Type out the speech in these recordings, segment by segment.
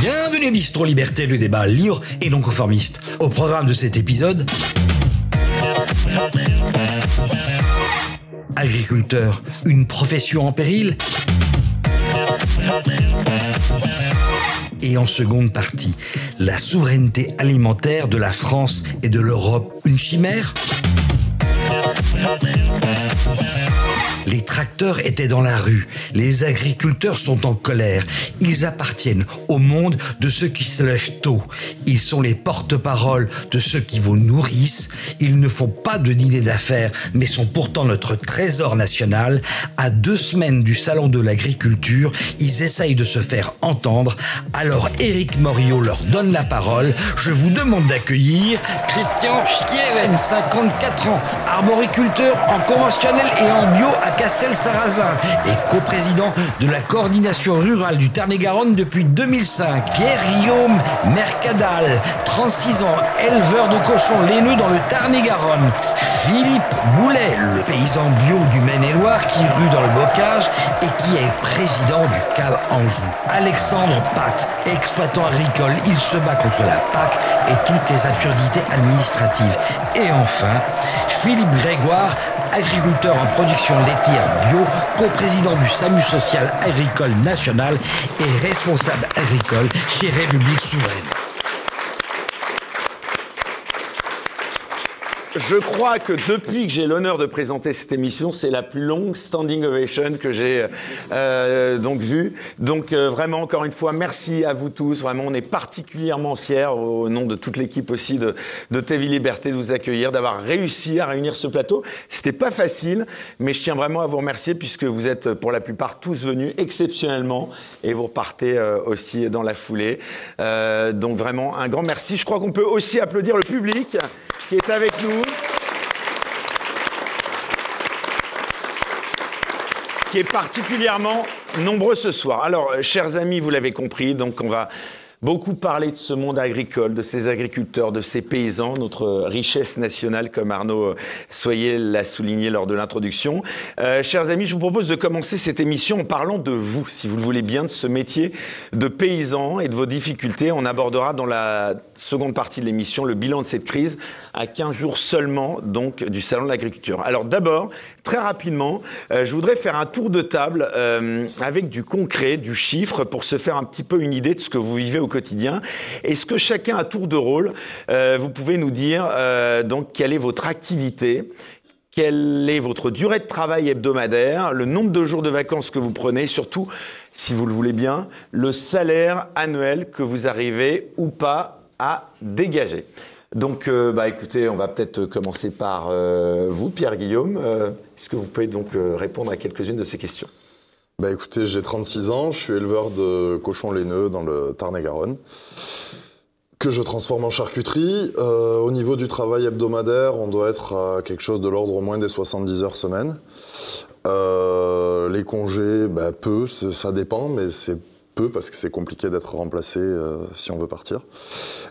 Bienvenue à Bistro Liberté, le débat libre et non conformiste. Au programme de cet épisode, agriculteur, une profession en péril Et en seconde partie, la souveraineté alimentaire de la France et de l'Europe, une chimère? Tracteurs étaient dans la rue, les agriculteurs sont en colère, ils appartiennent au monde de ceux qui se lèvent tôt, ils sont les porte-paroles de ceux qui vous nourrissent, ils ne font pas de dîner d'affaires, mais sont pourtant notre trésor national. À deux semaines du salon de l'agriculture, ils essayent de se faire entendre, alors Éric Morio leur donne la parole, je vous demande d'accueillir Christian Schkieven, 54 ans, arboriculteur en conventionnel et en bio à Cassel-Sarrazin et coprésident de la coordination rurale du Tarn-et-Garonne depuis 2005. Pierre-Guillaume Mercadal, 36 ans, éleveur de cochons laineux dans le Tarn-et-Garonne. Philippe Boulet, le paysan bio du Maine-et-Loire qui rue dans le bocage et qui est président du CAB Anjou. Alexandre Pat, exploitant agricole, il se bat contre la PAC et toutes les absurdités administratives. Et enfin, Philippe Grégoire, agriculteur en production laitière bio, coprésident du SAMU social agricole national et responsable agricole chez République souveraine. Je crois que depuis que j'ai l'honneur de présenter cette émission, c'est la plus longue standing ovation que j'ai euh, donc vue. Donc euh, vraiment, encore une fois, merci à vous tous. Vraiment, on est particulièrement fiers, au nom de toute l'équipe aussi de, de TV Liberté, de vous accueillir, d'avoir réussi à réunir ce plateau. C'était pas facile, mais je tiens vraiment à vous remercier puisque vous êtes pour la plupart tous venus exceptionnellement et vous repartez euh, aussi dans la foulée. Euh, donc vraiment, un grand merci. Je crois qu'on peut aussi applaudir le public qui est avec nous. Qui est particulièrement nombreux ce soir. Alors, euh, chers amis, vous l'avez compris, donc on va beaucoup parler de ce monde agricole, de ces agriculteurs, de ces paysans, notre richesse nationale, comme Arnaud euh, Soyer l'a souligné lors de l'introduction. Euh, chers amis, je vous propose de commencer cette émission en parlant de vous, si vous le voulez bien, de ce métier de paysan et de vos difficultés. On abordera dans la seconde partie de l'émission le bilan de cette crise à 15 jours seulement donc du salon de l'agriculture. Alors d'abord, très rapidement, euh, je voudrais faire un tour de table euh, avec du concret, du chiffre, pour se faire un petit peu une idée de ce que vous vivez au quotidien. Est-ce que chacun à tour de rôle, euh, vous pouvez nous dire donc quelle est votre activité quelle est votre durée de travail hebdomadaire, le nombre de jours de vacances que vous prenez, surtout, si vous le voulez bien, le salaire annuel que vous arrivez ou pas à dégager. Donc, euh, bah, écoutez, on va peut-être commencer par euh, vous, Pierre-Guillaume. Euh, est-ce que vous pouvez donc répondre à quelques-unes de ces questions? Bah, Écoutez, j'ai 36 ans, je suis éleveur de cochons laineux dans le Tarn-et-Garonne, que je transforme en charcuterie. au niveau du travail hebdomadaire, on doit être à quelque chose de l'ordre au moins des 70 heures semaine. les congés, bah, peu, ça dépend, mais c'est peu parce que c'est compliqué d'être remplacé euh, si on veut partir.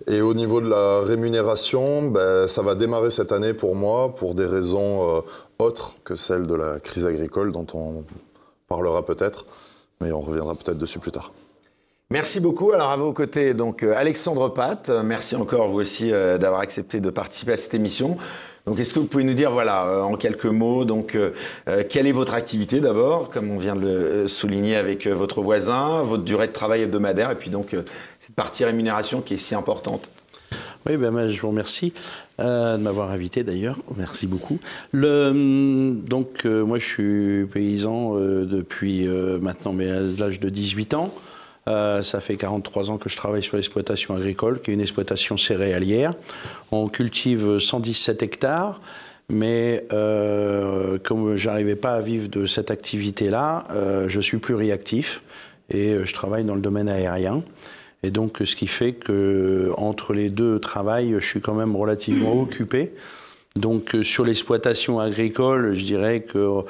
Et au niveau de la rémunération, ben, ça va démarrer cette année pour moi pour des raisons euh, autres que celles de la crise agricole dont on parlera peut-être, mais on reviendra peut-être dessus plus tard. Merci beaucoup. Alors à vos côtés, donc euh, Alexandre Pat, merci encore vous aussi d'avoir accepté de participer à cette émission. Donc, est-ce que vous pouvez nous dire, voilà, euh, en quelques mots, donc, euh, euh, quelle est votre activité d'abord, comme on vient de le souligner avec votre voisin, votre durée de travail hebdomadaire, et puis donc cette partie rémunération qui est si importante? Oui, ben, je vous remercie de m'avoir invité d'ailleurs. Merci beaucoup. Hum, donc, moi, je suis paysan depuis maintenant l'âge de 18 ans. Euh, ça fait 43 ans que je travaille sur l'exploitation agricole, qui est une exploitation céréalière. On cultive 117 hectares, mais euh, comme je n'arrivais pas à vivre de cette activité-là, euh, je suis pluriactif et je travaille dans le domaine aérien. Et donc, ce qui fait que entre les deux travails, je suis quand même relativement occupé. Donc, sur l'exploitation agricole, je dirais que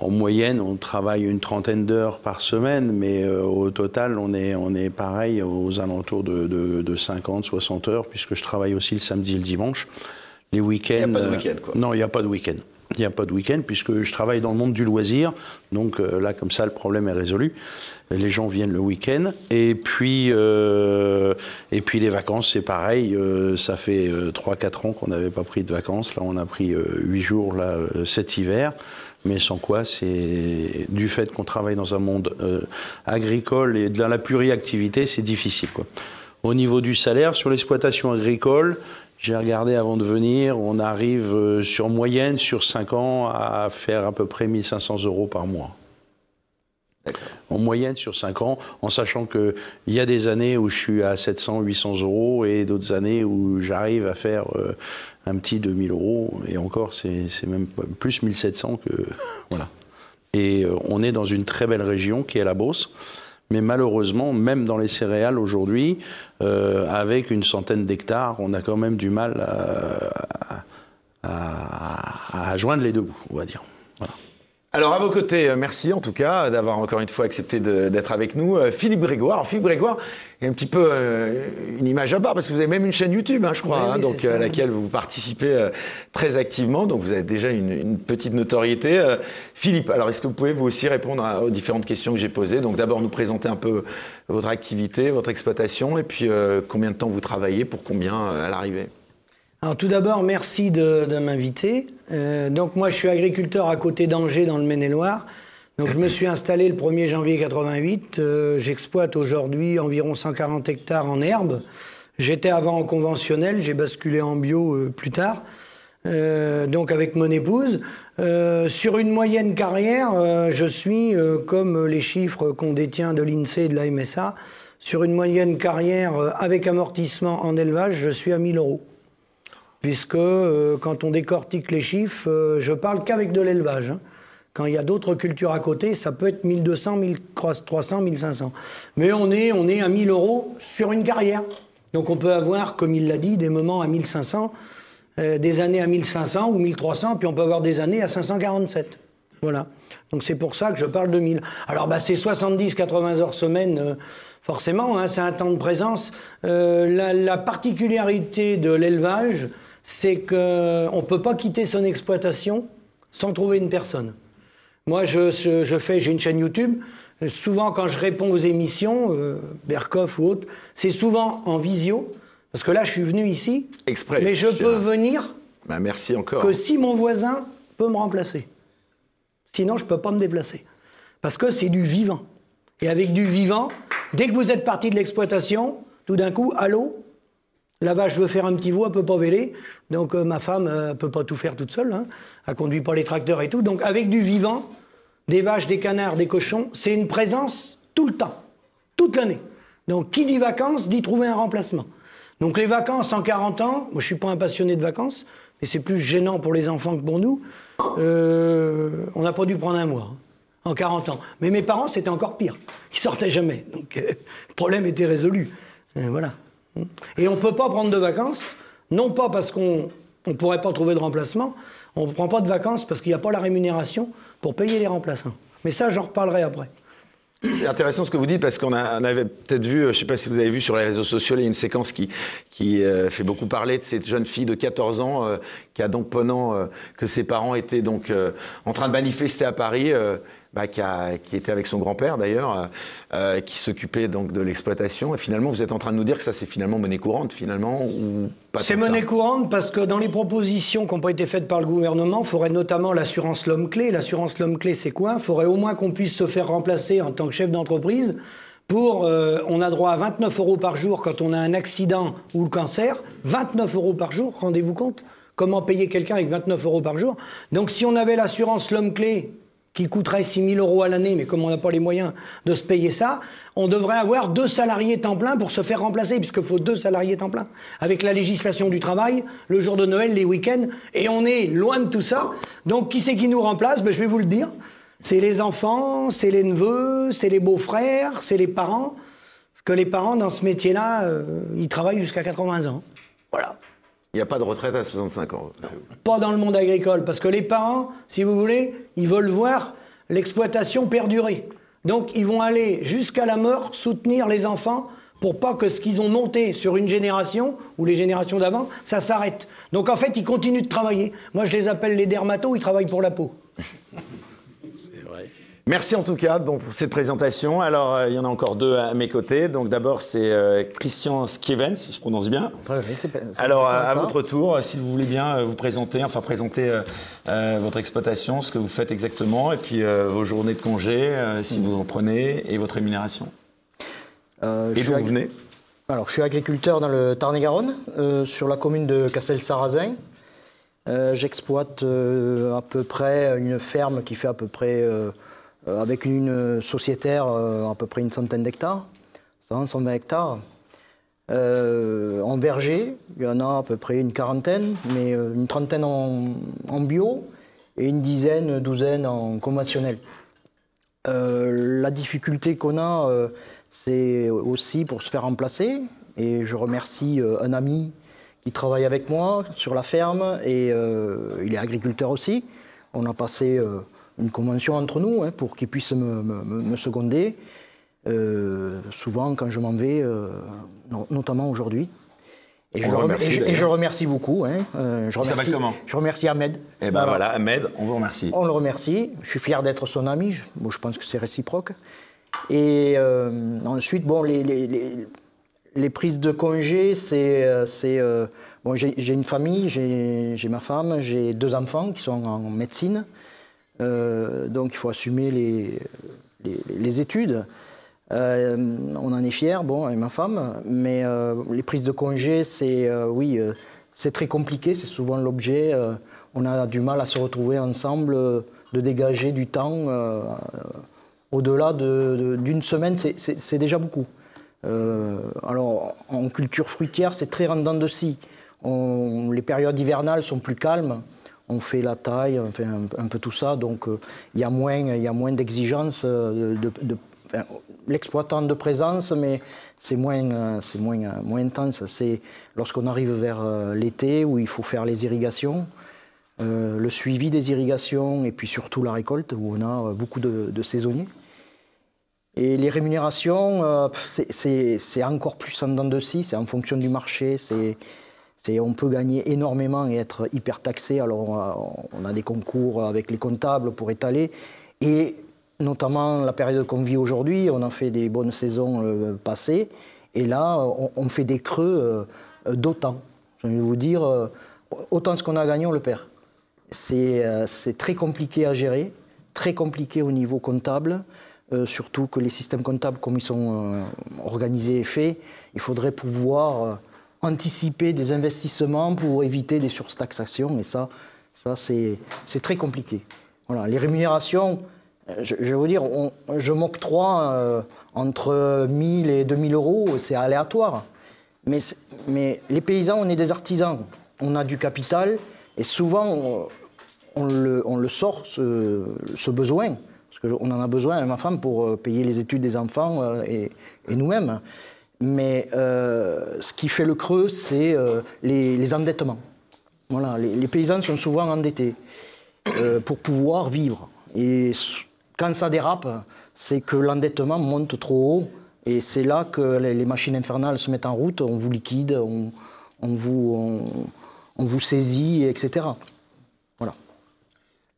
en moyenne, on travaille une trentaine d'heures par semaine, mais au total, on est, on est pareil aux alentours de, de, 50, 60 heures, puisque je travaille aussi le samedi et le dimanche. Les week-ends. Il n'y a pas de week-end, quoi. Non, il n'y a pas de week-end. Il n'y a pas de week-end puisque je travaille dans le monde du loisir. Donc euh, là, comme ça, le problème est résolu. Les gens viennent le week-end. Et puis, euh, et puis les vacances, c'est pareil. Euh, ça fait 3-4 ans qu'on n'avait pas pris de vacances. Là, on a pris 8 jours là, cet hiver. Mais sans quoi, c'est du fait qu'on travaille dans un monde agricole et de la pluriactivité, c'est difficile. Quoi. Au niveau du salaire, sur l'exploitation agricole, j'ai regardé avant de venir, on arrive euh, sur moyenne, sur 5 ans, à faire à peu près 1500 euros par mois. En moyenne sur 5 ans, en sachant qu'il y a des années où je suis à 700, 800 euros et d'autres années où j'arrive à faire euh, un petit 2000 euros. Et encore, c'est même plus 1700 que. Voilà. Et euh, on est dans une très belle région qui est la Beauce. Mais malheureusement, même dans les céréales aujourd'hui, euh, avec une centaine d'hectares, on a quand même du mal à, joindre les deux bouts, on va dire. Alors à vos côtés, euh, merci en tout cas d'avoir encore une fois accepté d'être avec nous. Euh, Philippe Grégoire. Alors, Philippe Grégoire est un petit peu euh, une image à part parce que vous avez même une chaîne YouTube, hein, je crois, hein, donc à laquelle vous participez très activement. Donc vous avez déjà une, petite notoriété. Philippe, alors est-ce que vous pouvez vous aussi répondre aux différentes questions que j'ai posées? Donc d'abord nous présenter un peu votre activité, votre exploitation et puis combien de temps vous travaillez pour combien à l'arrivée? Alors tout d'abord, merci de, m'inviter. Euh, donc moi, je suis agriculteur à côté d'Angers, dans le Maine-et-Loire. Donc je me suis installé le 1er janvier 88. Euh, j'exploite aujourd'hui environ 140 hectares en herbe. J'étais avant en conventionnel, j'ai basculé en bio euh, plus tard. donc avec mon épouse. sur une moyenne carrière, je suis, comme les chiffres qu'on détient de l'INSEE et de la MSA, sur une moyenne carrière avec amortissement en élevage, je suis à 1000 euros puisque euh, quand on décortique les chiffres, euh, je parle qu'avec de l'élevage. Hein. Quand il y a d'autres cultures à côté, ça peut être 1200, 1300, 1500. Mais on est, on est à 1000 euros sur une carrière. Donc on peut avoir, comme il l'a dit, des moments à 1500, euh, des années à 1500 ou 1300, puis on peut avoir des années à 547. Voilà. Donc c'est pour ça que je parle de 1000. Alors bah, c'est 70-80 heures semaine, forcément, hein, c'est un temps de présence. La, la, particularité de l'élevage, c'est qu'on ne peut pas quitter son exploitation sans trouver une personne. Moi, je, fais, j'ai une chaîne YouTube. Souvent, quand je réponds aux émissions, euh, Berkoff ou autres, c'est souvent en visio. Parce que là, je suis venu ici. Exprès. Mais je peux venir. Bah, merci encore. Que si mon voisin peut me remplacer. Sinon, je ne peux pas me déplacer. Parce que c'est du vivant. Et avec du vivant, dès que vous êtes parti de l'exploitation, tout d'un coup, allô, la vache veut faire un petit veau, elle peut pas véler. Donc euh, ma femme ne peut pas tout faire toute seule. Hein. Elle conduit pas les tracteurs et tout. Donc avec du vivant, des vaches, des canards, des cochons, c'est une présence tout le temps, toute l'année. Donc qui dit vacances dit trouver un remplacement. Donc les vacances en 40 ans, moi je suis pas un passionné de vacances, mais c'est plus gênant pour les enfants que pour nous. Euh, on n'a pas dû prendre un mois hein, en 40 ans. Mais mes parents, c'était encore pire. Ils sortaient jamais. Donc euh, le problème était résolu. voilà. Et on ne peut pas prendre de vacances, non pas parce qu'on ne pourrait pas trouver de remplacement, on ne prend pas de vacances parce qu'il n'y a pas la rémunération pour payer les remplaçants. Mais ça, j'en reparlerai après. C'est intéressant ce que vous dites parce qu'on avait peut-être vu, je ne sais pas si vous avez vu sur les réseaux sociaux, il y a une séquence qui, qui euh, fait beaucoup parler de cette jeune fille de 14 ans euh, qui a donc pendant euh, que ses parents étaient donc en train de manifester à Paris, bah, qui, était avec son grand-père d'ailleurs, euh, euh, qui s'occupait donc de l'exploitation. Et finalement, vous êtes en train de nous dire que ça, c'est finalement monnaie courante, finalement, ou pas C'est monnaie courante parce que dans les propositions qui n'ont pas été faites par le gouvernement, il faudrait notamment l'assurance l'homme-clé. L'assurance l'homme-clé, c'est quoi? Il faudrait au moins qu'on puisse se faire remplacer en tant que chef d'entreprise. Pour, euh, on a droit à 29 euros par jour quand on a un accident ou le cancer. 29 euros par jour, rendez-vous compte? Comment payer quelqu'un avec 29 euros par jour? Donc si on avait l'assurance l'homme-clé qui coûterait 6 000 euros à l'année, mais comme on n'a pas les moyens de se payer ça, on devrait avoir deux salariés temps plein pour se faire remplacer, puisqu'il faut deux salariés temps plein. Avec la législation du travail, le jour de Noël, les week-ends, et on est loin de tout ça. Donc qui c'est qui nous remplace? Ben, Je vais vous le dire. C'est les enfants, c'est les neveux, c'est les beaux-frères, c'est les parents. Parce que les parents, dans ce métier-là, euh, ils travaillent jusqu'à 80 ans. Voilà. Il n'y a pas de retraite à 65 ans. Pas dans le monde agricole, parce que les parents, si vous voulez, ils veulent voir l'exploitation perdurer. Donc ils vont aller jusqu'à la mort soutenir les enfants pour pas que ce qu'ils ont monté sur une génération ou les générations d'avant, ça s'arrête. Donc en fait, ils continuent de travailler. Moi, je les appelle les dermatos, ils travaillent pour la peau. Merci en tout cas bon, pour cette présentation. Alors, euh, il y en a encore deux à mes côtés. Donc, d'abord, c'est euh, Christian Skieven, si je prononce bien. Oui, c'est- c'est- Alors, c'est à, votre tour, si vous voulez bien euh, vous présenter, enfin présenter euh, euh, votre exploitation, ce que vous faites exactement, et puis euh, vos journées de congé, euh, si vous en prenez, et votre rémunération. Euh, Et d'où ag- vous venez? Alors, je suis agriculteur dans le Tarn-et-Garonne, euh, sur la commune de Cassel-Sarrazin. Euh, J'exploite euh, à peu près une ferme qui fait à peu près, euh, euh, avec une sociétaire, euh, à peu près une centaine d'hectares, 100, 120 hectares. Euh, en verger, il y en a à peu près une quarantaine, mais euh, une trentaine en, bio et une dizaine, douzaine en conventionnel. Euh, la difficulté qu'on a, euh, c'est aussi pour se faire remplacer. Et je remercie euh, un ami qui travaille avec moi sur la ferme et euh, il est agriculteur aussi. On a passé euh, une convention entre nous hein, pour qu'il puisse me, me- seconder. Euh, souvent quand je m'en vais, euh, no- notamment aujourd'hui. Et, je remercie, et je- et d'ailleurs. je remercie beaucoup. hein. Euh, je remercie- comment? Je remercie Ahmed. Eh ben voilà, Ahmed, on vous remercie. On le remercie. Je suis fier d'être son ami. Je, bon, je pense que c'est réciproque. Et euh, ensuite, bon, les, les- les- les prises de congé, c'est. c'est, bon, j'ai j'ai une famille, j'ai j'ai ma femme, j'ai deux enfants qui sont en médecine. Euh, donc il faut assumer les, les, études. Euh, on en est fiers, bon, avec ma femme, mais euh, les prises de congé, c'est oui, c'est très compliqué, c'est souvent l'objet. on a du mal à se retrouver ensemble, de dégager du temps. au-delà de- de- d'une semaine, c'est- déjà beaucoup. Alors, en culture fruitière, c'est très rendant de scie. Les périodes hivernales sont plus calmes. On fait la taille, on fait un, peu tout ça, donc euh, il y a moins, moins d'exigences. euh, de, L'exploitant de présence, mais c'est moins, euh, moins, intense. C'est lorsqu'on arrive vers l'été où il faut faire les irrigations, le suivi des irrigations et puis surtout la récolte où on a beaucoup de, saisonniers. Et les rémunérations, c'est- encore plus en dents de scie, c'est en fonction du marché. c'est- on peut gagner énormément et être hyper taxé. Alors, on a, des concours avec les comptables pour étaler. Et notamment la période qu'on vit aujourd'hui, on a fait des bonnes saisons euh, passées. Et là, on, fait des creux euh, d'autant. Je vais vous dire, euh, autant ce qu'on a gagné, on le perd. C'est très compliqué à gérer, très compliqué au niveau comptable. surtout que les systèmes comptables, comme ils sont organisés et faits, il faudrait pouvoir anticiper des investissements pour éviter des surtaxations. Et ça, ça c'est très compliqué. Voilà. Les rémunérations, euh, je, je vous dire, je m'octroie euh, entre 1000 et 2000 euros, c'est aléatoire. Mais, mais les paysans, on est des artisans, on a du capital, et souvent, on, le, on le sort, ce, besoin, parce qu'on en a besoin ma femme pour euh, payer les études des enfants euh, et nous-mêmes. Mais euh, ce qui fait le creux, c'est euh, les, endettements. Voilà, les, paysans sont souvent endettés euh, pour pouvoir vivre. Et quand ça dérape, c'est que l'endettement monte trop haut. Et c'est là que les, machines infernales se mettent en route. On vous liquide, on vous saisit, etc.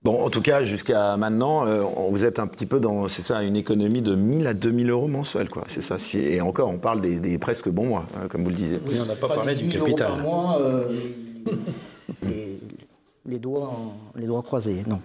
Bon, en tout cas, jusqu'à maintenant, euh, vous êtes un petit peu dans, c'est ça, une économie de 1000 à 2000 euros mensuels, quoi. C'est ça. Et encore, on parle des, des presque bons mois, hein, comme vous le disiez. Oui, on n'a pas, Pas parlé du 10 000 euros capital. par mois, euh, les, les doigts, en- les doigts croisés, non.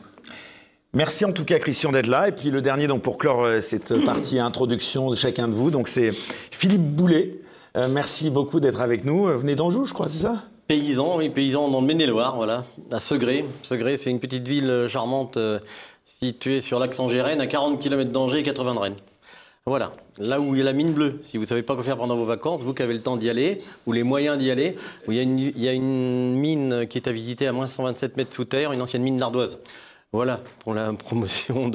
Merci en tout cas, Christian, d'être là. Et puis le dernier, donc pour clore euh, cette partie introduction de chacun de vous, donc c'est Philippe Boulet. Euh, merci beaucoup d'être avec nous. Venez d'Anjou, je crois, c'est ça? Paysan, oui, paysan dans le Maine-et-Loire, voilà, à Segré. Segré, c'est une petite ville euh, charmante euh, située sur l'axe Angers-Rennes, à 40 km d'Angers et 80 de Rennes. Voilà, là où il y a la mine bleue, si vous ne savez pas quoi faire pendant vos vacances, vous qui avez le temps d'y aller, ou les moyens d'y aller, où il y, a une, il y a une mine qui est à visiter à moins 127 mètres sous terre, une ancienne mine d'ardoise. Voilà, pour la promotion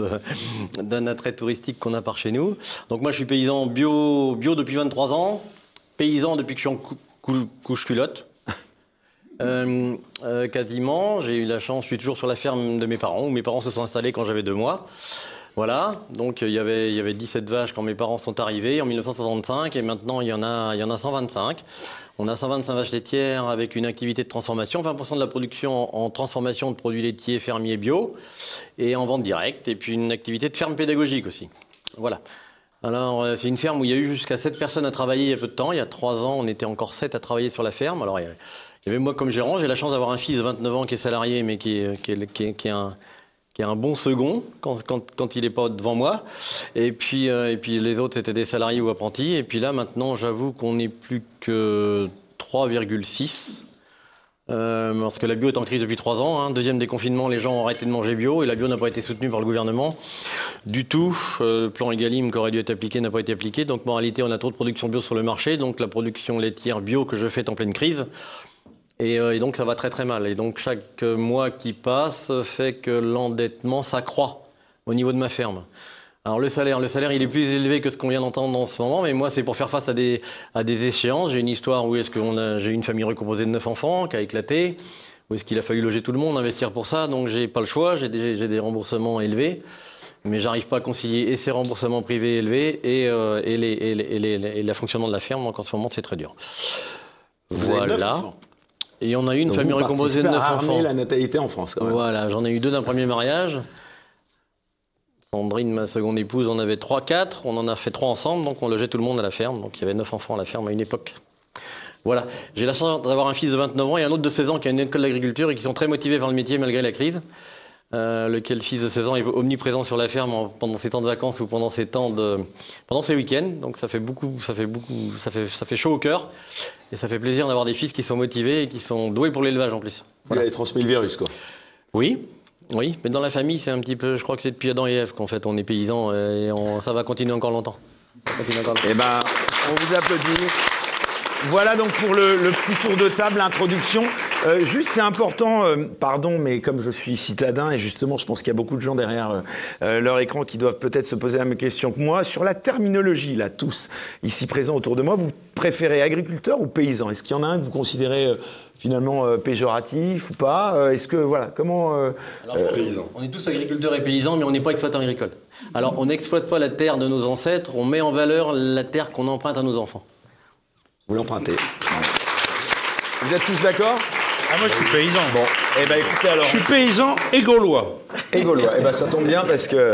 d'un attrait touristique qu'on a par chez nous. Donc moi, je suis paysan bio, bio depuis 23 ans, paysan depuis que je suis en cou- cou- couche-culotte. Euh, euh, quasiment. J'ai eu la chance, je suis toujours sur la ferme de mes parents, où mes parents se sont installés quand j'avais deux mois. Voilà, donc il y, avait, il y avait 17 vaches quand mes parents sont arrivés en 1965 et maintenant il y en a, il y en a 125. On a 125 vaches laitières avec une activité de transformation, 20% de la production en transformation de produits laitiers fermiers bio et en vente directe, et puis une activité de ferme pédagogique aussi. Voilà. Alors, euh, c'est une ferme où il y a eu jusqu'à 7 personnes à travailler il y a peu de temps. Il y a 3 ans, on était encore 7 à travailler sur la ferme. Alors, il y moi comme gérant. J'ai la chance d'avoir un fils de 29 ans qui est salarié, mais qui est, un, bon second quand, il n'est pas devant moi. Et puis, euh, et puis les autres étaient des salariés ou apprentis. Et puis là, maintenant, j'avoue qu'on n'est plus que 3,6. Euh, parce que la bio est en crise depuis trois ans. Hein. Deuxième déconfinement, les gens ont arrêté de manger bio et la bio n'a pas été soutenue par le gouvernement du tout. Euh, le plan Egalim qui aurait dû être appliqué n'a pas été appliqué. Donc, en réalité, on a trop de production bio sur le marché. Donc, la production laitière bio que je fais est en pleine crise. Euh, et, donc ça va très très mal. Et donc chaque mois qui passe fait que l'endettement s'accroît au niveau de ma ferme. Alors le salaire, le salaire, il est plus élevé que ce qu'on vient d'entendre en ce moment, mais moi c'est pour faire face à des, à des échéances. J'ai une histoire où est-ce que j'ai une famille recomposée de neuf enfants qui a éclaté, où est-ce qu'il a fallu loger tout le monde, investir pour ça, donc j'ai pas le choix, j'ai des, des, remboursements élevés, mais j'arrive pas à concilier et ces remboursements privés élevés et, euh, et, les, et, les, et, le fonctionnement de la ferme, donc en ce moment c'est très dur. voilà. Et on a eu une famille recomposée de 9 enfants. la natalité en France. Quand même. Voilà, j'en ai eu deux d'un premier mariage. Sandrine, ma seconde épouse, en avait 3, 4. On en a fait 3 ensemble, donc on logeait tout le monde à la ferme. Donc il y avait 9 enfants à la ferme à une époque. Voilà. J'ai la chance d'avoir un fils de 29 ans et un autre de 16 ans qui a une école d'agriculture et qui sont très motivés par le métier malgré la crise. Euh, lequel fils de 16 ans est omniprésent sur la ferme pendant ses temps de vacances ou pendant ses temps de pendant ses week-ends. Donc ça fait beaucoup, ça fait beaucoup, ça fait ça fait chaud au cœur et ça fait plaisir d'avoir des fils qui sont motivés et qui sont doués pour l'élevage en plus. Vous avez transmis le virus quoi. Oui. Oui, mais dans la famille, c'est un petit peu, je crois que c'est depuis Adam et Ève qu'en fait on est paysans et on, ça va continuer encore longtemps. Encore longtemps. Eh ben, on vous applaudit. Voilà donc pour le, petit tour de table, l'introduction. Euh, juste, c'est important, euh, pardon, mais comme je suis citadin, et justement, je pense qu'il y a beaucoup de gens derrière euh, leur écran qui doivent peut-être se poser la même question que moi, sur la terminologie, là, tous, ici présents autour de moi, vous préférez agriculteur ou paysan? Est-ce qu'il y en a un que vous considérez finalement péjoratif ou pas? Est-ce que, voilà, comment... Alors, paysan. On est tous agriculteurs et paysans, mais on n'est pas exploitants agricoles. Alors, on n'exploite pas la terre de nos ancêtres, on met en valeur la terre qu'on emprunte à nos enfants. Vous l'empruntez. Vous êtes tous d'accord? Ah, moi, je suis paysan. Bon, eh ben, écoutez alors. Je suis paysan et gaulois. Et gaulois. Eh ben, ça tombe bien parce que.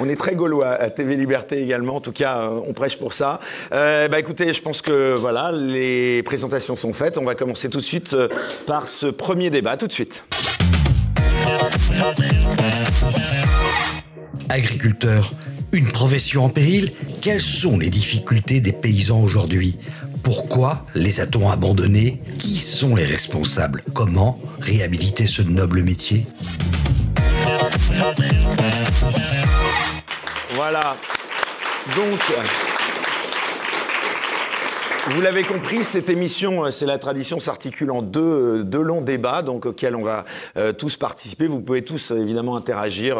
On est très gaulois à TV Liberté également. En tout cas, euh, on prêche pour ça. Euh, bah, écoutez, je pense que voilà, les présentations sont faites. On va commencer tout de suite euh, par ce premier débat. Tout de suite. Agriculteur, une profession en péril Quelles sont les difficultés des paysans aujourd'hui? Pourquoi les a-t-on abandonnés? Qui sont les responsables? Comment réhabiliter ce noble métier? Voilà. Donc, vous l'avez compris, cette émission, euh, c'est la tradition, s'articule en deux, euh, deux, longs débats, donc auxquels on va euh, tous participer. Vous pouvez tous évidemment interagir.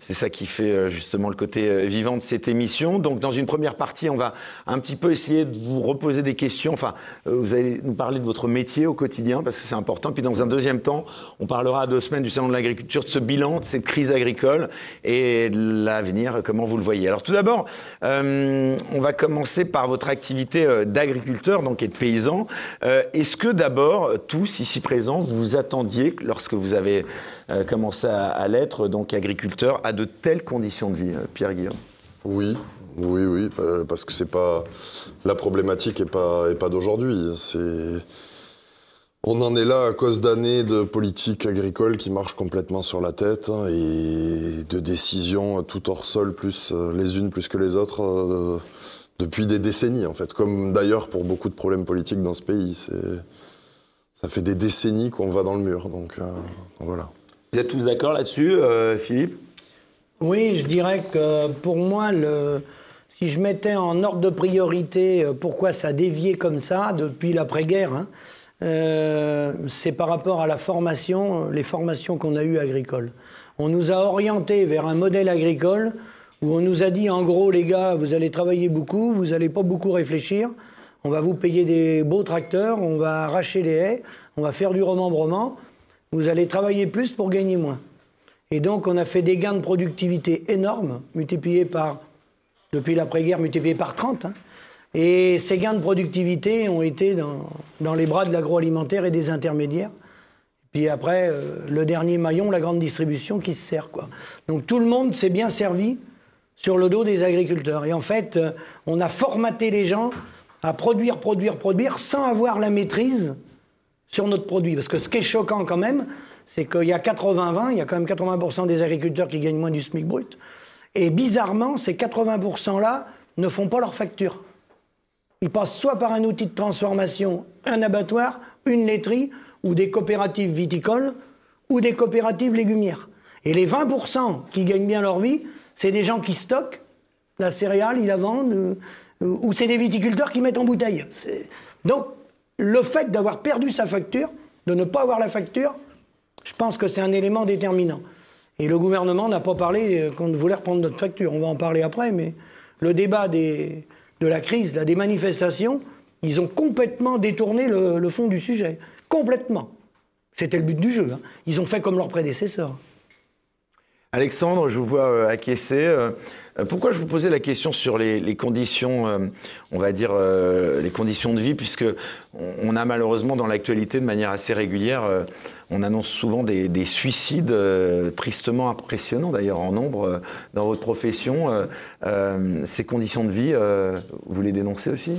c'est ça qui fait justement le côté vivant de cette émission. Donc, dans une première partie, on va un petit peu essayer de vous reposer des questions. Enfin, vous allez nous parler de votre métier au quotidien parce que c'est important. Puis, dans un deuxième temps, on parlera à deux semaines du salon de l'agriculture, de ce bilan, de cette crise agricole et de l'avenir. Comment vous le voyez Alors, tout d'abord, on va commencer par votre activité d'agriculture donc et de paysans. Euh, est-ce que d'abord, tous ici présents, vous attendiez, lorsque vous avez euh, commencé à, l'être, donc agriculteur, à de telles conditions de vie, euh, Pierre Guillaume? Oui, oui, oui, parce que c'est pas la problématique est pas pas d'aujourd'hui. C'est on en est là à cause d'années de politique agricole qui marche complètement sur la tête hein, et de décisions tout hors sol, plus les unes plus que les autres depuis des décennies, en fait, comme d'ailleurs pour beaucoup de problèmes politiques dans ce pays. Ça fait des décennies qu'on va dans le mur, donc, euh, voilà. Vous êtes tous d'accord là-dessus, euh, Philippe? Oui, je dirais que pour moi, le, si je mettais en ordre de priorité euh, pourquoi ça déviait comme ça depuis l'après-guerre, hein, c'est par rapport à la formation, les formations qu'on a eues agricoles. On nous a orientés vers un modèle agricole où on nous a dit en gros, les gars, vous allez travailler beaucoup, vous n'allez pas beaucoup réfléchir, on va vous payer des beaux tracteurs, on va arracher les haies, on va faire du remembrement, vous allez travailler plus pour gagner moins. Et donc, on a fait des gains de productivité énormes, multipliés par, depuis l'après-guerre, multipliés par 30. hein. Et ces gains de productivité ont été dans, dans les bras de l'agroalimentaire et des intermédiaires. Puis après, euh, le dernier maillon, la grande distribution qui se sert. Quoi. Donc tout le monde s'est bien servi sur le dos des agriculteurs. Et en fait, euh, on a formaté les gens à produire, produire, produire, sans avoir la maîtrise sur notre produit. Parce que ce qui est choquant quand même, c'est qu'il y a 80-20, il y a quand même 80% des agriculteurs qui gagnent moins du SMIC brut. Et bizarrement, ces 80%-là ne font pas leur facture. Ils passent soit par un outil de transformation, un abattoir, une laiterie, ou des coopératives viticoles, ou des coopératives légumières. Et les 20% qui gagnent bien leur vie, c'est des gens qui stockent la céréale, ils la vendent, euh, euh, ou c'est des viticulteurs qui mettent en bouteille. Donc, le fait d'avoir perdu sa facture, de ne pas avoir la facture, je pense que c'est un élément déterminant. Et le gouvernement n'a pas parlé euh, qu'on voulait reprendre notre facture. On va en parler après, mais le débat de la crise, des manifestations, ils ont complètement détourné le, le fond du sujet. Complètement. C'était le but du jeu. hein. Ils ont fait comme leurs prédécesseurs. Alexandre, je vous vois euh, acquiescer. Euh, euh, pourquoi je vous posais la question sur les, conditions, on va dire, les conditions de vie, puisque on, a malheureusement dans l'actualité de manière assez régulière, euh, on annonce souvent des, des suicides tristement impressionnants d'ailleurs en nombre dans votre profession. Ces conditions de vie, vous les dénoncez aussi?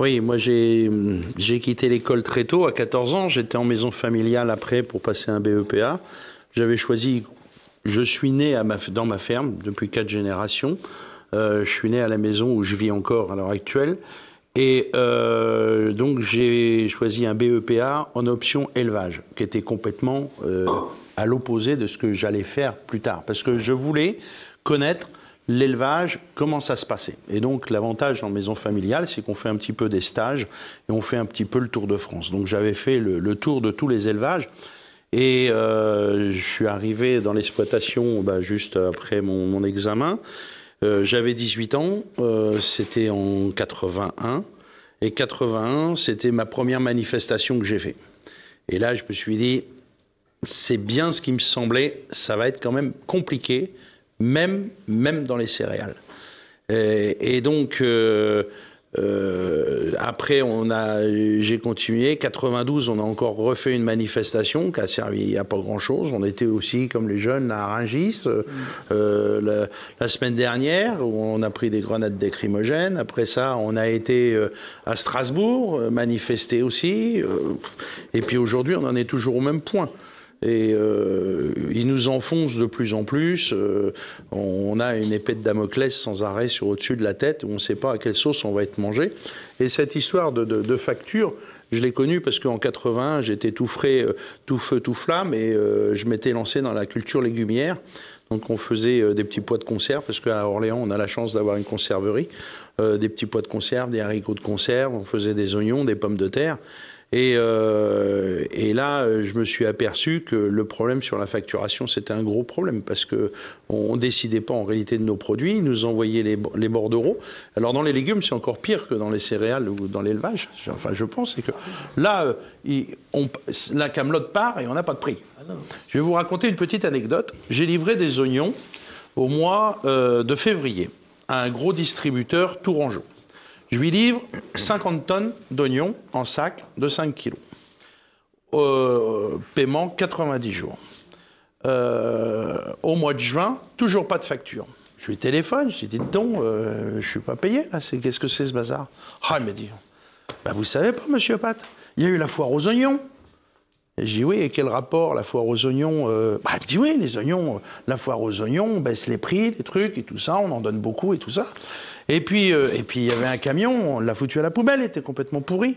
Oui, moi j'ai quitté l'école très tôt, à 14 ans. J'étais en maison familiale après pour passer un BEPA. J'avais choisi, je suis né dans ma ferme depuis quatre générations. Euh, je suis né à la maison où je vis encore à l'heure actuelle. Et euh, donc j'ai choisi un BEPA en option élevage, qui était complètement euh, à l'opposé de ce que j'allais faire plus tard. Parce que je voulais connaître l'élevage, comment ça se passait. Et donc l'avantage en maison familiale, c'est qu'on fait un petit peu des stages et on fait un petit peu le tour de France. Donc j'avais fait le tour de tous les élevages. Et euh, je suis arrivé dans l'exploitation bah, juste après mon, examen. Euh, J'avais 18 ans, euh, c'était en 81. Et 81, c'était ma première manifestation que j'ai fait. Et là, je me suis dit, c'est bien ce qui me semblait, ça va être quand même compliqué, même, même dans les céréales. Et, et donc, euh, euh, après, on a, j'ai continué. 92, on a encore refait une manifestation qui a servi à pas grand-chose. On était aussi, comme les jeunes, à Rungis euh, la, la semaine dernière, où on a pris des grenades lacrymogènes. Après ça, on a été euh, à Strasbourg, euh, manifester aussi. euh, et puis aujourd'hui, on en est toujours au même point. Et euh, ils nous enfoncent de plus en plus. Euh, on a une épée de Damoclès sans arrêt sur au-dessus de la tête où on ne sait pas à quelle sauce on va être mangé. Et cette histoire de, facture, je l'ai connue parce qu'en 81, j'étais tout frais, euh, tout feu, tout flamme et euh, je m'étais lancé dans la culture légumière. Donc on faisait des petits pois de conserve parce qu'à Orléans, on a la chance d'avoir une conserverie. Des petits pois de conserve, des haricots de conserve, on faisait des oignons, des pommes de terre. Et, euh, et là, euh, je me suis aperçu que le problème sur la facturation, c'était un gros problème parce que on ne décidait pas en réalité de nos produits, ils nous envoyaient les, les bordereaux. Alors dans les légumes, c'est encore pire que dans les céréales ou dans l'élevage. Enfin, je pense, c'est que là, euh, il- on- la camelote part et on n'a pas de prix. Je vais vous raconter une petite anecdote. J'ai livré des oignons au mois euh, de février à un gros distributeur tourangeau. Je lui livre 50 tonnes d'oignons en sac de 5 kilos. Euh, paiement 90 jours. Euh, au mois de juin, toujours pas de facture. Je lui téléphone, je lui dis, donc, euh, je suis pas payé, qu'est-ce que c'est ce bazar? Ah, il m'a dit, bah, vous savez pas, monsieur Pat, il y a eu la foire aux oignons. Et je dis oui, et quel rapport la foire aux oignons euh bah, Il me dit oui, les oignons, la foire aux oignons, on baisse les prix, les trucs et tout ça, on en donne beaucoup et tout ça. Et puis, euh, et puis il y avait un camion, on l'a foutu à la poubelle, il était complètement pourri.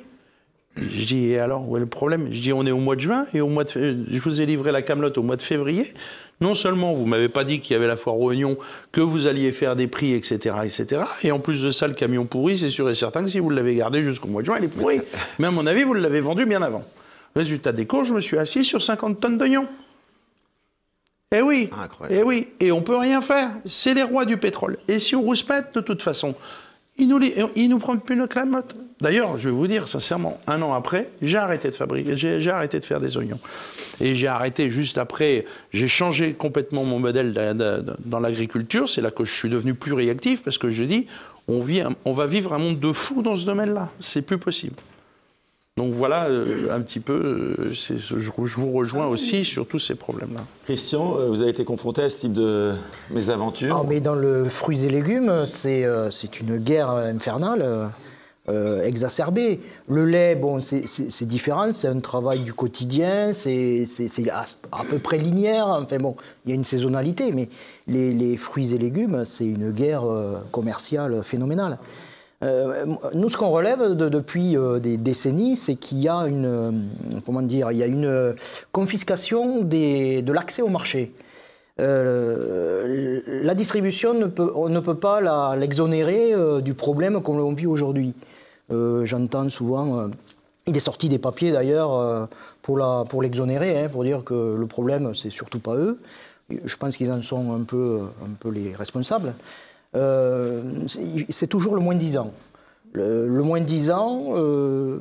Je dis et alors, où est le problème? Je dis on est au mois de juin et au mois de je vous ai livré la camelote au mois de février. Non seulement vous m'avez pas dit qu'il y avait la foire aux oignons, que vous alliez faire des prix, etc., etc. Et en plus de ça, le camion pourri, c'est sûr et certain que si vous l'avez gardé jusqu'au mois de juin, il est pourri. Mais à mon avis, vous l'avez vendu bien avant. Résultat des cours, je me suis assis sur 50 tonnes d'oignons. Eh oui, Incroyable. eh oui, et on peut rien faire. C'est les rois du pétrole. Et si on rouspète, de toute façon, Il nous, li- il nous prend plus le clamotte. D'ailleurs, je vais vous dire sincèrement, un an après, j'ai arrêté de fabriquer, j'ai j'ai arrêté de faire des oignons. Et j'ai arrêté juste après, j'ai changé complètement mon modèle de- de- de- dans l'agriculture. C'est là que je suis devenu plus réactif parce que je dis, on, vit on va vivre un monde de fous dans ce domaine-là. C'est plus possible. Donc voilà euh, un petit peu, euh, je, je vous rejoins aussi sur tous ces problèmes-là. Christian, euh, vous avez été confronté à ce type de mésaventure Ah, mais dans le fruits et légumes, c'est euh, c'est une guerre infernale exacerbée. Le lait, bon, c'est- différent, c'est un travail du quotidien, c'est à, à peu près linéaire. Enfin bon, il y a une saisonnalité, mais les, les fruits et légumes, c'est une guerre euh, commerciale phénoménale. Euh, nous, ce qu'on relève de- depuis euh, des décennies, c'est qu'il y a une, euh, comment dire, il y a une confiscation de l'accès au marché. La distribution, ne peut, on ne peut pas l'exonérer du problème qu'on vit aujourd'hui. J'entends souvent, il est sorti des papiers d'ailleurs pour l'exonérer, hein, pour dire que le problème, c'est surtout pas eux. Je pense qu'ils en sont un peu les responsables. Euh, c'est- toujours le moins 10 ans. Le, le moins 10 ans, euh,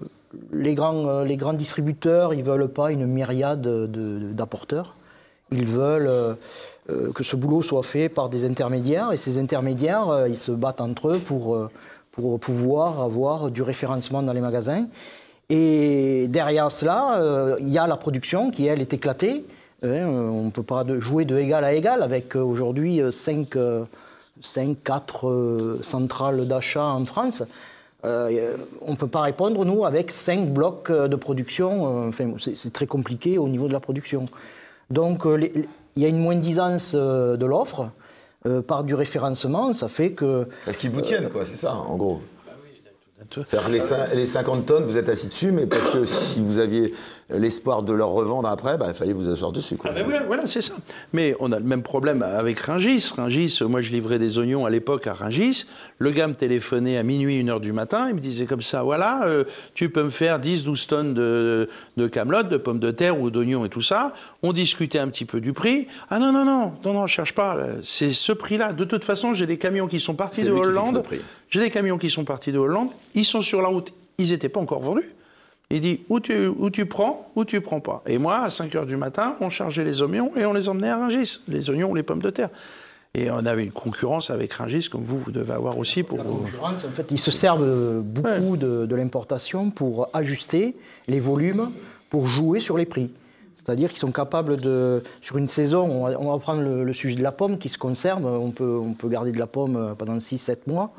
les, grands, distributeurs, ils veulent pas une myriade de- de- d'apporteurs. Ils veulent euh, que ce boulot soit fait par des intermédiaires, et ces intermédiaires, ils se battent entre eux pour, pouvoir avoir du référencement dans les magasins. Et derrière cela, il y a la production qui, elle, est éclatée. Hein, on ne peut pas jouer de égal à égal avec aujourd'hui 5, 4 euh, centrales d'achat en France. Euh, on ne peut pas répondre, nous, avec 5 blocs euh, de production. enfin, c'est très compliqué au niveau de la production. Donc, il y a une moins-disance euh, de l'offre euh, par du référencement. Ça fait que Parce qu'ils vous tiennent, quoi, c'est ça, en gros. Faire les, cin- les 50 tonnes, vous êtes assis dessus, mais parce que si vous aviez l'espoir de leur revendre après, bah, il fallait vous asseoir dessus. Quoi. Ah ben voilà, voilà, c'est ça. Mais on a le même problème avec Ringis. Ringis, moi je livrais des oignons à l'époque à Ringis. Le gars me téléphonait à minuit, une heure du matin. Il me disait comme ça, voilà, euh, tu peux me faire 10, 12 tonnes de, de camelotes, de pommes de terre ou d'oignons et tout ça. On discutait un petit peu du prix. Ah non, non, non, non, non, cherche pas. C'est ce prix-là. De toute façon, j'ai des camions qui sont partis de Hollande. J'ai des camions qui sont partis de Hollande. Ils sont sur la route. Ils n'étaient pas encore vendus. Il dit où tu, où tu prends, où tu prends pas. Et moi, à 5 heures du matin, on chargeait les oignons et on les emmenait à Rungis, les oignons ou les pommes de terre. Et on avait une concurrence avec Rungis, comme vous, vous devez avoir aussi pour vos... concurrence, en fait, ils se servent beaucoup de, de l'importation pour ajuster les volumes, pour jouer sur les prix. C'est-à-dire qu'ils sont capables de, sur une saison, on va, on va prendre le, le sujet de la pomme qui se conserve, on peut, on peut garder de la pomme euh, pendant 6-7 mois.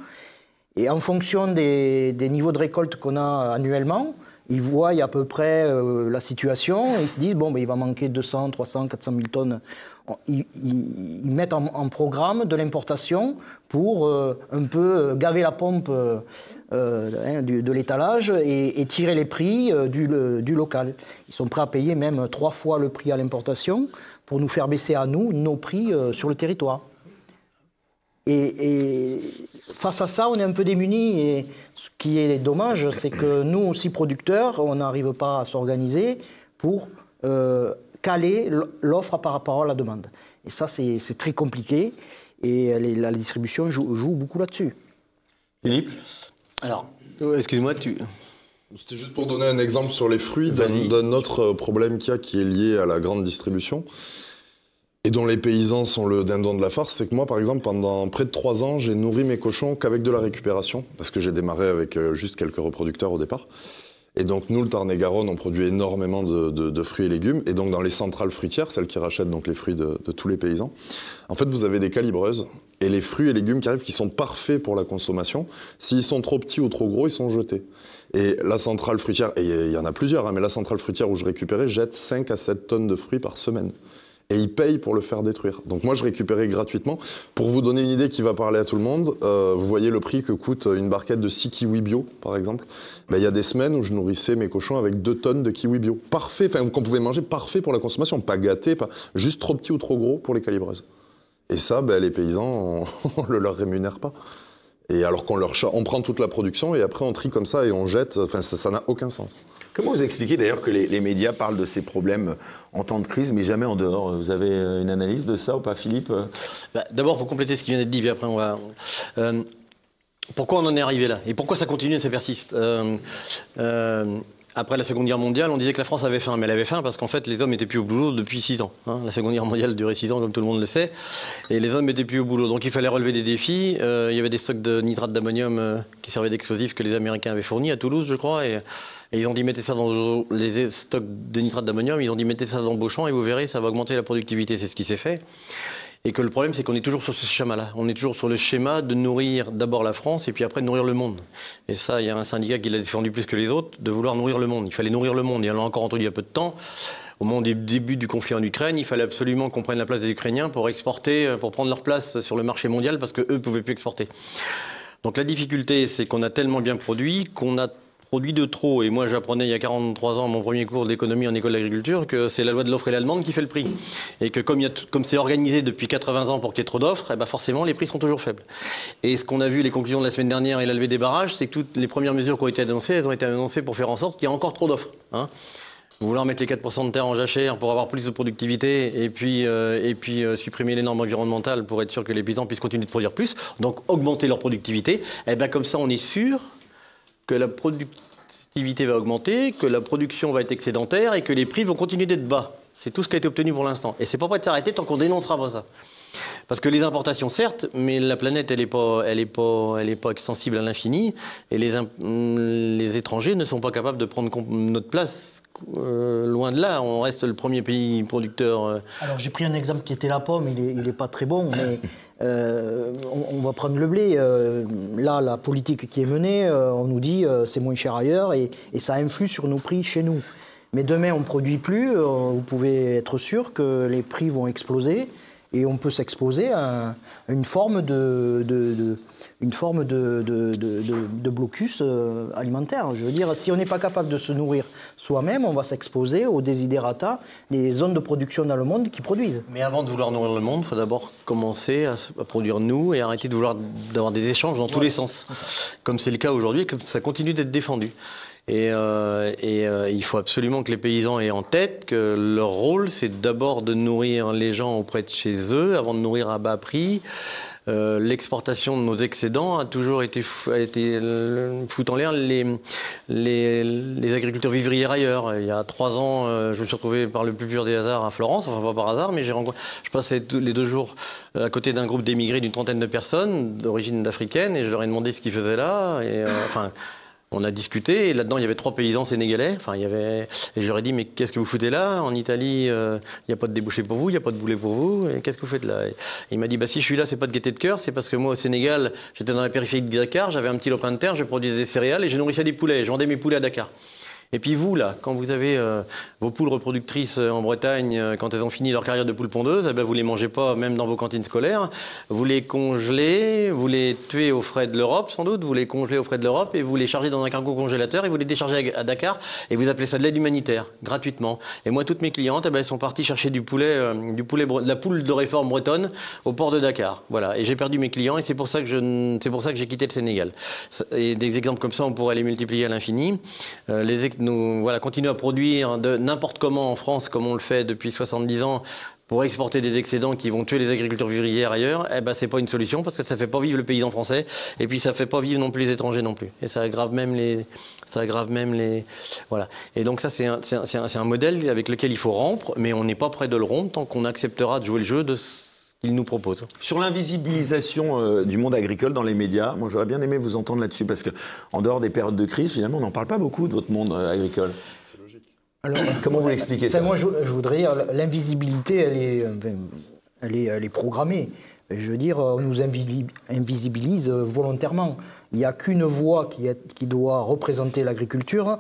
Et en fonction des, des niveaux de récolte qu'on a annuellement, ils voient à peu près euh, la situation et ils se disent bon, ben, il va manquer 200, 300, 400 000 tonnes. On- Ils, mettent en, programme de l'importation pour euh, un peu euh, gaver la pompe hein, de l'étalage et, tirer les prix du, local. Ils sont prêts à payer même trois fois le prix à l'importation pour nous faire baisser à nous nos prix sur le territoire. Et, et face à ça, on est un peu démunis. Et ce qui est dommage, c'est que nous aussi producteurs, on n'arrive pas à s'organiser pour euh, caler l'offre par rapport à la demande. Et ça, c'est très compliqué. Et les- la distribution joue, joue beaucoup là-dessus. Philippe? Alors, euh, excuse-moi, tu. C'était juste pour donner un exemple sur les fruits d'un autre problème qu'il y a qui est lié à la grande distribution et dont les paysans sont le dindon de la farce, c'est que moi, par exemple, pendant près de trois ans, j'ai nourri mes cochons qu'avec de la récupération, parce que j'ai démarré avec euh, juste quelques reproducteurs au départ. Et donc, nous, le Tarn-et-Garonne, on produit énormément de, fruits et légumes. Et donc, dans les centrales fruitières, celles qui rachètent donc les fruits de, de tous les paysans, en fait, vous avez des calibreuses. Et les fruits et légumes qui arrivent, qui sont parfaits pour la consommation, s'ils sont trop petits ou trop gros, ils sont jetés. Et la centrale fruitière, et il y en a plusieurs, hein, mais la centrale fruitière où je récupérais jette 5 à 7 tonnes de fruits par semaine. Et ils payent pour le faire détruire. Donc moi, je récupérais gratuitement. Pour vous donner une idée qui va parler à tout le monde, euh, vous voyez le prix que coûte une barquette de 6 kiwis bio, par exemple. Ben, Il y a des semaines où je nourrissais mes cochons avec 2 tonnes de kiwis bio. Parfait, enfin qu'on pouvait manger, parfait pour la consommation. Pas gâté, pas juste trop petit ou trop gros pour les calibreuses. Et ça, ben, les paysans, on, on le leur rémunère pas. Et alors qu'on leur on prend toute la production et après on trie comme ça et on jette. Enfin, ça n'a aucun sens. Comment vous expliquez d'ailleurs que les, les médias parlent de ces problèmes en temps de crise, mais jamais en dehors? Vous avez euh, une analyse de ça ou pas, Philippe? Bah, D'abord, pour compléter ce qui vient d'être dit, puis après on va. euh, pourquoi on en est arrivé là? Et pourquoi ça continue et ça persiste euh, euh, après la Seconde Guerre mondiale, on disait que la France avait faim, mais elle avait faim parce qu'en fait, les hommes n'étaient plus au boulot depuis 6 ans. hein. La Seconde Guerre mondiale durait 6 ans, comme tout le monde le sait, et les hommes n'étaient plus au boulot. Donc il fallait relever des défis. Euh, il y avait des stocks de nitrate d'ammonium euh, qui servaient d'explosifs que les Américains avaient fournis à Toulouse, je crois, et, ils ont dit mettez ça dans les stocks de nitrate d'ammonium, ils ont dit mettez ça dans champs et vous verrez, ça va augmenter la productivité. C'est ce qui s'est fait. Et que le problème, c'est qu'on est toujours sur ce schéma-là. On est toujours sur le schéma de nourrir d'abord la France et puis après de nourrir le monde. Et ça, il y a un syndicat qui l'a défendu plus que les autres, de vouloir nourrir le monde. Il fallait nourrir le monde. Et on l'a encore entendu il y a peu de temps. Au moment du début du conflit en Ukraine, il fallait absolument qu'on prenne la place des Ukrainiens pour exporter, euh, pour prendre leur place sur le marché mondial parce qu'eux ne pouvaient plus exporter. Donc la difficulté, c'est qu'on a tellement bien produit qu'on a produit de trop. Et moi, j'apprenais il y a 43 ans mon premier cours d'économie en école d'agriculture que c'est la loi de l'offre et la qui fait le prix. Et que comme c'est organisé depuis 80 ans pour qu'il y ait trop d'offres, eh ben forcément, les prix sont toujours faibles. Et ce qu'on a vu, les conclusions de la semaine dernière et la levée des barrages, c'est que toutes les premières mesures qui ont été annoncées, elles ont été annoncées pour faire en sorte qu'il y ait encore trop d'offres. hein. Vouloir mettre les 4% de terre en jachère pour avoir plus de productivité et puis, euh, et puis euh, supprimer les normes environnementales pour être sûr que les paysans puissent continuer de produire plus, donc augmenter leur productivité, et ben comme ça on est sûr que la productivité va augmenter, que la production va être excédentaire et que les prix vont continuer d'être bas. C'est tout ce qui a été obtenu pour l'instant. Et c'est pas prêt de s'arrêter tant qu'on dénoncera pas ça. Parce que les importations, certes, mais la planète, elle n'est pas, elle est pas, est pas extensible à l'infini, et les, étrangers ne sont pas capables de prendre notre place. euh, loin de là, on reste le premier pays producteur. euh, Alors j'ai pris un exemple qui était la pomme, il n'est pas très bon, mais euh, on, va prendre le blé. Là, la politique qui est menée, on nous dit c'est moins cher ailleurs et, et ça influe sur nos prix chez nous. Mais demain, on ne produit plus, vous pouvez être sûr que les prix vont exploser et on peut s'exposer à, un- à une forme de, de- de- une forme de, blocus euh, alimentaire. Je veux dire, si on n'est pas capable de se nourrir soi-même, on va s'exposer aux desiderata des zones de production dans le monde qui produisent. Mais avant de vouloir nourrir le monde, il faut d'abord commencer à, produire nous et arrêter de vouloir d'avoir des échanges dans tous les sens. Comme c'est le cas aujourd'hui, et comme ça continue d'être défendu. Et, euh, et, euh, il faut absolument que les paysans aient en tête que leur rôle, c'est d'abord de nourrir les gens auprès de chez eux, avant de nourrir à bas prix. Euh, L'exportation de nos excédents a toujours été, fou- a été euh, fout en l'air les, les, les agriculteurs vivrières ailleurs. Il y a trois ans, euh, je me suis retrouvé par le plus pur des hasards à Florence, enfin pas par hasard, mais j'ai je passais les deux jours euh, à côté d'un groupe d'émigrés d'une trentaine de personnes d'origine africaine et je leur ai demandé ce qu'ils faisaient là. Et, euh, enfin, on a discuté et là-dedans il y avait trois paysans sénégalais. Enfin, il y avait et j'aurais dit mais qu'est-ce que vous foutez là? En Italie, euh, il n'y a pas de débouché pour vous, il n'y a pas de boulet pour vous. Et qu'est-ce que vous faites là? Il m'a dit bah si je suis là, c'est pas de gaieté de cœur, c'est parce que moi au Sénégal, j'étais dans la périphérie de Dakar, j'avais un petit lopin de terre, je produisais des céréales et je nourrissais des poulets. Je vendais mes poulets à Dakar. Et puis vous, là, quand vous avez euh, vos poules reproductrices euh, en Bretagne, euh, quand elles ont fini leur carrière de poule pondeuse, eh ben, vous les mangez pas même dans vos cantines scolaires. Vous les congelez, vous les tuez aux frais de l'Europe, sans doute, vous les congelez aux frais de l'Europe et vous les chargez dans un cargo congélateur et vous les déchargez à Dakar et vous appelez ça de l'aide humanitaire, gratuitement. Et moi, toutes mes clientes, eh ben, elles sont parties chercher du poulet, du poulet, de la poule de réforme bretonne au port de Dakar. Voilà. Et j'ai perdu mes clients et c'est pour ça que c'est pour ça que j'ai quitté le Sénégal. Et des exemples comme ça, on pourrait les multiplier à l'infini. Nous, voilà, continuer à produire de n'importe comment en France, comme on le fait depuis 70 ans, pour exporter des excédents qui vont tuer les agriculteurs vivrières ailleurs, eh ben c'est pas une solution parce que ça fait pas vivre le paysan français et puis ça fait pas vivre non plus les étrangers non plus. Et ça aggrave même les, ça aggrave même les, voilà. Et donc ça c'est un, un- un- un modèle avec lequel il faut rompre, mais on n'est pas prêt de le rompre tant qu'on acceptera de jouer le jeu de qu'il nous propose. Sur l'invisibilisation euh, du monde agricole dans les médias, moi j'aurais bien aimé vous entendre là-dessus parce que en dehors des périodes de crise, finalement, on n'en parle pas beaucoup de votre monde euh, agricole. Alors, Comment vous l'expliquez ça moi, je, je voudrais dire, l'invisibilité, elle est, euh, elle est, elle est programmée. Je veux dire, on nous invisibilise euh, volontairement. Il n'y a qu'une voix qui, est- qui doit représenter l'agriculture,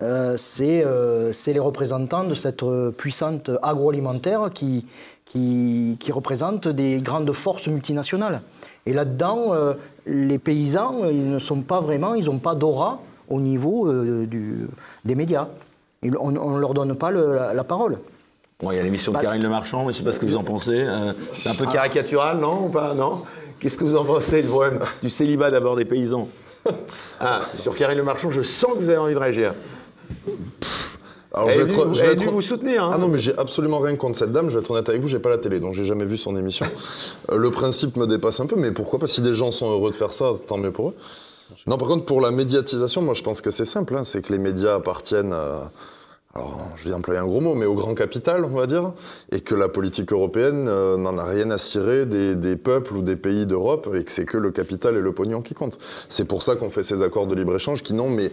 euh, c'est euh, c'est les représentants de cette euh, puissante agroalimentaire qui, qui, qui représente des grandes forces multinationales. Et là-dedans, euh, les paysans, ils ne sont pas vraiment, ils n'ont pas d'aura au niveau euh, du, des médias. Ils- on ne leur donne pas le- la, la parole. Bon, il y a l'émission de Karine Le Marchand, mais je ne sais pas ce que vous en pensez. Euh, c'est un Ah. peu caricatural, non ou pas Non? Qu'est-ce que vous en pensez du problème du célibat d'abord des paysans? Ah, sur Karine Le Marchand, je sens que vous avez envie de réagir. Alors, Elle je vais être- je vais être- vous soutenir. hein. Ah non, mais j'ai absolument rien contre cette dame. Je vais être honnête avec vous, j'ai pas la télé, donc j'ai jamais vu son émission. Euh, le principe me dépasse un peu, mais pourquoi pas Si des gens sont heureux de faire ça, tant mieux pour eux. Non, par contre, pour la médiatisation, moi, je pense que c'est simple. hein, c'est que les médias appartiennent. à- alors, je vais employer un gros mot, mais au grand capital, on va dire, et que la politique européenne euh, n'en a rien à cirer des, des peuples ou des pays d'Europe, et que c'est que le capital et le pognon qui comptent. C'est pour ça qu'on fait ces accords de libre-échange qui n'ont mais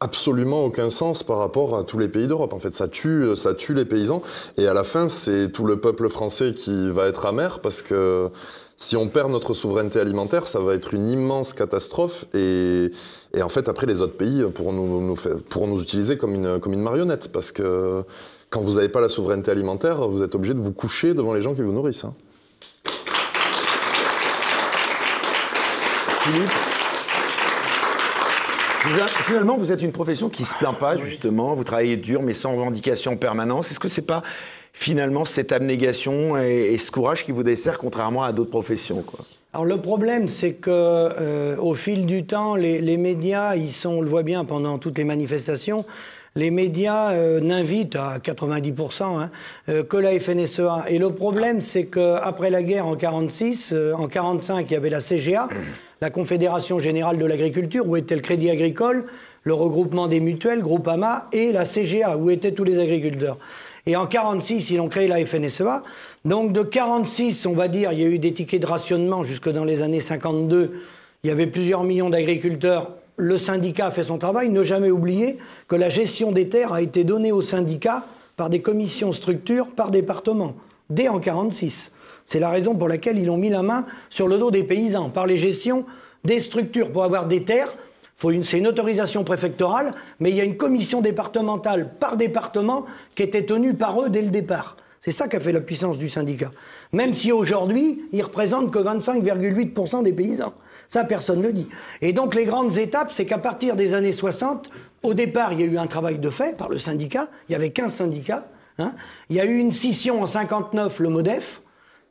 absolument aucun sens par rapport à tous les pays d'Europe. En fait, ça tue, ça tue les paysans, et à la fin, c'est tout le peuple français qui va être amer, parce que si on perd notre souveraineté alimentaire, ça va être une immense catastrophe, et, en fait, après, les autres pays pourront nous, pourront nous utiliser comme une, comme une marionnette, parce que quand vous n'avez pas la souveraineté alimentaire, vous êtes obligé de vous coucher devant les gens qui vous nourrissent. hein. Finalement, vous êtes une profession qui se plaint pas, justement. Vous travaillez dur, mais sans revendication en permanence. Est-ce que c'est pas finalement cette abnégation et, et ce courage qui vous dessert, contrairement à d'autres professions quoi? Alors le problème, c'est que euh, au fil du temps, les, les médias, ils sont, on le voit bien pendant toutes les manifestations, les médias euh, n'invitent à 90% hein, euh, que la FNSEA. Et le problème, c'est qu'après la guerre en 46, euh, en 45, il y avait la CGA, la Confédération générale de l'agriculture, où était le Crédit Agricole, le regroupement des mutuelles, Groupama, et la CGA, où étaient tous les agriculteurs. Et en 46, ils ont créé la FNSEA. Donc de 46, on va dire, il y a eu des tickets de rationnement jusque dans les années 52. Il y avait plusieurs millions d'agriculteurs. Le syndicat a fait son travail. Ne jamais oublier que la gestion des terres a été donnée au syndicat par des commissions structures par département, dès en 46. C'est la raison pour laquelle ils ont mis la main sur le dos des paysans, par les gestions des structures. Pour avoir des terres, c'est une autorisation préfectorale, mais il y a une commission départementale par département qui était tenue par eux dès le départ. C'est ça qui a fait la puissance du syndicat. Même si aujourd'hui, ils représentent que 25,8% des paysans. Ça, personne ne le dit. Et donc, les grandes étapes, c'est qu'à partir des années 60, au départ, il y a eu un travail de fait par le syndicat. Il y avait 15 syndicats. hein. Il y a eu une scission en 59, le MODEF,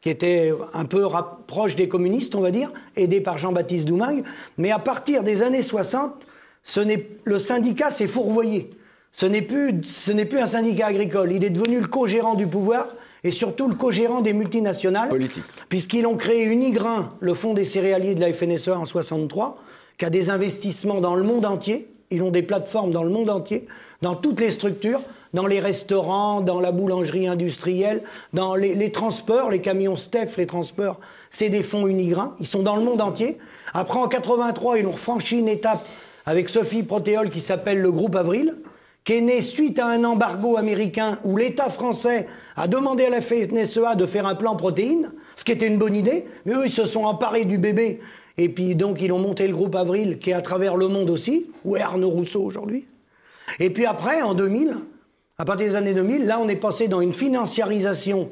qui était un peu proche des communistes, on va dire, aidé par Jean-Baptiste Doumingue. Mais à partir des années 60, ce n'est- le syndicat s'est fourvoyé. Ce n'est plus, ce n'est plus un syndicat agricole. Il est devenu le co-gérant du pouvoir et surtout le co-gérant des multinationales. Politique. Puisqu'ils ont créé Unigrain, le fonds des céréaliers de la FNSEA en 63, qui a des investissements dans le monde entier. Ils ont des plateformes dans le monde entier, dans toutes les structures, dans les restaurants, dans la boulangerie industrielle, dans les, les transports, les camions Steph, les transports. C'est des fonds Unigrain. Ils sont dans le monde entier. Après, en 83, ils ont franchi une étape avec Sophie Protéol qui s'appelle le groupe Avril qui est né suite à un embargo américain où l'État français a demandé à la FNSEA de faire un plan protéines, ce qui était une bonne idée, mais eux, ils se sont emparés du bébé. Et puis, donc, ils ont monté le groupe Avril, qui est à travers le monde aussi, où est Arnaud Rousseau aujourd'hui. Et puis après, en 2000, à partir des années 2000, là, on est passé dans une financiarisation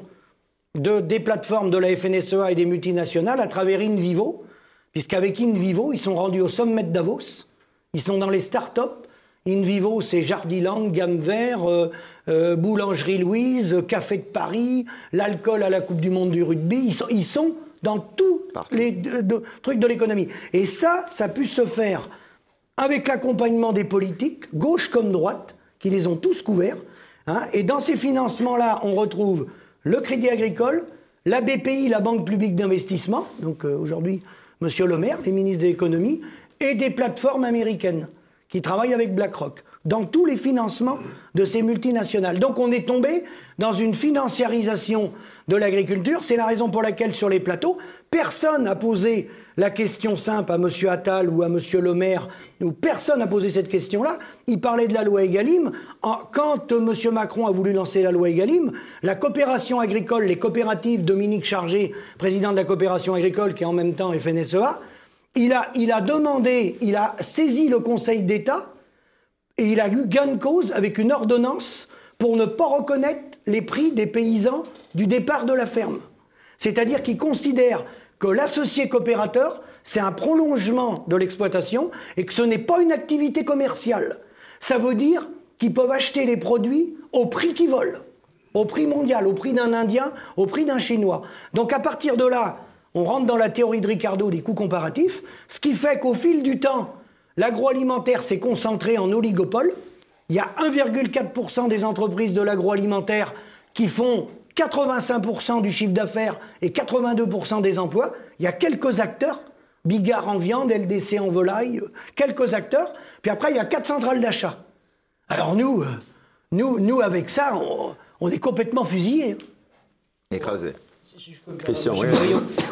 de, des plateformes de la FNSEA et des multinationales à travers InVivo, puisqu'avec InVivo, ils sont rendus au sommet de Davos, ils sont dans les start-up. InVivo, c'est Jardiland, Gamme Vert, euh, euh, Boulangerie Louise, Café de Paris, l'alcool à la Coupe du Monde du rugby. Ils sont, ils sont dans tous les de- de- trucs de l'économie. Et ça, ça a pu se faire avec l'accompagnement des politiques, gauche comme droite, qui les ont tous couverts. hein. et dans ces financements-là, on retrouve le Crédit Agricole, la BPI, la Banque publique d'investissement, donc euh, aujourd'hui, Monsieur Le Maire, les ministres de l'économie, et des plateformes américaines qui travaillent avec BlackRock dans tous les financements de ces multinationales. Donc on est tombé dans une financiarisation de l'agriculture. C'est la raison pour laquelle sur les plateaux, personne n'a posé la question simple à M. Attal ou à M. Le Maire, personne n'a posé cette question-là. Il parlait de la loi Egalim. Quand euh, M. Macron a voulu lancer la loi Egalim, la coopération agricole, les coopératives, Dominique Chargé, président de la coopération agricole, qui est en même temps FNSEA, il a, demandé, il a saisi le Conseil d'État et il a eu gain de cause avec une ordonnance pour ne pas reconnaître les prix des paysans du départ de la ferme. C'est-à-dire qu'il considère que l'associé coopérateur, c'est un prolongement de l'exploitation et que ce n'est pas une activité commerciale. Ça veut dire qu'ils peuvent acheter les produits au prix qu'ils veulent, au prix mondial, au prix d'un Indien, au prix d'un Chinois. Donc à partir de là, on rentre dans la théorie de Ricardo des coûts comparatifs, ce qui fait qu'au fil du temps, l'agroalimentaire s'est concentré en oligopole, Il y a 1,4% des entreprises de l'agroalimentaire qui font 85% du chiffre d'affaires et 82% des emplois. Il y a quelques acteurs, Bigard en viande, LDC en volaille, quelques acteurs. Puis après, il y a quatre centrales d'achat. Alors nous, euh, nous, avec ça, on, est complètement fusillés.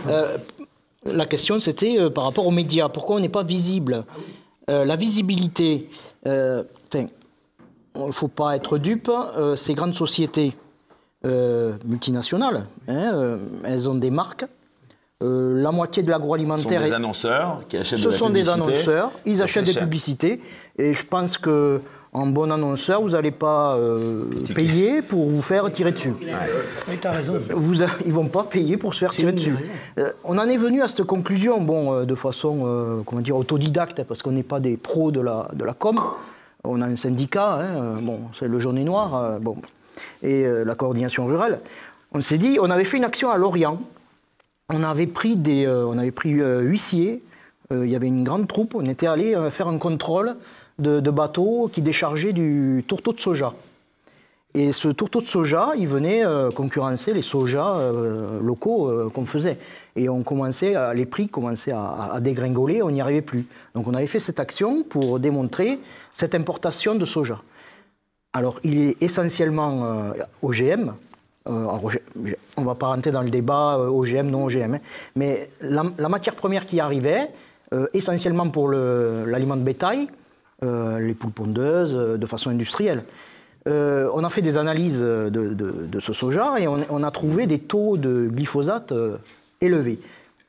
Euh, la question, c'était euh, par rapport aux médias. Pourquoi on n'est pas visible? Euh, La visibilité, euh, il ne faut pas être dupe. euh, ces grandes sociétés euh, multinationales, hein, euh, elles ont des marques. Euh, la moitié de Ce sont l'agroalimentaire des est- annonceurs qui achètent ce de la sont des publicité. annonceurs, ils achètent des publicités. Et je pense que en bon annonceur, vous n'allez pas euh, payer pour vous faire tirer dessus. Oui, t'as raison. Vous a- ils vont pas payer pour se faire tirer dessus. Euh, on en est venu à cette conclusion, bon, euh, de façon, euh, comment dire, autodidacte, parce qu'on n'est pas des pros de la, de la com. On a un syndicat, hein, bon, c'est le jaune et noir, euh, bon, et euh, la coordination rurale. On s'est dit, on avait fait une action à Lorient. On avait pris des, euh, on avait pris euh, huissiers. euh, Il y avait une grande troupe. On était allé euh, faire un contrôle de, bateaux qui déchargeaient du tourteau de soja. Et ce tourteau de soja, il venait euh, concurrencer les sojas euh, locaux euh, qu'on faisait. Et on commençait, les prix commençaient à, dégringoler, on n'y arrivait plus. Donc on avait fait cette action pour démontrer cette importation de soja. Alors il est essentiellement OGM. On ne va pas rentrer dans le débat OGM, non OGM. hein. mais la, matière première qui arrivait, essentiellement pour l'aliment de bétail, les poules pondeuses, euh, de façon industrielle. Euh, on a fait des analyses de, ce soja et on, a trouvé des taux de glyphosate euh, élevés.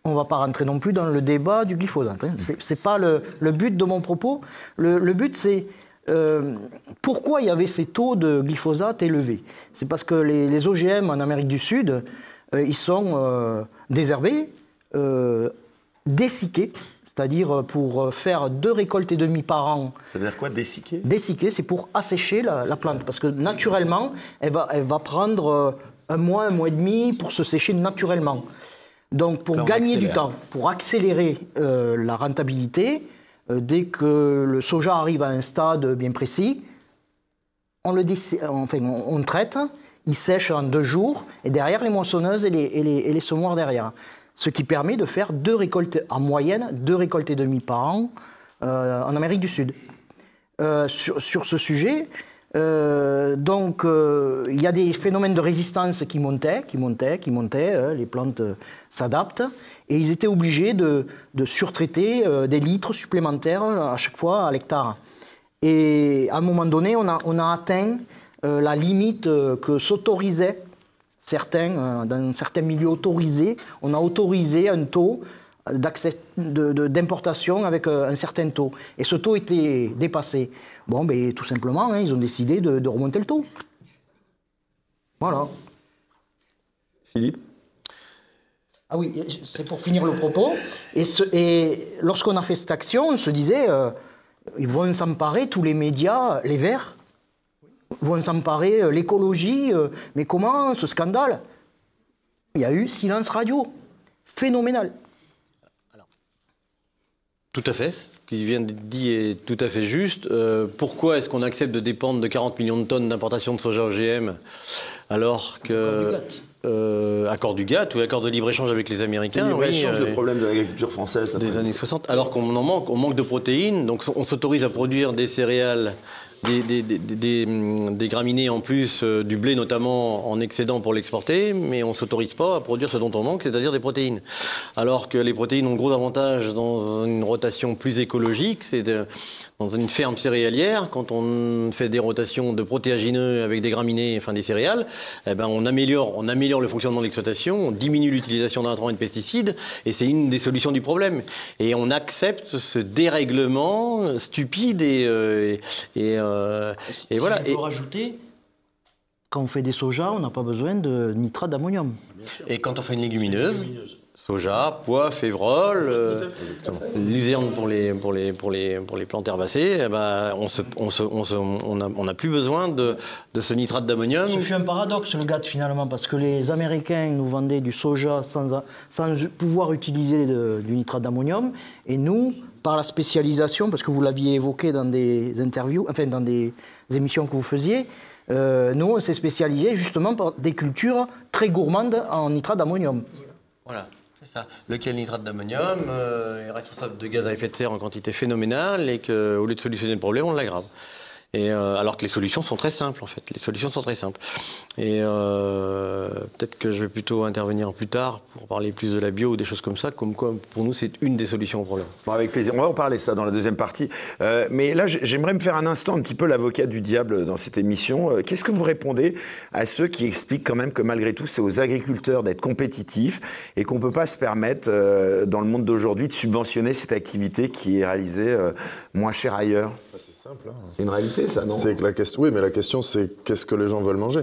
On ne va pas rentrer non plus dans le débat du glyphosate. hein. C'est c'est pas le, but de mon propos. Le, but, c'est euh, pourquoi il y avait ces taux de glyphosate élevés? C'est parce que les, OGM en Amérique du Sud, euh, ils sont euh, désherbés, euh, dessiqués, c'est-à-dire pour faire deux récoltes et demie par an Ça veut dire quoi, dessiquer Dessiquer, c'est pour assécher la, la plante, parce que naturellement, elle va, elle va prendre euh, un mois, un mois et demi pour se sécher naturellement. Donc, pour Là, gagner du temps, pour accélérer euh, la rentabilité, euh, dès que le soja arrive à un stade bien précis, on le dessi- enfin, on, on le traite, il sèche en deux jours, et derrière les moissonneuses et les, et les, et les semoirs derrière. Ce qui permet de faire deux récoltes, en moyenne, deux récoltes et demie par an euh, en Amérique du Sud. Euh, sur, ce sujet, euh, donc il y a des phénomènes de résistance qui montaient, qui montaient, qui montaient, les plantes s'adaptent, et ils étaient obligés de, surtraiter des litres supplémentaires à chaque fois à l'hectare. Et à un moment donné, on a, atteint la limite que s'autorisaient certains, euh, dans certains milieux autorisés, on a autorisé un taux d'accès- de- de- d'importation avec euh, un certain taux. Et ce taux était dépassé. Bon, ben, tout simplement, hein, ils ont décidé de, de remonter le taux. Voilà. Philippe? Ah oui, c'est pour finir le propos. Et lorsqu'on a fait cette action, on se disait, euh, ils vont s'emparer, tous les médias, les Verts, vont s'emparer, euh, l'écologie, euh, mais comment ce scandale Il y a eu silence radio. Phénoménal. Tout à fait. Ce qui vient d'être dit est tout à fait juste. Euh, pourquoi est-ce qu'on accepte de dépendre de 40 millions de tonnes d'importation de soja OGM alors que. Euh, accord du GATT ou accord de libre-échange avec les Américains le oui, change euh, le problème de l'agriculture française. des années 60, alors qu'on en manque, on manque de protéines, donc on s'autorise à produire des céréales, des, des, des- des- hum, graminées en plus, euh, du blé notamment en excédent pour l'exporter, mais on s'autorise pas à produire ce dont on manque, c'est-à-dire des protéines. Alors que les protéines ont gros avantage dans une rotation plus écologique, c'est dans une ferme céréalière, quand on fait des rotations de protéagineux avec des graminées, enfin des céréales, eh ben on améliore, on améliore le fonctionnement de l'exploitation, on diminue l'utilisation d'intrants et de pesticides, et c'est une des solutions du problème. Et on accepte ce dérèglement stupide et, euh, et, euh, et voilà. Je Et, peux rajouter, quand on fait des sojas, on n'a pas besoin de nitrate d'ammonium. et quand on fait une légumineuse, soja, pois, févrole, euh, luzerne pour les, pour les, pour les, pour les plantes herbacées, eh ben, on n'a on se- on se- on a- on a plus besoin de, de ce nitrate d'ammonium. Ce fut un paradoxe, le GATT, finalement, parce que les Américains nous vendaient du soja sans, sans pouvoir utiliser de- du nitrate d'ammonium, et nous, par la spécialisation, parce que vous l'aviez évoqué dans des interviews, enfin dans des émissions que vous faisiez, euh, nous, on s'est spécialisé justement par des cultures très gourmandes en nitrate d'ammonium. Voilà, Lequel nitrate d'ammonium euh, est responsable de gaz à effet de serre en quantité phénoménale et qu'au lieu de solutionner le problème, on l'aggrave. Euh, alors que les solutions sont très simples en fait. Les solutions sont très simples. Et euh, peut-être que je vais plutôt intervenir plus tard pour parler plus de la bio ou des choses comme ça. Comme quoi, pour nous, c'est une des solutions au problème. Bon, avec plaisir. On va en parler ça dans la deuxième partie. Euh, mais là, j'aimerais me faire un instant un petit peu l'avocat du diable dans cette émission. Qu'est-ce que vous répondez à ceux qui expliquent quand même que malgré tout, c'est aux agriculteurs d'être compétitifs et qu'on ne peut pas se permettre, dans le monde d'aujourd'hui, de subventionner cette activité qui est réalisée moins cher ailleurs? C'est simple. hein. C'est une réalité, ça, non C'est que la question, oui, mais la question c'est qu'est-ce que les gens veulent manger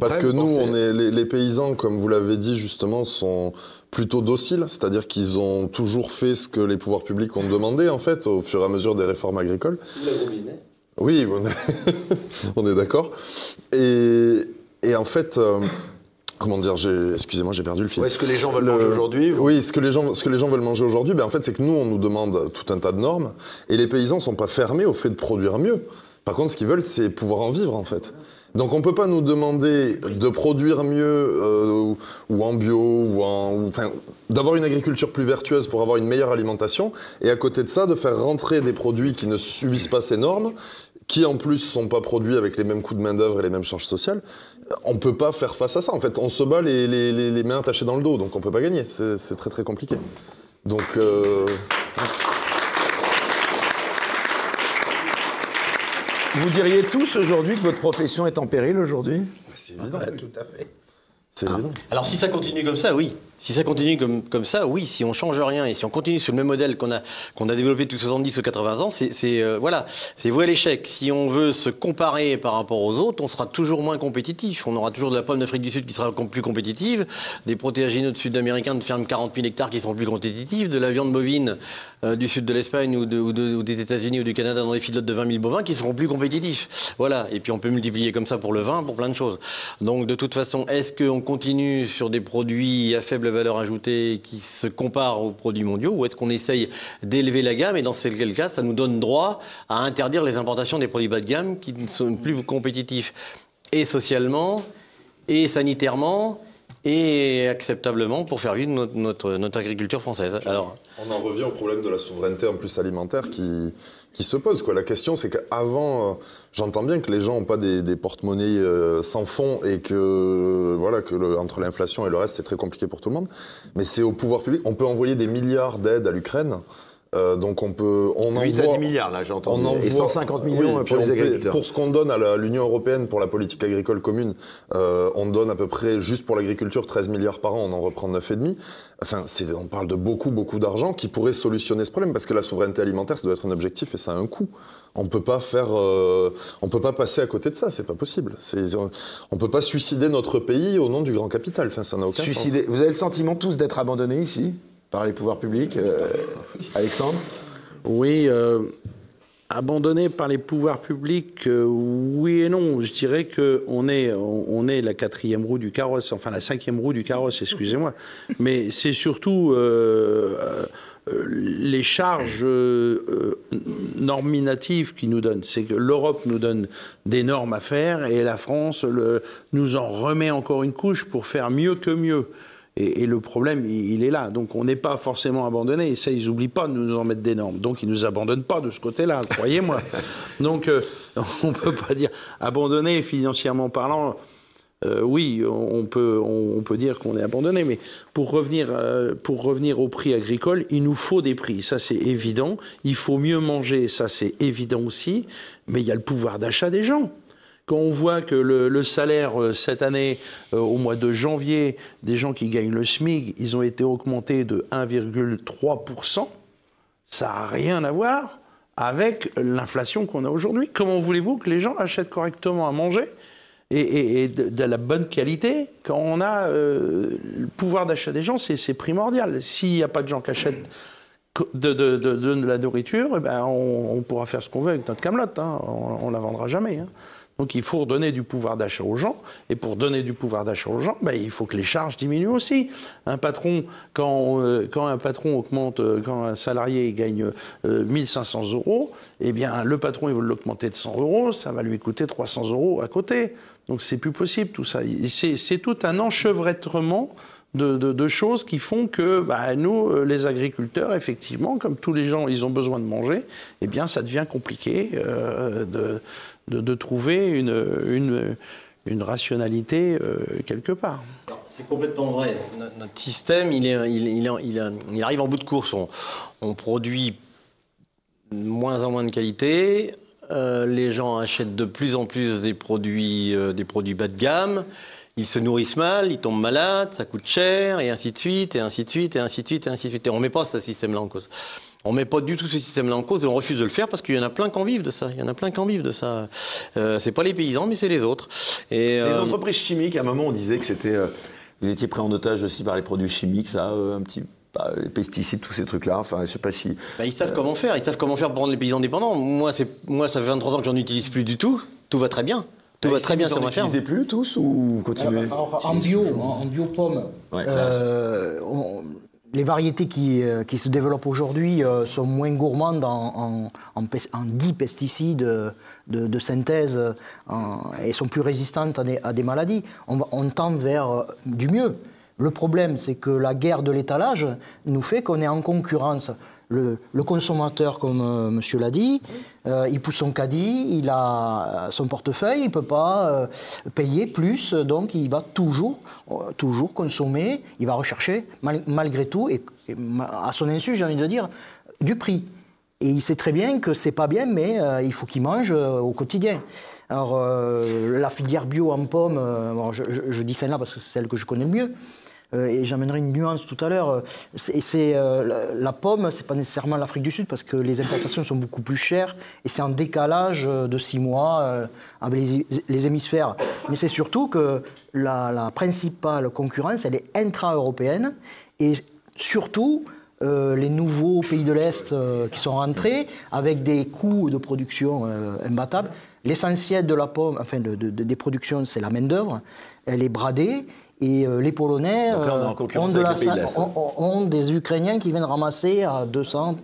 Parce que nous, on est, les, les paysans, comme vous l'avez dit justement, sont plutôt dociles, c'est-à-dire qu'ils ont toujours fait ce que les pouvoirs publics ont demandé, en fait, au fur et à mesure des réformes agricoles. Oui, on est, on est d'accord. Et, et en fait, euh, comment dire, excusez-moi, j'ai perdu le fil. Ouais, ce que les gens veulent Le- manger aujourd'hui vous- Oui, ce que les gens, ce que les gens veulent manger aujourd'hui, ben en fait, c'est que nous, on nous demande tout un tas de normes, et les paysans sont pas fermés au fait de produire mieux. Par contre, ce qu'ils veulent, c'est pouvoir en vivre, en fait. Donc, on peut pas nous demander de produire mieux, euh, ou en bio, ou en, enfin, d'avoir une agriculture plus vertueuse pour avoir une meilleure alimentation, et à côté de ça, de faire rentrer des produits qui ne subissent pas ces normes, qui en plus sont pas produits avec les mêmes coûts de main d'œuvre et les mêmes charges sociales. On peut pas faire face à ça. En fait, on se bat les, les- les- les mains attachées dans le dos, donc on peut pas gagner. C'est très très compliqué. Donc euh, Vous diriez tous aujourd'hui que votre profession est en péril aujourd'hui? C'est évident. Tout à fait. C'est évident. Alors si ça continue comme ça, oui. Si ça continue comme, comme ça, oui. Si on change rien et si on continue sur le même modèle qu'on a, qu'on a développé depuis 70 ou 80 ans, c'est, euh, voilà, c'est voué à l'échec. Si on veut se comparer par rapport aux autres, on sera toujours moins compétitif. On aura toujours de la pomme d'Afrique du Sud qui sera plus compétitive, des protéagineux sud-américains de ferme 40 000 hectares qui seront plus compétitifs, de la viande bovine euh, du sud de l'Espagne de- de- ou des États-Unis ou du Canada dans des filotes de 20 000 bovins qui seront plus compétitifs. Voilà. Et puis on peut multiplier comme ça pour le vin, pour plein de choses. Donc de toute façon, est-ce qu'on continue sur des produits à faible valeur ajoutée qui se comparent aux produits mondiaux ou est-ce qu'on essaye d'élever la gamme? Et dans ce cas, ça nous donne droit à interdire les importations des produits bas de gamme qui ne sont plus compétitifs et socialement et sanitairement et acceptablement pour faire vivre notre, notre, notre agriculture française. Alors, On en revient au problème de la souveraineté en plus alimentaire qui, qui se pose. Quoi. La question, c'est qu'avant, euh, j'entends bien que les gens n'ont pas des, porte-monnaies euh, sans fond et que, voilà, que entre l'inflation et le reste, c'est très compliqué pour tout le monde. Mais c'est au pouvoir public. On peut envoyer des milliards d'aides à l'Ukraine. Euh, donc on peut, on 8 envoie, à 10 milliards, là, j'ai entendu. on envoie, Et 150 millions Oui, pour les on agriculteurs. Pour ce qu'on donne à l'Union européenne pour la politique agricole commune, euh, on donne à peu près, juste pour l'agriculture, 13 milliards par an, on en reprend 9,5. Enfin, on parle de beaucoup, beaucoup d'argent qui pourrait solutionner ce problème, parce que la souveraineté alimentaire, ça doit être un objectif et ça a un coût. On peut pas faire, euh, on peut pas passer à côté de ça, c'est pas possible. C'est- On peut pas suicider notre pays au nom du grand capital. Enfin, ça n'a aucun sens. Suicidé. Vous avez le sentiment tous d'être abandonnés ici? Par les pouvoirs publics, euh, Alexandre Oui, euh, abandonné par les pouvoirs publics, euh, oui et non. Je dirais que on est, on, est la quatrième roue du carrosse, enfin la cinquième roue du carrosse, excusez-moi. Mais c'est surtout les charges norminatives qui nous donnent. C'est que l'Europe nous donne des normes à faire et la France le, nous en remet encore une couche pour faire mieux que mieux. Et, et le problème, il, il est là. Donc on n'est pas forcément abandonné. Et ça, ils n'oublient pas de nous en mettre des normes. Donc ils ne nous abandonnent pas de ce côté-là, croyez-moi. Donc euh, on ne peut pas dire abandonné financièrement parlant. euh, oui, on peut, on, on peut dire qu'on est abandonné, mais pour revenir, euh, pour revenir au prix agricole, il nous faut des prix, ça c'est évident. Il faut mieux manger, ça c'est évident aussi, mais il y a le pouvoir d'achat des gens. Quand on voit que le, salaire euh, cette année, euh, au mois de janvier, des gens qui gagnent le SMIC, ils ont été augmentés de 1,3%, ça n'a rien à voir avec l'inflation qu'on a aujourd'hui. Comment voulez-vous que les gens achètent correctement à manger et, de, la bonne qualité, quand on a euh, le pouvoir d'achat des gens, c'est primordial. S'il n'y a pas de gens qui achètent de, la nourriture, eh ben on, on pourra faire ce qu'on veut avec notre camelote. hein. On, ne la vendra jamais. hein. Donc il faut redonner du pouvoir d'achat aux gens. Et pour donner du pouvoir d'achat aux gens, ben, il faut que les charges diminuent aussi. Un patron, quand, euh, quand un patron augmente, euh, quand un salarié gagne euh, 1500 euros, eh bien le patron il veut l'augmenter de 100 euros, ça va lui coûter 300 euros à côté. Donc c'est plus possible tout ça. C'est tout un enchevêtrement de, de- choses qui font que bah, nous, euh, les agriculteurs, effectivement, comme tous les gens, ils ont besoin de manger, eh bien, ça devient compliqué de- trouver une, une, rationalité euh, quelque part. C'est complètement vrai. No- Notre système, il, est, il, arrive en bout de course. On, on produit moins en moins de qualité. euh, les gens achètent de plus en plus des produits, euh, des produits bas de gamme. Ils se nourrissent mal, ils tombent malades, ça coûte cher, et ainsi de suite, et ainsi de suite, et ainsi de suite, et ainsi de suite. Et on ne met pas ce système-là en cause. On ne met pas du tout ce système-là en cause et on refuse de le faire parce qu'il y en a plein qui en vivent de ça. Il y en a plein qui en vivent de ça. Euh, c'est pas les paysans, mais c'est les autres. Et, Les euh, entreprises chimiques, à un moment, on disait que c'était. euh, vous étiez pris en otage aussi par les produits chimiques, ça, euh, un petit. bah, les pesticides, tous ces trucs-là. Enfin, je sais pas si. Bah, ils savent comment faire, ils savent comment faire pour rendre les paysans dépendants. Moi, c'est, moi ça fait 23 ans que j'en utilise plus du tout. Tout va très bien. Tout va très bien sur ma ferme. Vous n'utilisez plus tous ou vous continuez? Alors, en bio, en, en bio pomme, Ouais, euh, on- les variétés qui, euh, qui se développent aujourd'hui euh, sont moins gourmandes en, en, pesticides euh, de, synthèse et sont plus résistantes à des, maladies. On, tend vers du mieux. Le problème, c'est que la guerre de l'étalage nous fait qu'on est en concurrence. Le, consommateur, comme euh, monsieur l'a dit, euh, il pousse son caddie, il a son portefeuille, il ne peut pas euh, payer plus, donc il va toujours, euh, toujours consommer, il va rechercher mal- malgré tout, et, à son insu, j'ai envie de dire, du prix. Et il sait très bien que c'est pas bien, mais euh, il faut qu'il mange euh, au quotidien. Alors, euh, la filière bio en pommes, euh, je- je dis celle-là parce que c'est celle que je connais le mieux. Euh, et j'amènerai une nuance tout à l'heure. C'est, euh, la, la pomme, c'est pas nécessairement l'Afrique du Sud parce que les importations sont beaucoup plus chères et c'est en décalage euh, de six mois avec les, les hémisphères. Mais c'est surtout que la, principale concurrence, elle est intra-européenne et surtout les nouveaux pays de l'Est qui sont rentrés avec des coûts de production imbattables. L'essentiel de la pomme, enfin de- de- de- des productions, c'est la main-d'œuvre. Elle est bradée. Et euh, les Polonais là, on euh, ont, de la de des Ukrainiens qui viennent ramasser à 200,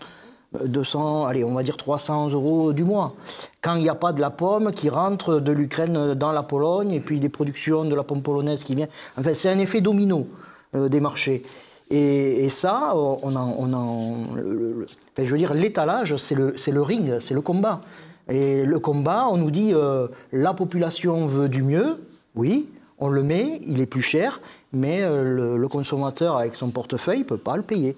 euh, 200, allez, on va dire 300 euros du mois. Quand il n'y a pas de la pomme qui rentre de l'Ukraine dans la Pologne, et puis des productions de la pomme polonaise qui vient. Enfin, c'est un effet domino euh, des marchés. Et, et ça, on en, on en- le- le- le- enfin, je veux dire, l'étalage, c'est le, le ring, c'est le combat. Et le combat, on nous dit, euh, la population veut du mieux, oui, on le met, il est plus cher, mais euh, le, le consommateur avec son portefeuille ne peut pas le payer.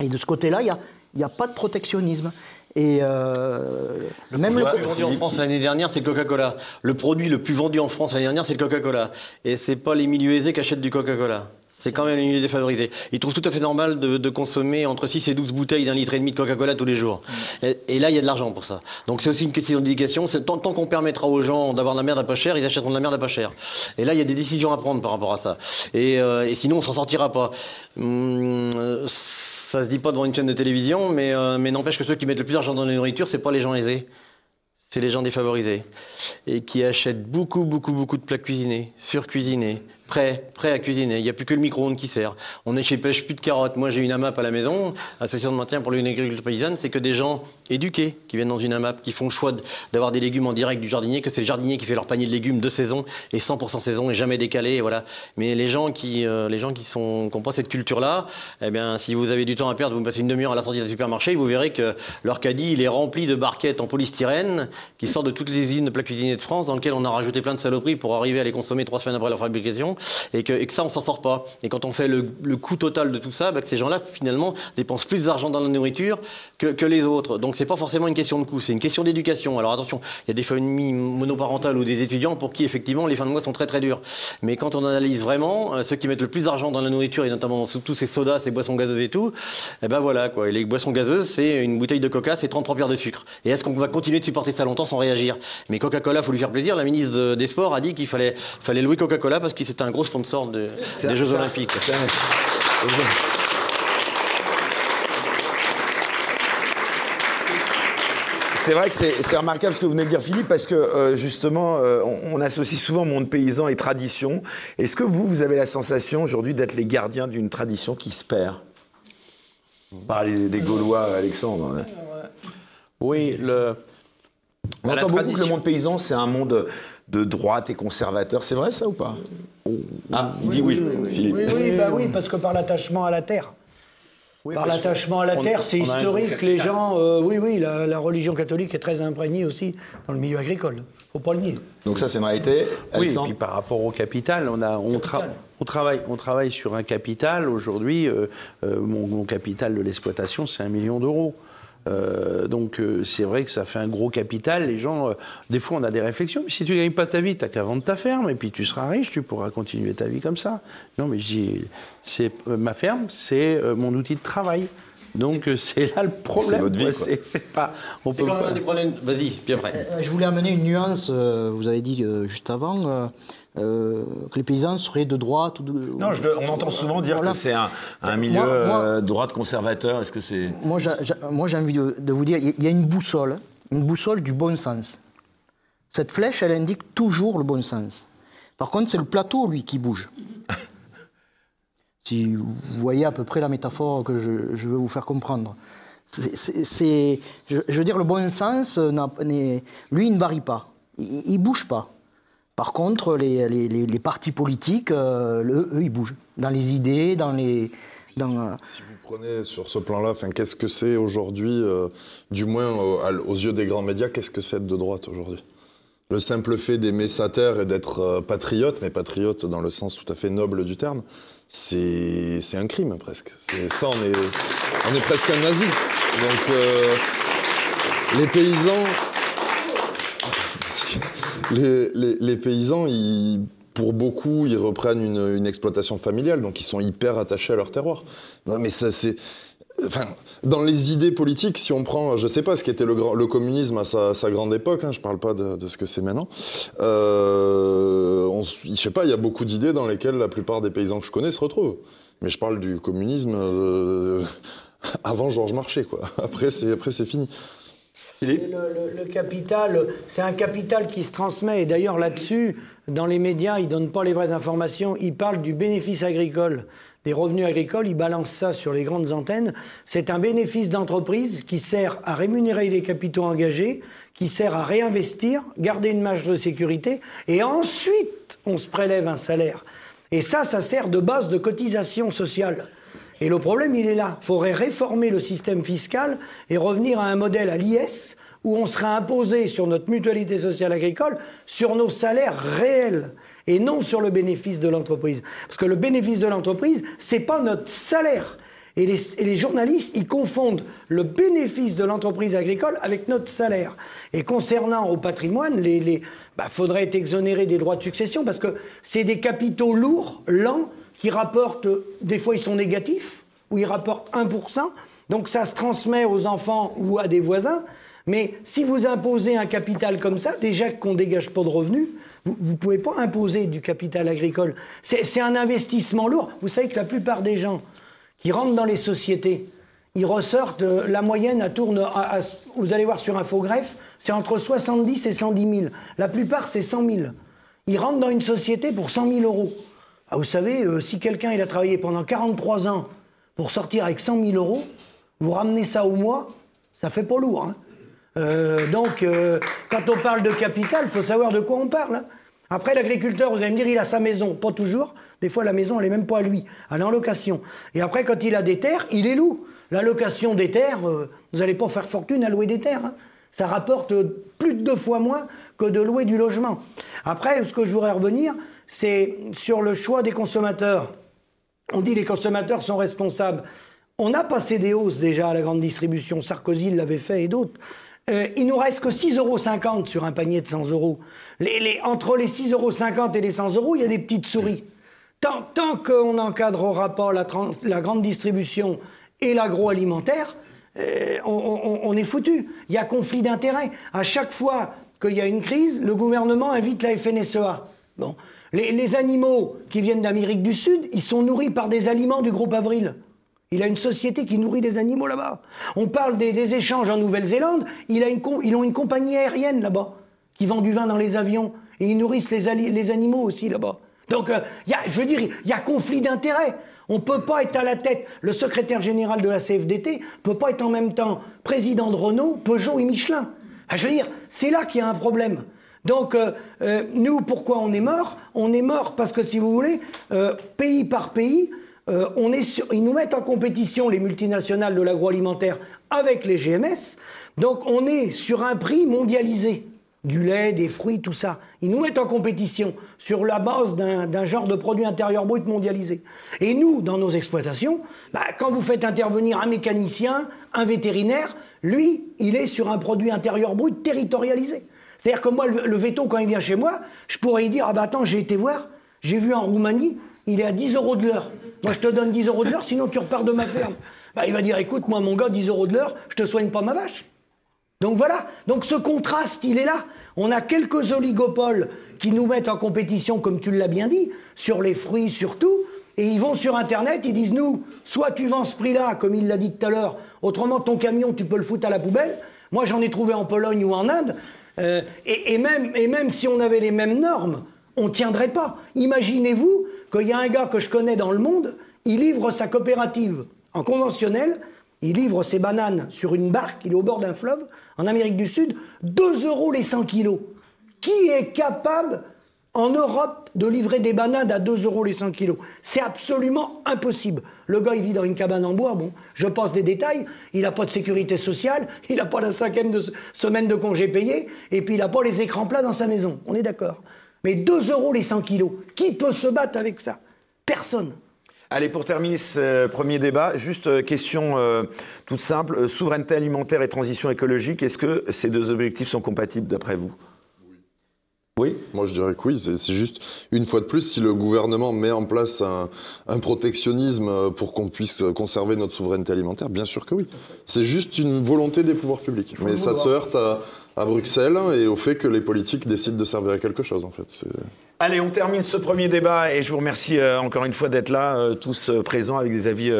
Et de ce côté-là, il n'y a, il y a pas de protectionnisme. Et euh, même le, Le plus vendu en France l'année dernière, c'est le Coca-Cola. Le produit le plus vendu en France l'année dernière, c'est le Coca-Cola. Et c'est pas les milieux aisés qui achètent du Coca-Cola. C'est quand même les milieux défavorisés. Ils trouvent tout à fait normal de, consommer entre 6 et 12 bouteilles d'un litre et demi de Coca-Cola tous les jours. Et, là, il y a de l'argent pour ça. Donc c'est aussi une question d'éducation. Tant, tant qu'on permettra aux gens d'avoir de la merde à pas cher, ils achèteront de la merde à pas cher. Et là, il y a des décisions à prendre par rapport à ça. Et, euh, sinon, on s'en sortira pas. Hum, ça se dit pas devant une chaîne de télévision, mais, euh, mais n'empêche que ceux qui mettent le plus d'argent dans la nourriture, c'est pas les gens aisés c'est les gens défavorisés et qui achètent beaucoup, beaucoup, beaucoup de plats cuisinés, surcuisinés, prêts, prêts à cuisiner. Il n'y a plus que le micro-ondes qui sert. On n'épêche plus de carottes. Moi, j'ai une AMAP à la maison, Association de maintien pour l'agriculture paysanne, c'est que des gens éduqués qui viennent dans une AMAP, qui font le choix d'avoir des légumes en direct du jardinier, que c'est le jardinier qui fait leur panier de légumes de saison et 100% saison et jamais décalé. Voilà. Mais les gens qui, euh, les gens qui sont, qui cette culture-là, eh bien, si vous avez du temps à perdre, vous passez une demi-heure à la sortie d'un supermarché, vous verrez que leur caddie, il est rempli de barquettes en polystyrène qui sortent de toutes les usines de plats cuisinés de France, dans lesquelles on a rajouté plein de saloperies pour arriver à les consommer trois semaines après leur fabrication. Et que, et ça, on s'en sort pas. Et quand on fait le, coût total de tout ça, bah, que ces gens-là, finalement, dépensent plus d'argent dans la nourriture que, les autres. Donc, c'est pas forcément une question de coût, c'est une question d'éducation. Alors, attention, il y a des familles monoparentales ou des étudiants pour qui, effectivement, les fins de mois sont très très dures. Mais quand on analyse vraiment, euh, ceux qui mettent le plus d'argent dans la nourriture, et notamment tous ces sodas, ces boissons gazeuses et tout, eh ben voilà, quoi. Et les boissons gazeuses, c'est une bouteille de coca, c'est 33 pierres de sucre. Et est-ce qu'on va continuer de supporter ça longtemps sans réagir? Mais Coca-Cola, faut lui faire plaisir. La ministre de- des Sports a dit qu'il fallait, fallait louer Coca-Cola parce que c'était un gros sponsor de- des Jeux Olympiques. C'est vrai que c'est c'est remarquable ce que vous venez de dire, Philippe, parce que euh, justement, euh, on, on associe souvent monde paysan et tradition. Est-ce que vous, vous avez la sensation aujourd'hui d'être les gardiens d'une tradition qui se perd? Par les, des Gaulois, Alexandre. hein. Oui, le. On entend beaucoup que le monde paysan, c'est un monde de droite et conservateur. C'est vrai ça ou pas? Ah, il dit oui, Philippe. Oui, oui, bah oui, parce que par l'attachement à la terre. Oui, par l'attachement à la on- terre, c'est historique. Les gens, euh, oui, oui, la, la religion catholique est très imprégnée aussi dans le milieu agricole. Faut pas le nier. Donc ça, c'est une réalité. Oui, et puis par rapport au capital, on, a, on, tra- Capital. on travaille, on travaille sur un capital. Aujourd'hui, euh, euh, mon, mon capital de l'exploitation, c'est un million d'euros. Euh, donc euh, c'est vrai que ça fait un gros capital. Les gens, euh, des fois, on a des réflexions. Mais si tu gagnes pas ta vie, t'as qu'à vendre ta ferme et puis tu seras riche, tu pourras continuer ta vie comme ça. Non, mais je dis, c'est euh, ma ferme, c'est euh, mon outil de travail. Donc c'est là le problème. votre vie. C'est- C'est pas. On C'est peut quand même pas- un des problèmes. Vas-y, puis après. Euh, Je voulais amener une nuance, euh, vous avez dit euh, juste avant, euh, que les paysans seraient de droite ou de... Non, je- on entend souvent dire Voilà. que c'est un, un milieu Moi- moi- euh, droite conservateur. Est-ce que c'est Moi, j'ai- envie de, de vous dire, il y a une boussole, une boussole du bon sens. Cette flèche, elle indique toujours le bon sens. Par contre, c'est le plateau, lui, qui bouge. si vous voyez à peu près la métaphore que je, je veux vous faire comprendre. C'est- je, je veux dire, le bon sens, lui, il ne varie pas. Il ne bouge pas. Par contre, les, les- les- les partis politiques, euh, le- eux, ils bougent. Dans les idées, dans les... Dans, euh, Si vous prenez sur ce plan-là, enfin, qu'est-ce que c'est aujourd'hui, euh, du moins euh, aux yeux des grands médias, qu'est-ce que c'est de droite aujourd'hui? Le simple fait d'aimer sa terre et d'être euh, patriote, mais patriote dans le sens tout à fait noble du terme, c'est un crime presque. Ça, on est, on est presque un nazi. Donc, euh, les paysans, les, les- les paysans, ils- pour beaucoup, ils reprennent une, une exploitation familiale, donc ils sont hyper attachés à leur terroir. Non, mais ça, c'est. Enfin, dans les idées politiques, si on prend, je sais pas, ce qu'était le, le communisme à sa, sa grande époque, hein, je parle pas de, de ce que c'est maintenant, euh, on je sais pas, il y a beaucoup d'idées dans lesquelles la plupart des paysans que je connais se retrouvent. Mais je parle du communisme euh, avant Georges Marchais, quoi. Après, c'est fini. Le, capital, c'est un capital qui se transmet. Et d'ailleurs, là-dessus, dans les médias, ils ne donnent pas les vraies informations. Ils parlent du bénéfice agricole, des revenus agricoles. Ils balancent ça sur les grandes antennes. C'est un bénéfice d'entreprise qui sert à rémunérer les capitaux engagés, qui sert à réinvestir, garder une marge de sécurité. Et ensuite, on se prélève un salaire. Et ça, ça sert de base de cotisation sociale. Et le problème, il est là. Il faudrait réformer le système fiscal et revenir à un modèle à l'IS où on serait imposé sur notre mutualité sociale agricole sur nos salaires réels et non sur le bénéfice de l'entreprise. Parce que le bénéfice de l'entreprise, c'est pas notre salaire. Et les, journalistes, ils confondent le bénéfice de l'entreprise agricole avec notre salaire. Et concernant au patrimoine, les, les, bah, faudrait être exonéré des droits de succession parce que c'est des capitaux lourds, lents, qui rapportent, des fois ils sont négatifs, ou ils rapportent 1%, donc ça se transmet aux enfants ou à des voisins, mais si vous imposez un capital comme ça, déjà qu'on dégage pas de revenus, vous ne pouvez pas imposer du capital agricole. C'est un investissement lourd. Vous savez que la plupart des gens qui rentrent dans les sociétés, ils ressortent, euh, la moyenne, tourne, à- à- vous allez voir sur Infogreffe, c'est entre 70 et 110 000. La plupart, c'est 100 000. Ils rentrent dans une société pour 100 000 euros. Ah, vous savez, euh, si quelqu'un il a travaillé pendant 43 ans pour sortir avec 100 000 euros, vous ramenez ça au mois, ça fait pas lourd. hein. Euh, donc, euh, quand on parle de capital, il faut savoir de quoi on parle. hein. Après, l'agriculteur, vous allez me dire, il a sa maison. Pas toujours. Des fois, la maison, elle n'est même pas à lui. Elle est en location. Et après, quand il a des terres, il les loue. La location des terres, vous n'allez pas faire fortune à louer des terres. hein. Ça rapporte plus de deux fois moins que de louer du logement. Après, ce que je voudrais revenir, c'est sur le choix des consommateurs. On dit les consommateurs sont responsables. On a passé des hausses déjà à la grande distribution. Sarkozy l'avait fait et d'autres. Euh, il nous reste que 6,50 euros sur un panier de 100 euros. Les, entre les 6,50 euros et les 100 euros, il y a des petites souris. Tant, tant qu'on n'encadrera pas la, la, grande distribution et l'agroalimentaire, euh, on, on, est foutu. Il y a conflit d'intérêts. À chaque fois qu'il y a une crise, le gouvernement invite la FNSEA. Bon. Les, animaux qui viennent d'Amérique du Sud, ils sont nourris par des aliments du groupe Avril. Il a une société qui nourrit des animaux là-bas. On parle des, échanges en Nouvelle-Zélande. Il ils ont une compagnie aérienne là-bas qui vend du vin dans les avions. Et ils nourrissent les, animaux aussi là-bas. Donc, euh, y a, je veux dire, il y a conflit d'intérêts. On ne peut pas être à la tête. Le secrétaire général de la CFDT peut pas être en même temps président de Renault, Peugeot et Michelin. je veux dire, c'est là qu'il y a un problème. Donc, euh, euh, nous, pourquoi on est mort? On est mort parce que, si vous voulez, pays par pays, euh, on est ils nous mettent en compétition, les multinationales de l'agroalimentaire, avec les GMS. Donc on est sur un prix mondialisé. Du lait, des fruits, tout ça. Ils nous mettent en compétition sur la base d'un genre de produit intérieur brut mondialisé. Et nous, dans nos exploitations, bah, quand vous faites intervenir un mécanicien, un vétérinaire, lui, il est sur un produit intérieur brut territorialisé. C'est-à-dire que moi, le, le, veto, quand il vient chez moi, je pourrais lui dire, ah bah attends, j'ai été voir, j'ai vu en Roumanie, il est à 10 euros de l'heure. Moi, je te donne 10 euros de l'heure, sinon tu repars de ma ferme. Bah, il va dire, écoute, moi, mon gars, 10 euros de l'heure, je te soigne pas ma vache. Donc voilà. Donc ce contraste, il est là. On a quelques oligopoles qui nous mettent en compétition, comme tu l'as bien dit, sur les fruits surtout. Et ils vont sur Internet, ils disent, nous, soit tu vends ce prix-là, comme il l'a dit tout à l'heure, autrement ton camion, tu peux le foutre à la poubelle. Moi, j'en ai trouvé en Pologne ou en Inde. Euh, et, même, et même si on avait les mêmes normes, on ne tiendrait pas. Imaginez-vous qu'il y a un gars que je connais dans le monde, il livre sa coopérative en conventionnel, il livre ses bananes sur une barque, il est au bord d'un fleuve, en Amérique du Sud, 2 euros les 100 kilos. Qui est capable en Europe de livrer des bananes à 2 euros les 100 kilos C'est absolument impossible. Le gars, il vit dans une cabane en bois, bon, je passe des détails, il n'a pas de sécurité sociale, il n'a pas la cinquième de semaine de congé payé, et puis il n'a pas les écrans plats dans sa maison. On est d'accord mais 2 euros les 100 kilos. Qui peut se battre avec ça? Personne. Allez, pour terminer ce premier débat, juste euh, question euh, toute simple. Euh, souveraineté alimentaire et transition écologique, est-ce que ces deux objectifs sont compatibles d'après vous? Oui. Moi, je dirais que oui. C'est juste, une fois de plus, si le gouvernement met en place un, protectionnisme pour qu'on puisse conserver notre souveraineté alimentaire, bien sûr que oui. C'est juste une volonté des pouvoirs publics. Mais ça se heurte à, à Bruxelles et au fait que les politiques décident de servir à quelque chose, en fait. Allez, on termine ce premier débat et je vous remercie euh, encore une fois d'être là, euh, tous euh, présents avec des avis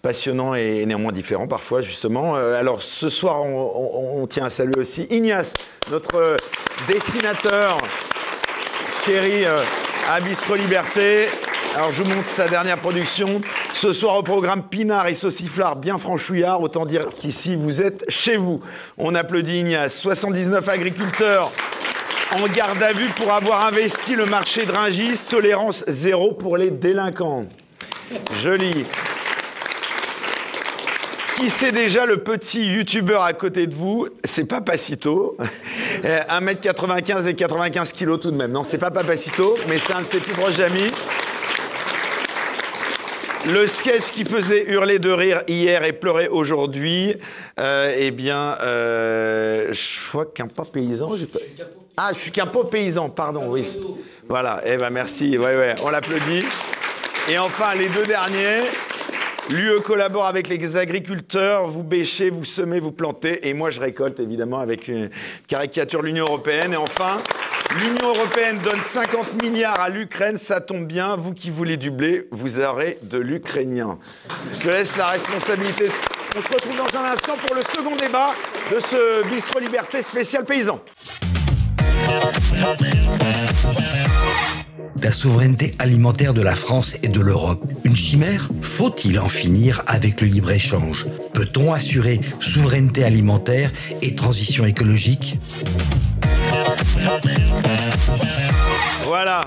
passionnants et néanmoins différents parfois, justement. alors ce soir, on, tient à saluer aussi Ignace, notre dessinateur chéri à Bistro Liberté. Alors je vous montre sa dernière production. Ce soir au programme Pinard et Sauciflard bien franchouillard. Autant dire qu'ici vous êtes chez vous. On applaudit Ignace. 79 agriculteurs en garde à vue pour avoir investi le marché de. Tolérance zéro pour les délinquants. Joli. Qui c'est déjà le petit youtubeur à côté de vous? C'est Papacito. 1m95 et 95 kg tout de même. Non, c'est pas Papacito, mais c'est un de ses plus proches amis. Le sketch qui faisait hurler de rire hier et pleurer aujourd'hui, euh, eh bien, euh, je crois qu'un pas paysan. Pas... Ah, je suis qu'un pot paysan, pardon, oui. Voilà, eh ben merci, on l'applaudit. Et enfin, les deux derniers. L'UE collabore avec les agriculteurs, vous bêchez, vous semez, vous plantez, et moi je récolte évidemment avec une caricature de l'Union européenne. Et enfin, L'Union européenne donne 50 milliards à l'Ukraine, ça tombe bien. Vous qui voulez du blé, vous aurez de l'ukrainien. Je te laisse la responsabilité. On se retrouve dans un instant pour le second débat de ce Bistro Liberté spécial paysan. La souveraineté alimentaire de la France et de l'Europe, une chimère Faut-il en finir avec le libre-échange? Peut-on assurer souveraineté alimentaire et transition écologique? Voilà.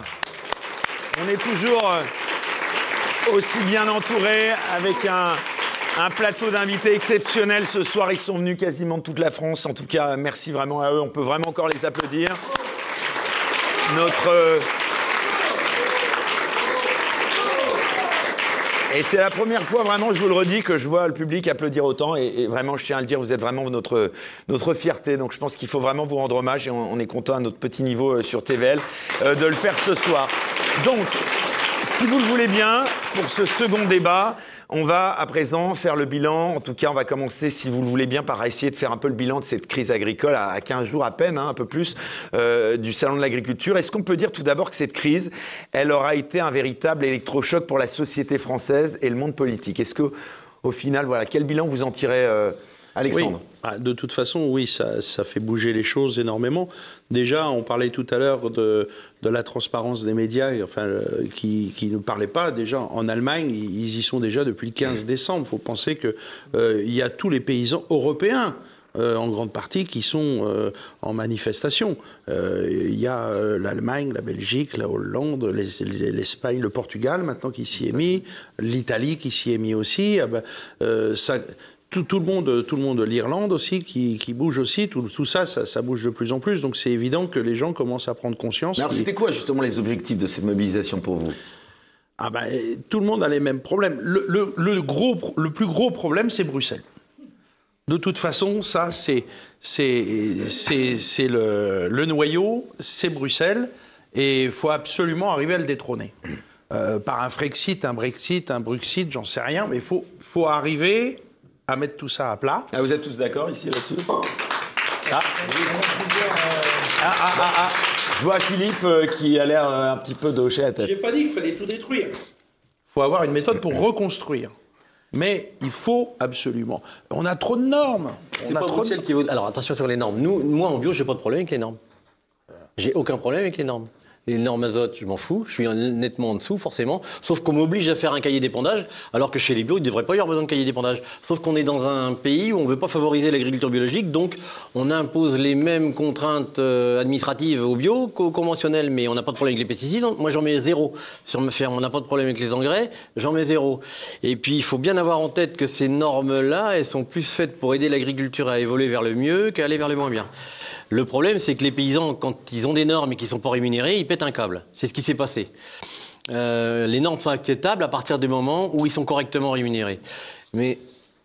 On est toujours euh, aussi bien entouré avec un, un plateau d'invités exceptionnel ce soir. Ils sont venus quasiment de toute la France. En tout cas, merci vraiment à eux. On peut vraiment encore les applaudir. Notre. Euh, et c'est la première fois, vraiment, je vous le redis, que je vois le public applaudir autant. Et, vraiment, je tiens à le dire, vous êtes vraiment notre, notre fierté. Donc je pense qu'il faut vraiment vous rendre hommage. Et on, est content à notre petit niveau euh, sur TVL euh, de le faire ce soir. Donc, si vous le voulez bien, pour ce second débat, on va à présent faire le bilan. En tout cas, on va commencer, si vous le voulez bien, par essayer de faire un peu le bilan de cette crise agricole à 15 jours à peine, hein, un peu plus, euh, du Salon de l'agriculture. Est-ce qu'on peut dire tout d'abord que cette crise, elle aura été un véritable électrochoc pour la société française et le monde politique? Est-ce que, au final, voilà, quel bilan vous en tirez euh, Alexandre? Ah, de toute façon, oui, ça, fait bouger les choses énormément. Déjà, on parlait tout à l'heure de, de, la transparence des médias, enfin, euh, qui, qui, ne parlaient pas. Déjà, en Allemagne, ils y sont déjà depuis le 15 décembre. Il faut penser qu'il euh, y a tous les paysans européens. Euh, en grande partie qui sont euh, en manifestation. Euh, il y a l'Allemagne, la Belgique, la Hollande, l'Espagne, le Portugal maintenant qui s'y est mis, l'Italie qui s'y est mis aussi. Ah ben, ça, tout, tout, le monde, tout le monde, l'Irlande aussi, qui, qui, bouge aussi, tout, tout ça, ça, ça, bouge de plus en plus. Donc c'est évident que les gens commencent à prendre conscience. Mais alors c'était quoi justement les objectifs de cette mobilisation pour vous? Ah ben, tout le monde a les mêmes problèmes. Le, le, le gros, le plus gros problème, c'est Bruxelles. De toute façon, ça, c'est le, le noyau, c'est Bruxelles, et il faut absolument arriver à le détrôner. Euh, par un Frexit, un Brexit, un Bruxit, j'en sais rien, mais il faut, faut arriver à mettre tout ça à plat. Ah, vous êtes tous d'accord ici là-dessus? Ah. Ah, ah, ah, ah, Je vois Philippe euh, qui a l'air euh, un petit peu de hocher la tête. J'ai pas dit qu'il fallait tout détruire. Il faut avoir une méthode pour reconstruire. Mais il faut absolument. On a trop de normes. C'est pas trop de... qui vaut... Alors attention sur les normes. Nous, moi en bio, j'ai pas de problème avec les normes. J'ai aucun problème avec les normes. Les normes azote, je m'en fous, je suis nettement en dessous, forcément. Sauf qu'on m'oblige à faire un cahier d'épandage, alors que chez les bio, il ne devrait pas y avoir besoin de cahier d'épandage. Sauf qu'on est dans un pays où on ne veut pas favoriser l'agriculture biologique, donc on impose les mêmes contraintes administratives au bio qu'au conventionnel, mais on n'a pas de problème avec les pesticides. Moi, j'en mets zéro sur ma ferme. On n'a pas de problème avec les engrais, j'en mets zéro. Et puis, il faut bien avoir en tête que ces normes-là, elles sont plus faites pour aider l'agriculture à évoluer vers le mieux qu'à aller vers le moins bien. Le problème, c'est que les paysans, quand ils ont des normes et qu'ils ne sont pas rémunérés, ils pètent un câble. C'est ce qui s'est passé. Euh, les normes sont acceptables à partir du moment où ils sont correctement rémunérés. Mais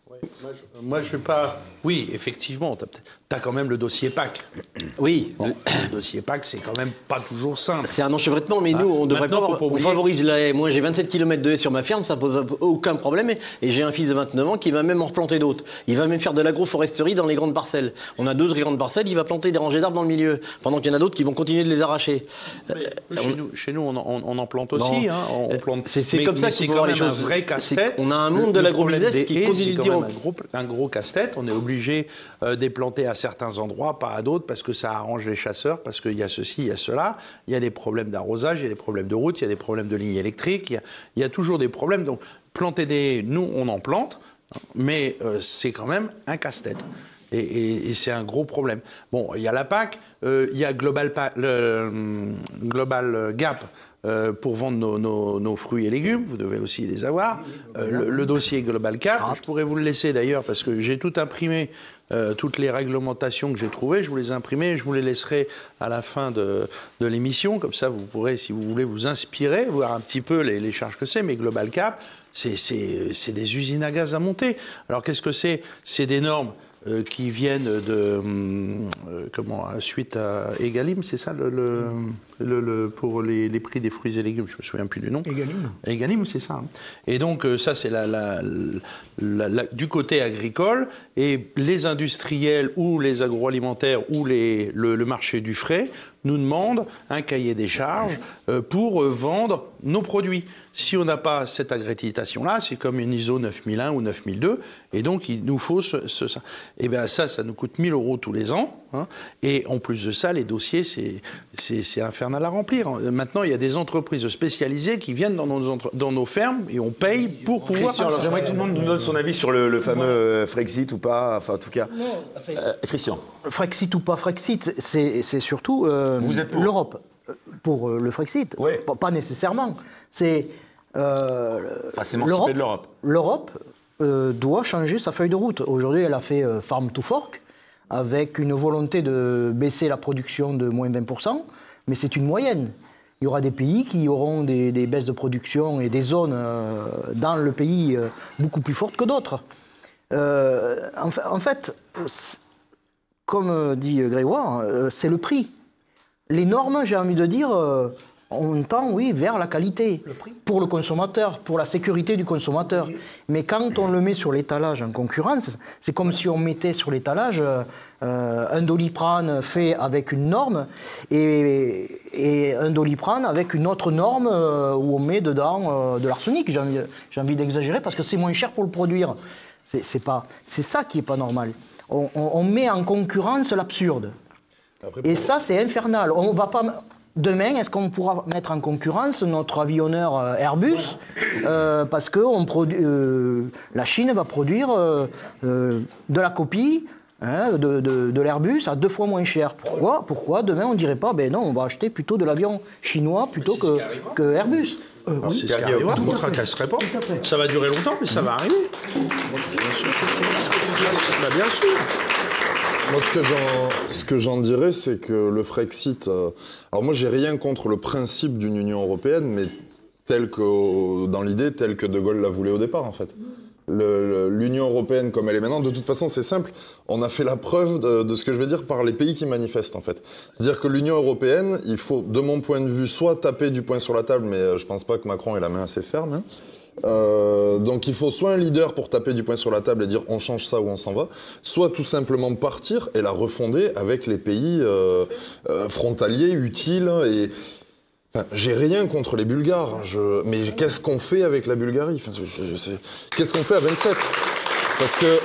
moi, je, moi, je suis pas. Oui, effectivement, tu as, as, quand même le dossier PAC. Oui. Bon, le dossier PAC, c'est quand même pas toujours simple. C'est un enchevêtrement, mais ah, nous, on devrait pas. pas on favorise la haie. Moi, j'ai 27 km de haie sur ma ferme, ça pose aucun problème. Et, j'ai un fils de 29 ans qui va même en replanter d'autres. Il va même faire de l'agroforesterie dans les grandes parcelles. On a deux grandes parcelles, il va planter des rangées d'arbres dans le milieu. Pendant qu'il y en a d'autres qui vont continuer de les arracher. Mais, euh, chez, on, nous, chez, nous, on en, on en plante aussi. Hein, on plante... C'est comme ça qu'il faut voir les choses. un vrai casse-tête. On a un monde de l'agrobusiness qui continue de dire. Un gros, un gros casse-tête. On est obligé euh, des planter à certains endroits, pas à d'autres, parce que ça arrange les chasseurs, parce qu'il y a ceci, il y a cela. Il y a des problèmes d'arrosage, il y a des problèmes de route, il y a des problèmes de lignes électriques, il y a, il y a toujours des problèmes. Donc, planter des. Nous, on en plante, mais euh, c'est quand même un casse-tête. Et, et, et c'est un gros problème. Bon, il y a la PAC, euh, il y a Global, pa le, Global Gap. Euh, pour vendre nos, nos, nos, fruits et légumes, vous devez aussi les avoir. Euh, le, le, dossier Global Cap, je pourrais vous le laisser d'ailleurs parce que j'ai tout imprimé euh, toutes les réglementations que j'ai trouvées, je vous les imprimer, je vous les laisserai à la fin de, l'émission, comme ça vous pourrez, si vous voulez, vous inspirer, voir un petit peu les, charges que c'est, mais Global Cap, c'est des usines à gaz à monter. Alors qu'est-ce que c'est? C'est des normes euh, qui viennent de euh, comment suite à Egalim, c'est ça le, le, le pour les, les, prix des fruits et légumes, je me souviens plus du nom. Egalim. Egalim, c'est ça. Et donc euh, ça c'est la, la, la, du côté agricole et les industriels ou les agroalimentaires ou les, le, marché du frais nous demandent un cahier des charges pour vendre nos produits. Si on n'a pas cette accréditation-là, c'est comme une ISO 9001 ou 9002, et donc il nous faut ce, ce, ça. Et bien ça, ça nous coûte 1000 euros tous les ans, hein, et en plus de ça, les dossiers, c'est infernal à remplir. Maintenant, il y a des entreprises spécialisées qui viennent dans nos, entre, dans nos fermes, et on paye pour pouvoir... Christian, j'aimerais que tout le monde nous donne son avis sur le, le fameux Frexit ou pas, enfin en tout cas... Non, enfin, euh, Christian. Frexit ou pas Frexit, c'est surtout euh, l'Europe. Pour le Frexit, oui. pas nécessairement. C'est euh, enfin, l'Europe. L'Europe euh, doit changer sa feuille de route. Aujourd'hui, elle a fait euh, Farm to Fork avec une volonté de baisser la production de moins 20%, mais c'est une moyenne. il y aura des pays qui auront des, baisses de production et des zones euh, dans le pays euh, beaucoup plus fortes que d'autres. Euh, en, fa- en fait, comme dit Grégoire, c'est le prix. Les normes, j'ai envie de dire, on tend, oui, vers la qualité. Pour le consommateur, pour la sécurité du consommateur. Mais quand on le met sur l'étalage en concurrence, c'est comme si on mettait sur l'étalage euh, un doliprane fait avec une norme et, et un doliprane avec une autre norme euh, où on met dedans euh, de l'arsenic. J'ai envie, d'exagérer parce que c'est moins cher pour le produire. C'est c'est pas, c'est ça qui est pas normal. On, on- on met en concurrence l'absurde. Et ça, c'est infernal. On va pas. Demain, est-ce qu'on pourra mettre en concurrence notre avionneur euh, Airbus euh, parce que on euh, la Chine va produire euh, euh, de la copie hein, de, de- de l'Airbus à deux fois moins cher. Pourquoi? Pourquoi demain on dirait pas Ben non, on va acheter plutôt de l'avion chinois plutôt que, que Airbus. Euh, Alors, oui. c'est ce qui arrivera, on ne tracasserait pas. Tout à fait. Ça va durer longtemps, mais ça va arriver. Bah, bien sûr. Moi, ce que j'en, ce dirais, c'est que le Frexit. euh, alors, moi, j'ai rien contre le principe d'une Union européenne, mais tel que, dans l'idée, tel que De Gaulle la voulait au départ, en fait. L'Union européenne, comme elle est maintenant, de toute façon, c'est simple. On a fait la preuve de, de ce que je veux dire par les pays qui manifestent, en fait. C'est-à-dire que l'Union européenne, il faut, de mon point de vue, soit taper du poing sur la table, mais euh, je pense pas que Macron ait la main assez ferme. hein. Euh, donc il faut soit un leader pour taper du poing sur la table et dire on change ça ou on s'en va, soit tout simplement partir et la refonder avec les pays euh, euh, frontaliers, utiles et j'ai rien contre les Bulgares, je... mais qu'est-ce qu'on fait avec la Bulgarie? Je- sais- Qu'est-ce qu'on fait à 27 Parce que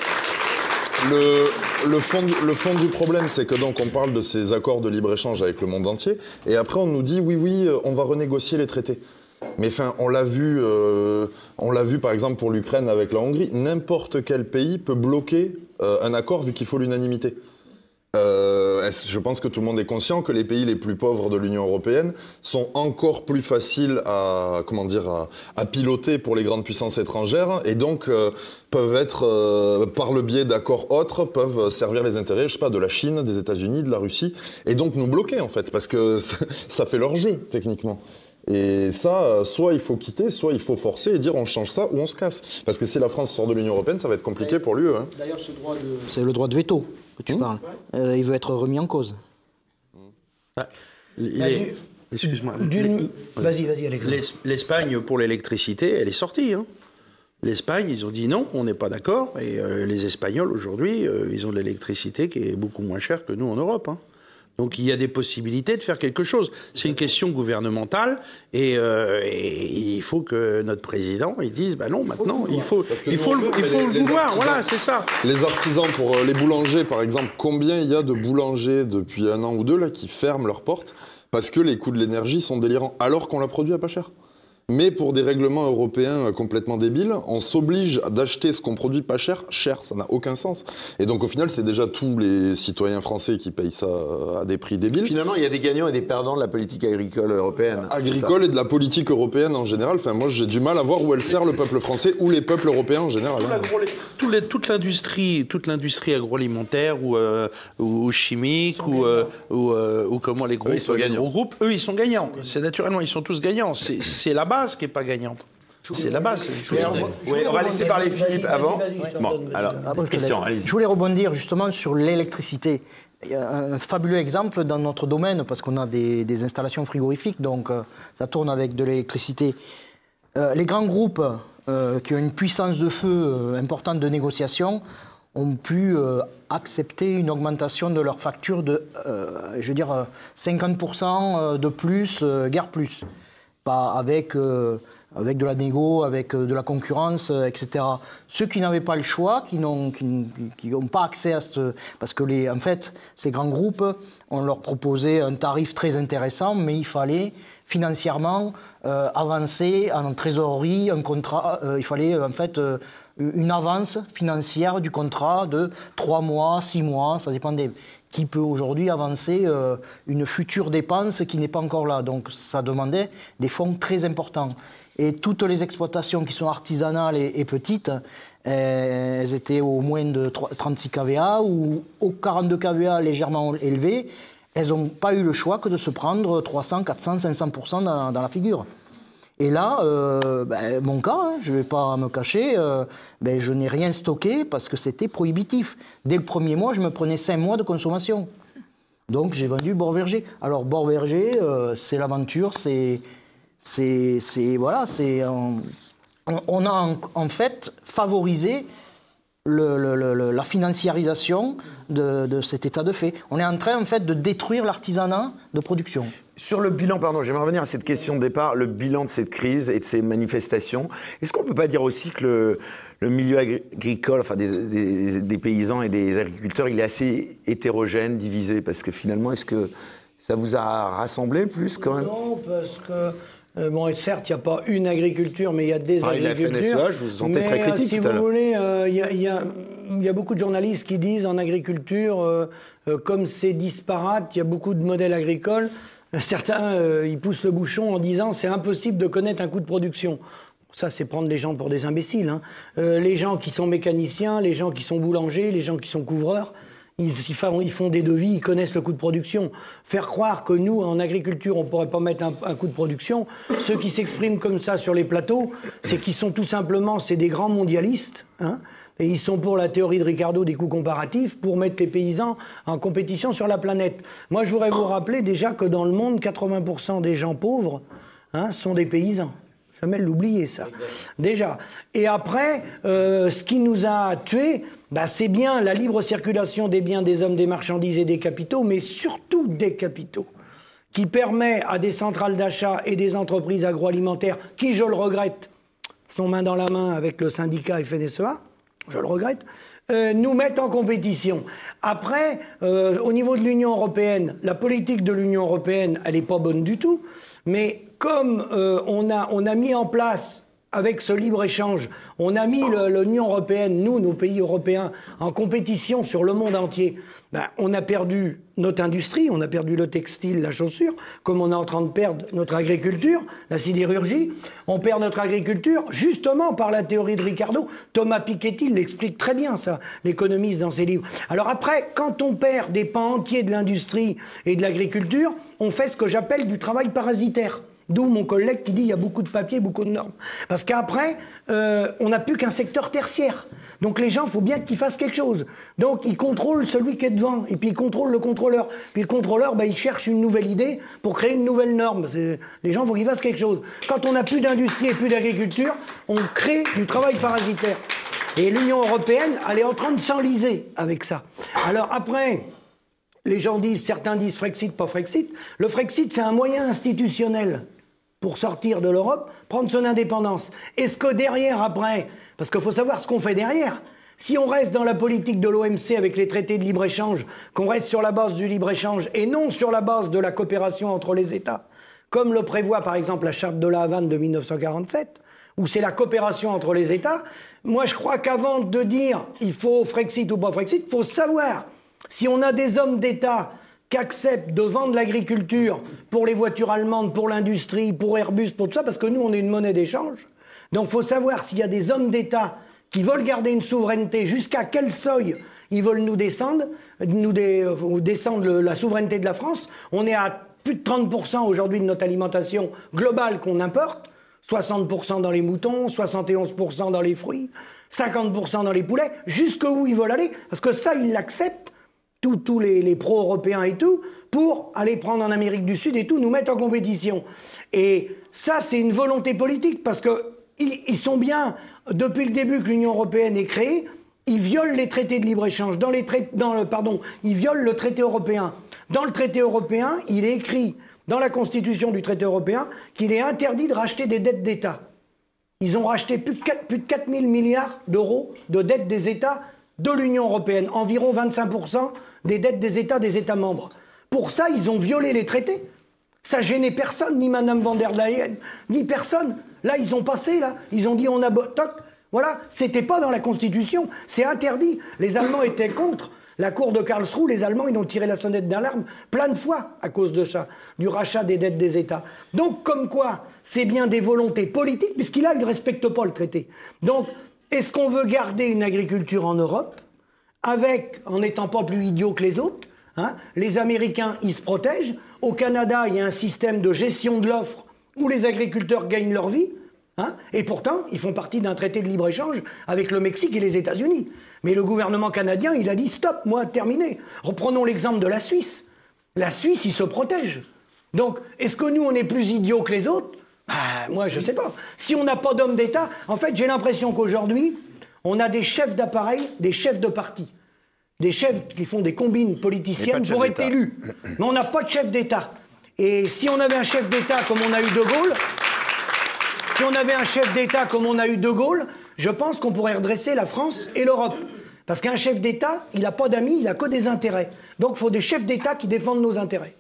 le, fond, du- le fond du problème, c'est que donc on parle de ces accords de libre-échange avec le monde entier, et après on nous dit oui, oui, on va renégocier les traités. Mais enfin, on l'a vu, euh, on l'a vu par exemple pour l'Ukraine avec la Hongrie. N'importe quel pays peut bloquer euh, un accord vu qu'il faut l'unanimité. Euh, je pense que tout le monde est conscient que les pays les plus pauvres de l'Union européenne sont encore plus faciles à piloter pour les grandes puissances étrangères et donc peuvent être par le biais d'accords autres peuvent servir les intérêts pas de la Chine, des États-Unis, de la Russie et donc nous bloquer en fait parce que ça fait leur jeu techniquement. Et ça, soit il faut quitter, soit il faut forcer et dire on change ça ou on se casse. Parce que si la France sort de l'Union européenne, ça va être compliqué pour l'UE. Hein. D'ailleurs, ce droit de... C'est le droit de veto que tu parles. Euh, il veut être remis en cause. Il Bah, Excuse-moi. Les- Vas-y, vas-y, L'Espagne, pour l'électricité, elle est sortie. hein. L'Espagne, ils ont dit non, on n'est pas d'accord. Et euh, les Espagnols, aujourd'hui, euh, ils ont de l'électricité qui est beaucoup moins chère que nous en Europe. hein. Donc il y a des possibilités de faire quelque chose. C'est une question gouvernementale et, euh, et il faut que notre président il dise bah non maintenant il faut il le, il faut vouloir artisans- voilà c'est ça. Les artisans, pour euh, les boulangers par exemple, combien il y a de boulangers depuis un an ou deux là qui ferment leurs portes parce que les coûts de l'énergie sont délirants alors qu'on la produit à pas cher? Mais pour des règlements européens euh, complètement débiles, on s'oblige d'acheter ce qu'on produit pas cher, cher, ça n'a aucun sens. Et donc au final, c'est déjà tous les citoyens français qui payent ça euh, à des prix débiles. Finalement, il y a des gagnants et des perdants de la politique agricole européenne. agricole et de la politique européenne en général. Enfin, moi, j'ai du mal à voir où elle sert le peuple français ou les peuples européens en général. hein. Tout les- toute l'industrie, toute l'industrie agroalimentaire ou, euh, ou chimique ou, euh, ou, euh, ou comment les groupes, ils sont les gros groupes, eux ils sont gagnants. C'est naturellement ils sont tous gagnants. C'est la base qui est pas gagnante. C'est la base. Oui, on va laisser parler Philippe avant. je Ah voulais rebondir justement sur l'électricité. Un fabuleux exemple dans notre domaine parce qu'on a des, des installations frigorifiques, donc euh, ça tourne avec de l'électricité. Euh, les grands groupes euh, qui ont une puissance de feu euh, importante de négociation ont pu euh, accepter une augmentation de leur facture de, euh, je veux dire, euh, 50% de plus, euh, guère plus. Pas avec, euh, avec de la négo, avec euh, de la concurrence, euh, etc. Ceux qui n'avaient pas le choix, qui n'ont qui, pas accès à ce... Parce que, les, en fait, ces grands groupes, on leur proposait un tarif très intéressant, mais il fallait financièrement avancer en trésorerie, un contrat, il fallait en fait une avance financière du contrat de 3 mois, 6 mois, ça dépendait. Qui peut aujourd'hui avancer euh, une future dépense qui n'est pas encore là. Donc ça demandait des fonds très importants. Et toutes les exploitations qui sont artisanales et, et petites, euh, elles étaient au moins de 3 36 kVA ou au 42 kVA légèrement élevés. elles n'ont pas eu le choix que de se prendre 300, 400, 500% dans, dans la figure. Et là, euh, ben, mon cas, hein, je ne vais pas me cacher, euh, ben, je n'ai rien stocké parce que c'était prohibitif. Dès le premier mois, je me prenais 5 mois de consommation. Donc j'ai vendu Bord-Verger. Alors Bord-Verger, euh, c'est l'aventure, c'est... voilà, c'est... On, a en fait favorisé le, le, le, la financiarisation de, de, cet état de fait. On est en train en fait de détruire l'artisanat de production. Sur le bilan, pardon, j'aimerais revenir à cette question de départ, le bilan de cette crise et de ces manifestations. Est-ce qu'on ne peut pas dire aussi que le, le milieu agricole, enfin des, des, des, paysans et des agriculteurs, il est assez hétérogène, divisé? Parce que finalement, est-ce que ça vous a rassemblé plus quand même? Non, parce que euh, bon, certes, il n'y a pas une agriculture, mais il y a des ah, agricultures. Il a fait je vous sentez mais, très critique si tout à vous voulez, euh, il y, a, beaucoup de journalistes qui disent en agriculture, euh, comme c'est disparate, il y a beaucoup de modèles agricoles. Certains, ils poussent le bouchon en disant c'est impossible de connaître un coût de production. Ça, c'est prendre les gens pour des imbéciles. Hein. les gens qui sont mécaniciens, les gens qui sont boulangers, les gens qui sont couvreurs, ils, font des devis, ils connaissent le coût de production. Faire croire que nous, en agriculture, on ne pourrait pas mettre un, un, coût de production, ceux qui s'expriment comme ça sur les plateaux, c'est qu'ils sont tout simplement, c'est des grands mondialistes, hein, et ils sont pour la théorie de Ricardo des coûts comparatifs, pour mettre les paysans en compétition sur la planète. Moi, je voudrais vous rappeler déjà que dans le monde, 80% des gens pauvres hein, sont des paysans jamais l'oublier, ça. Déjà. Et après, euh, ce qui nous a tués, bah, c'est bien la libre circulation des biens, des hommes, des marchandises et des capitaux, mais surtout des capitaux, qui permet à des centrales d'achat et des entreprises agroalimentaires, qui, je le regrette, sont main dans la main avec le syndicat FNSEA, je le regrette, euh, nous mettent en compétition. Après, euh, au niveau de l'Union européenne, la politique de l'Union européenne, elle n'est pas bonne du tout, mais comme euh, on, a, on a mis en place avec ce libre-échange, on a mis l'Union européenne, nous, nos pays européens, en compétition sur le monde entier. Ben, on a perdu notre industrie, on a perdu le textile, la chaussure, comme on est en train de perdre notre agriculture, la sidérurgie. On perd notre agriculture justement par la théorie de Ricardo. Thomas Piketty l'explique très bien, ça, l'économiste dans ses livres. Alors après, quand on perd des pans entiers de l'industrie et de l'agriculture, on fait ce que j'appelle du travail parasitaire. D'où mon collègue qui dit il y a beaucoup de papiers, beaucoup de normes. Parce qu'après, euh, on n'a plus qu'un secteur tertiaire. Donc les gens, il faut bien qu'ils fassent quelque chose. Donc ils contrôlent celui qui est devant, et puis ils contrôlent le contrôleur. Puis le contrôleur, ben, il cherche une nouvelle idée pour créer une nouvelle norme. Les gens, il faut qu'ils fassent quelque chose. Quand on n'a plus d'industrie et plus d'agriculture, on crée du travail parasitaire. Et l'Union européenne, elle est en train de s'enliser avec ça. Alors après, les gens disent, certains disent Frexit, pas Frexit. Le Frexit, c'est un moyen institutionnel pour sortir de l'Europe, prendre son indépendance. Est-ce que derrière, après, parce qu'il faut savoir ce qu'on fait derrière, si on reste dans la politique de l'OMC avec les traités de libre-échange, qu'on reste sur la base du libre-échange et non sur la base de la coopération entre les États, comme le prévoit par exemple la charte de la Havane de 1947, où c'est la coopération entre les États, moi je crois qu'avant de dire il faut Frexit ou pas Frexit, il faut savoir si on a des hommes d'État qu'acceptent de vendre l'agriculture pour les voitures allemandes, pour l'industrie, pour Airbus, pour tout ça, parce que nous, on est une monnaie d'échange. Donc, il faut savoir s'il y a des hommes d'État qui veulent garder une souveraineté, jusqu'à quel seuil ils veulent nous descendre, nous euh, descendre la souveraineté de la France. On est à plus de 30% aujourd'hui de notre alimentation globale qu'on importe. 60% dans les moutons, 71% dans les fruits, 50% dans les poulets, jusqu'où ils veulent aller, parce que ça, ils l'acceptent tous les, pro-européens et tout, pour aller prendre en Amérique du Sud et tout, nous mettre en compétition. Et ça, c'est une volonté politique, parce que ils, sont bien, depuis le début que l'Union européenne est créée, ils violent les traités de libre-échange. Dans les dans le, pardon, ils violent le traité européen. Dans le traité européen, il est écrit dans la constitution du traité européen qu'il est interdit de racheter des dettes d'État. Ils ont racheté plus de 4, plus de 4 000 milliards d'euros de dettes des États de l'Union européenne, environ 25 des dettes des États des États membres. Pour ça, ils ont violé les traités. Ça gênait personne, ni Madame van der Leyen, ni personne. Là, ils ont passé, là, ils ont dit on a toc. Voilà, c'était pas dans la Constitution, c'est interdit. Les Allemands étaient contre. La cour de Karlsruhe, les Allemands, ils ont tiré la sonnette d'alarme plein de fois à cause de ça, du rachat des dettes des États. Donc, comme quoi, c'est bien des volontés politiques, puisqu'il a, il ne respecte pas le traité. Donc, est-ce qu'on veut garder une agriculture en Europe? Avec, en n'étant pas plus idiot que les autres, Hein les Américains, ils se protègent. Au Canada, il y a un système de gestion de l'offre où les agriculteurs gagnent leur vie. Hein et pourtant, ils font partie d'un traité de libre-échange avec le Mexique et les États-Unis. Mais le gouvernement canadien, il a dit stop, moi, terminé. Reprenons l'exemple de la Suisse. La Suisse, il se protège. Donc, est-ce que nous, on est plus idiots que les autres? Bah, Moi, je ne sais pas. Si on n'a pas d'homme d'État, en fait, j'ai l'impression qu'aujourd'hui, on a des chefs d'appareil, des chefs de parti, des chefs qui font des combines politiciennes pour être élus. Mais on n'a pas de chef d'État. Et si on avait un chef d'État comme on a eu De Gaulle, si on avait un chef d'État comme on a eu De Gaulle, je pense qu'on pourrait redresser la France et l'Europe. Parce qu'un chef d'État, il n'a pas d'amis, il n'a que des intérêts. Donc il faut des chefs d'État qui défendent nos intérêts.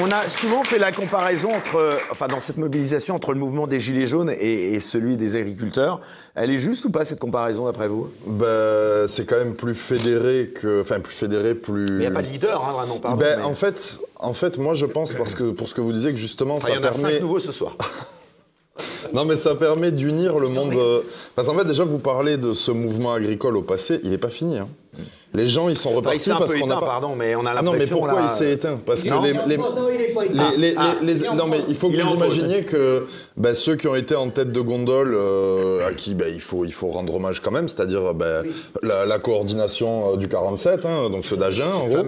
On a souvent fait la comparaison entre, enfin dans cette mobilisation entre le mouvement des Gilets jaunes et, celui des agriculteurs. Elle est juste ou pas cette comparaison d'après vous? Ben, C'est quand même plus fédéré que. Enfin, plus fédéré, plus. Mais il n'y a pas de leader, hein, vraiment, pardon. Ben, en, fait, en fait, moi je pense, parce que, pour ce que vous disiez, que justement ça il y en permet. A cinq nouveaux ce soir. Non, mais ça permet d'unir le monde. Euh, parce qu'en fait, déjà, vous parlez de ce mouvement agricole au passé, il n'est pas fini. Hein. Les gens, ils sont bah, repartis parce qu'on a pas. Pardon, mais on a ah non, mais pourquoi il s'est éteint Parce que les, les, non, mais il faut que vous imaginiez que bah, ceux qui ont été en tête de gondole, euh, à qui bah, il faut il faut rendre hommage quand même, c'est-à-dire bah, la, coordination euh, du 47, hein, donc ceux d'Agen, en gros,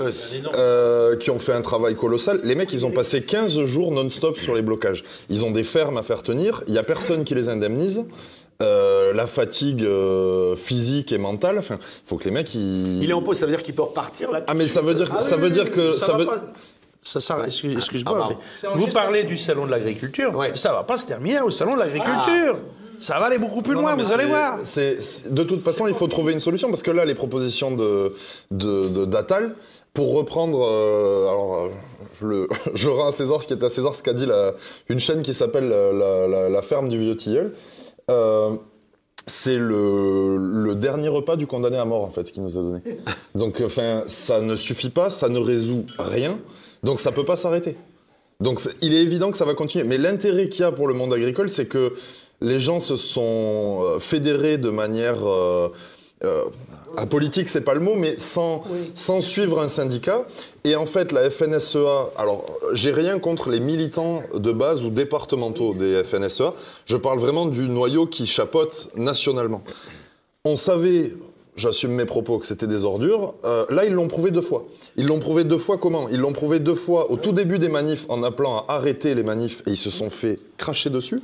euh, qui ont fait un travail colossal. Les mecs, ils ont passé 15 jours non-stop sur les blocages. Ils ont des fermes à faire tenir. Il y a personne qui les indemnise. Euh, la fatigue euh, physique et mentale. Enfin, faut que les mecs ils. Il est en pause, ça veut dire qu'il peut repartir là. Ah mais ça veut dire, ah ça veut dire que ça, veut. Ça, ça excuse-moi, ah, vous parlez du salon de l'agriculture. Ouais. Ça va pas se terminer au salon de l'agriculture. Ah. Ça va aller beaucoup plus loin, vous allez voir. de toute façon, il faut trouver une solution parce que là, les propositions de d'Atal, pour reprendre, euh, alors je, le, je rends à César ce qui est à César, ce qu'a dit la, une chaîne qui s'appelle la, la, ferme du vieux tilleul. Euh, c'est le, dernier repas du condamné à mort, en fait, ce qu'il nous a donné. Donc, enfin, ça ne suffit pas, ça ne résout rien, donc ça peut pas s'arrêter. Donc, il est évident que ça va continuer. Mais l'intérêt qu'il y a pour le monde agricole, c'est que les gens se sont euh, fédérés de manière euh, apolitique, c'est pas le mot, mais sans, sans suivre un syndicat. Et en fait, la FNSEA, alors j'ai rien contre les militants de base ou départementaux des FNSEA, je parle vraiment du noyau qui chapote nationalement. On savait, j'assume mes propos, que c'était des ordures. Euh, là, ils l'ont prouvé deux fois. Ils l'ont prouvé deux fois comment? Ils l'ont prouvé deux fois au tout début des manifs en appelant à arrêter les manifs et ils se sont fait cracher dessus.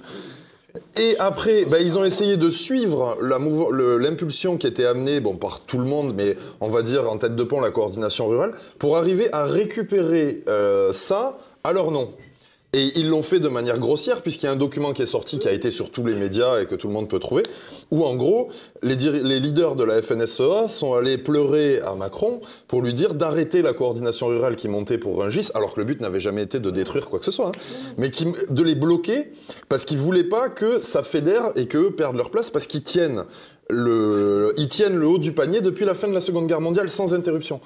Et après, bah, ils ont essayé de suivre l'impulsion qui était amenée bon, par tout le monde, mais on va dire en tête de pont la coordination rurale, pour arriver à récupérer euh, ça à leur nom. Et ils l'ont fait de manière grossière, puisqu'il y a un document qui est sorti, qui a été sur tous les médias et que tout le monde peut trouver, où en gros, les, les leaders de la FNSEA sont allés pleurer à Macron pour lui dire d'arrêter la coordination rurale qui montait pour Rungis, alors que le but n'avait jamais été de détruire quoi que ce soit, hein, mais qui, de les bloquer, parce qu'ils voulaient pas que ça fédère et qu'eux perdent leur place, parce qu'ils tiennent le, ils tiennent le haut du panier depuis la fin de la Seconde Guerre mondiale sans interruption.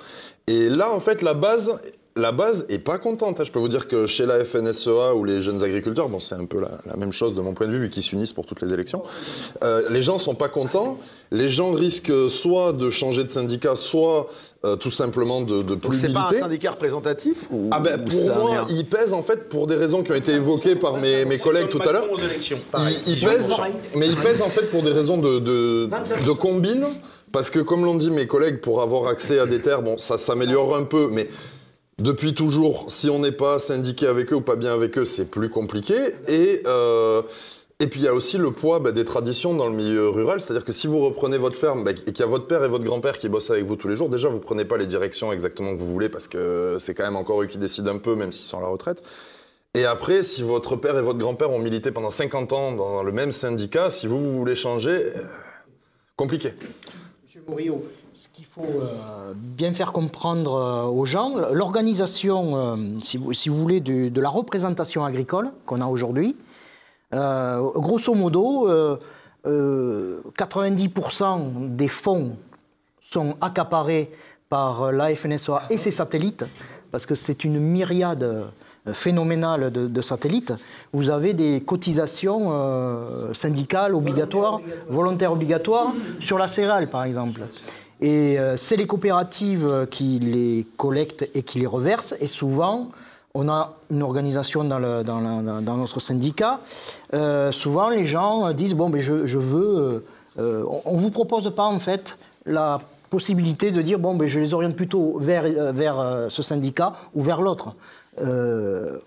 Et là, en fait, la base la base est pas contente. Hein. Je peux vous dire que chez la FNSEA ou les jeunes agriculteurs, bon, c'est un peu la, même chose de mon point de vue, vu qu'ils s'unissent pour toutes les élections. Euh, les gens sont pas contents. Les gens risquent soit de changer de syndicat, soit euh, tout simplement de, de plus c'est pas un syndicat représentatif ou, Ah ben, pour moi, il pèse en fait pour des raisons qui ont été évoquées par mes, mes collègues tout à l'heure. Il, il pèse, mais il pèse en fait pour des raisons de, de, de combine. Parce que, comme l'ont dit mes collègues, pour avoir accès à des terres, bon, ça s'améliore un peu, mais depuis toujours, si on n'est pas syndiqué avec eux ou pas bien avec eux, c'est plus compliqué. Et, euh, et puis il y a aussi le poids bah, des traditions dans le milieu rural, c'est-à-dire que si vous reprenez votre ferme bah, et qu'il y a votre père et votre grand-père qui bossent avec vous tous les jours, déjà vous prenez pas les directions exactement que vous voulez parce que c'est quand même encore eux qui décident un peu, même s'ils sont à la retraite. Et après, si votre père et votre grand-père ont milité pendant 50 ans dans le même syndicat, si vous, vous voulez changer, euh, compliqué. Monsieur Mouriot, ce qu'il faut euh, bien faire comprendre euh, aux gens, l'organisation, euh, si, vous, voulez, de, la représentation agricole qu'on a aujourd'hui, grosso modo, 90% des fonds sont accaparés par la FNSOA et ses satellites, parce que c'est une myriade phénoménale de, satellites. Vous avez des cotisations syndicales obligatoires, volontaires obligatoires, sur la céréale par exemple. Et euh, c'est les coopératives qui les collectent et qui les reversent. Et souvent, on a une organisation dans, dans notre syndicat. Euh, souvent, les gens disent bon, mais je, je veux. euh, on ne vous propose pas en fait la possibilité de dire bon, ben, je les oriente plutôt vers, euh, vers euh, ce syndicat ou vers l'autre. Euh,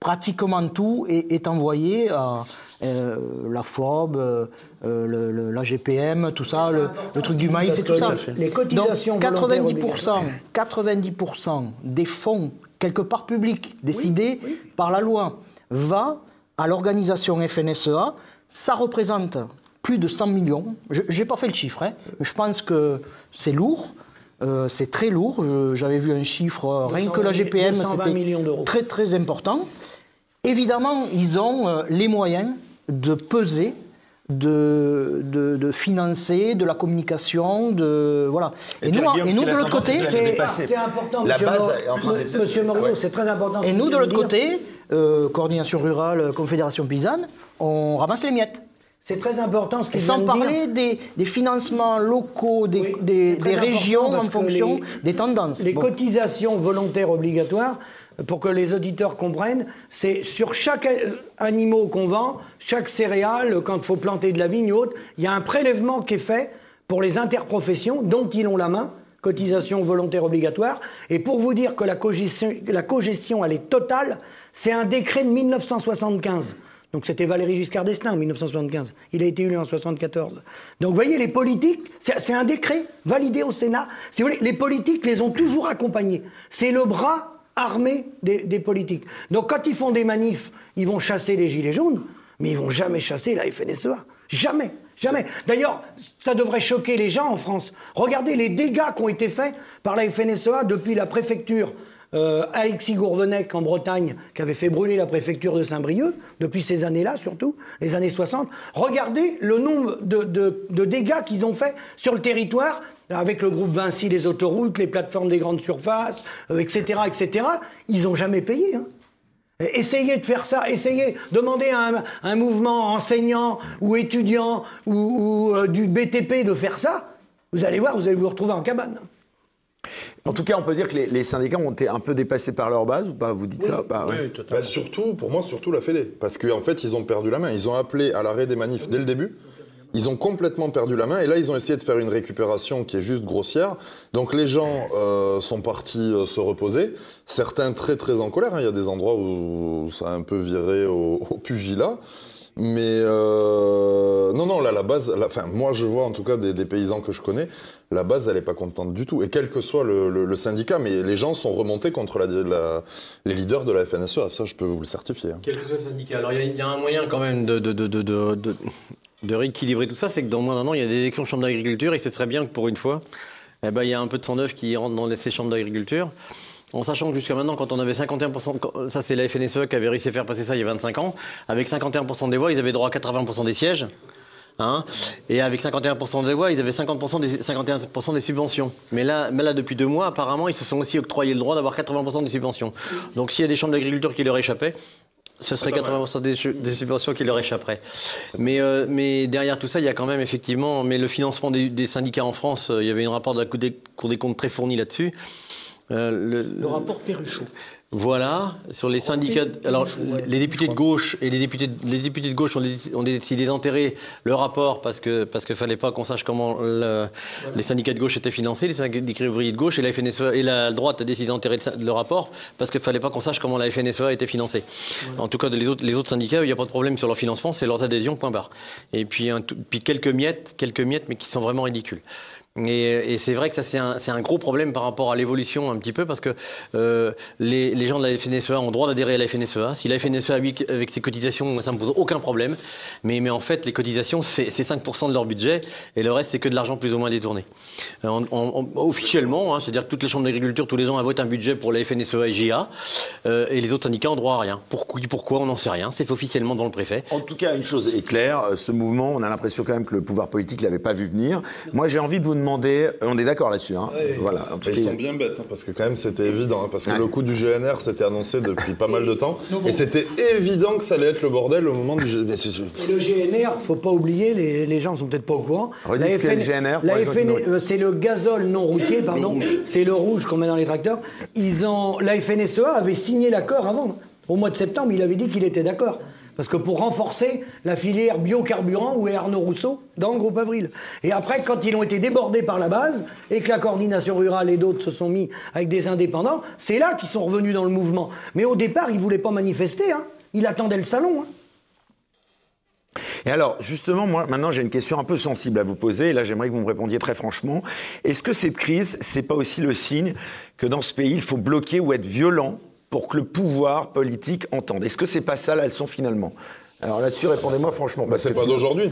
pratiquement tout est, est envoyé à euh, la FOB, euh, euh, le- le- la GPM, tout ça, le, le truc du maïs et tout ça. les cotisations Donc, volontaires 90%, 90% des fonds, quelque part publics, décidés par la loi, va à l'organisation FNSEA. Ça représente plus de 100 millions. Je n'ai pas fait le chiffre, hein, mais je pense que c'est lourd. euh, c'est très lourd. J'avais vu un chiffre, euh, rien que la 220 GPM, 220 millions d'euros. c'était très très important. Évidemment, ils ont euh, les moyens de peser, de, de, de financer, de la communication, de voilà. Et, nous, et de l'autre côté, c'est important, La monsieur, base M- monsieur Morio, c'est très important. et nous de l'autre côté, euh, coordination rurale, confédération paysanne, on ramasse les miettes. C'est très important ce qu'il vient sans de dire. parler des, des financements locaux, des, Oui, des- régions en fonction les- des tendances. Les Bon. cotisations volontaires obligatoires, pour que les auditeurs comprennent, c'est sur chaque animal qu'on vend, chaque céréale, quand il faut planter de la vigne ou autre, il y a un prélèvement qui est fait pour les interprofessions dont ils ont la main, cotisation volontaire obligatoire. Et pour vous dire que la cogestion, la cogestion elle est totale, c'est un décret de 1975. Donc c'était Valéry Giscard d'Estaing en 1975. Il a été élu en 1974. Donc vous voyez, les politiques, c'est c'est un décret validé au Sénat. Si vous voulez, les politiques les ont toujours accompagnés. C'est le bras armé des, politiques. Donc quand ils font des manifs, ils vont chasser les gilets jaunes, mais ils vont jamais chasser la FNSEA. Jamais, jamais. D'ailleurs, ça devrait choquer les gens en France. Regardez les dégâts qui ont été faits par la FNSEA depuis la préfecture euh, Alexis Gourvenec en Bretagne, qui avait fait brûler la préfecture de Saint-Brieuc, depuis ces années-là surtout, les années 60. Regardez le nombre de, de- de dégâts qu'ils ont fait sur le territoire, avec le groupe Vinci, les autoroutes, les plateformes des grandes surfaces, euh, etc., etc. Ils n'ont jamais payé. hein. Essayez de faire ça, essayez, demandez à un, un mouvement enseignant ou étudiant ou, ou, euh, du BTP de faire ça, vous allez voir, vous allez vous retrouver en cabane. En tout cas, on peut dire que les, les syndicats ont été un peu dépassés par leur base ou pas? Vous dites ça Bah, ouais. Bah, surtout, pour moi, surtout la Fédé. Parce qu'en fait, ils ont perdu la main. Ils ont appelé à l'arrêt des manifs dès le début. Ils ont complètement perdu la main. Et là, ils ont essayé de faire une récupération qui est juste grossière. Donc, les gens euh, sont partis euh, se reposer. Certains très, très en colère. hein. Il y a des endroits où ça a un peu viré au, au pugilat. Mais euh, non, non, là, la base, la- enfin, moi, je vois en tout cas des, paysans que je connais, la base, elle n'est pas contente du tout. Et quel que soit le, syndicat, mais les gens sont remontés contre les leaders de la FNSEA. Ça, je peux vous le certifier. hein. Quel que soit le syndicat. Alors, il y a- un moyen quand même de, de, rééquilibrer tout ça, c'est que dans moins d'un an, il y a des élections de chambre d'agriculture et ce serait bien que pour une fois, eh ben, il y a un peu de sang neuf qui rentre dans ces chambres d'agriculture. En sachant que jusqu'à maintenant, quand on avait 51%, de- ça c'est la FNSE qui avait réussi à faire passer ça il y a 25 ans, avec 51% des voix, ils avaient droit à 80% des sièges. Hein et avec 51% des voix, ils avaient 50% des, 51% des subventions. Mais là, mais là, depuis deux mois, apparemment, ils se sont aussi octroyé le droit d'avoir 80% des subventions. Donc s'il y a des chambres d'agriculture qui leur échappaient, ce serait 80% des, su- des subventions qui leur échapperaient. Mais, euh, mais derrière tout ça, il y a quand même effectivement, mais le financement des, des syndicats en France, euh, il y avait un rapport de la Cour des, Cour des comptes très fourni là-dessus. Euh, le, Le rapport Perruchot. Voilà, sur les syndicats. Alors, les députés de gauche et les députés, de- les députés de gauche ont, dé- ont décidé d'enterrer le rapport parce que parce qu'il fallait pas qu'on sache comment le- les syndicats de gauche étaient financés, les syndicats ouvriers de gauche et la FNSEA et la droite a décidé d'enterrer le, rapport parce qu'il fallait pas qu'on sache comment la FNSEA était financée. En tout cas, les autres, les autres syndicats, il n'y a pas de problème sur leur financement, c'est leurs adhésions, point barre. Et puis, un puis quelques miettes, quelques miettes, mais qui sont vraiment ridicules. Et, c'est vrai que ça, c'est un, gros problème par rapport à l'évolution un petit peu, parce que euh, les, gens de la FNSEA ont droit d'adhérer à la FNSEA. Si la FNSEA, avec ses cotisations, ça ne me pose aucun problème. Mais, en fait, les cotisations, c'est c'est 5% de leur budget, et le reste, c'est que de l'argent plus ou moins détourné. Euh, en- en- en- officiellement, hein, c'est-à-dire que toutes les chambres d'agriculture, tous les ans, votent un budget pour la FNSEA et GA, euh, et les autres syndicats ont droit à rien. Pourquoi, on n'en sait rien. C'est officiellement dans le préfet. En tout cas, une chose est claire, ce mouvement, on a l'impression quand même que le pouvoir politique l'avait pas vu venir. Moi, j'ai envie de vous demander demandé. On est d'accord là-dessus. Hein. Voilà. En tout Et cas, ils sont bien bêtes, hein, parce que quand même c'était évident, hein, parce que le coup du GNR s'était annoncé depuis pas mal de temps, et c'était évident que ça allait être le bordel au moment du GNR. Et le GNR, faut pas oublier, les, les gens sont peut-être pas au courant. Ce qu'est le GNR la FN euh, c'est le gazole non routier, pardon. C'est le rouge qu'on met dans les tracteurs. Ils ont, la FNSEA avait signé l'accord avant. Au mois de septembre, il avait dit qu'il était d'accord. Parce que pour renforcer la filière biocarburant, où est Arnaud Rousseau dans le groupe Avril. Et après, quand ils ont été débordés par la base, et que la coordination rurale et d'autres se sont mis avec des indépendants, c'est là qu'ils sont revenus dans le mouvement. Mais au départ, ils ne voulaient pas manifester. Hein. Il attendait le salon. Hein. Et alors, justement, moi, maintenant, j'ai une question un peu sensible à vous poser. Et là, j'aimerais que vous me répondiez très franchement. Est-ce que cette crise, c'est pas aussi le signe que dans ce pays, il faut bloquer ou être violent pour que le pouvoir politique entende Est-ce que c'est pas ça la leçon finalement? Alors là-dessus, répondez-moi franchement. Bah, c'est pas d'aujourd'hui.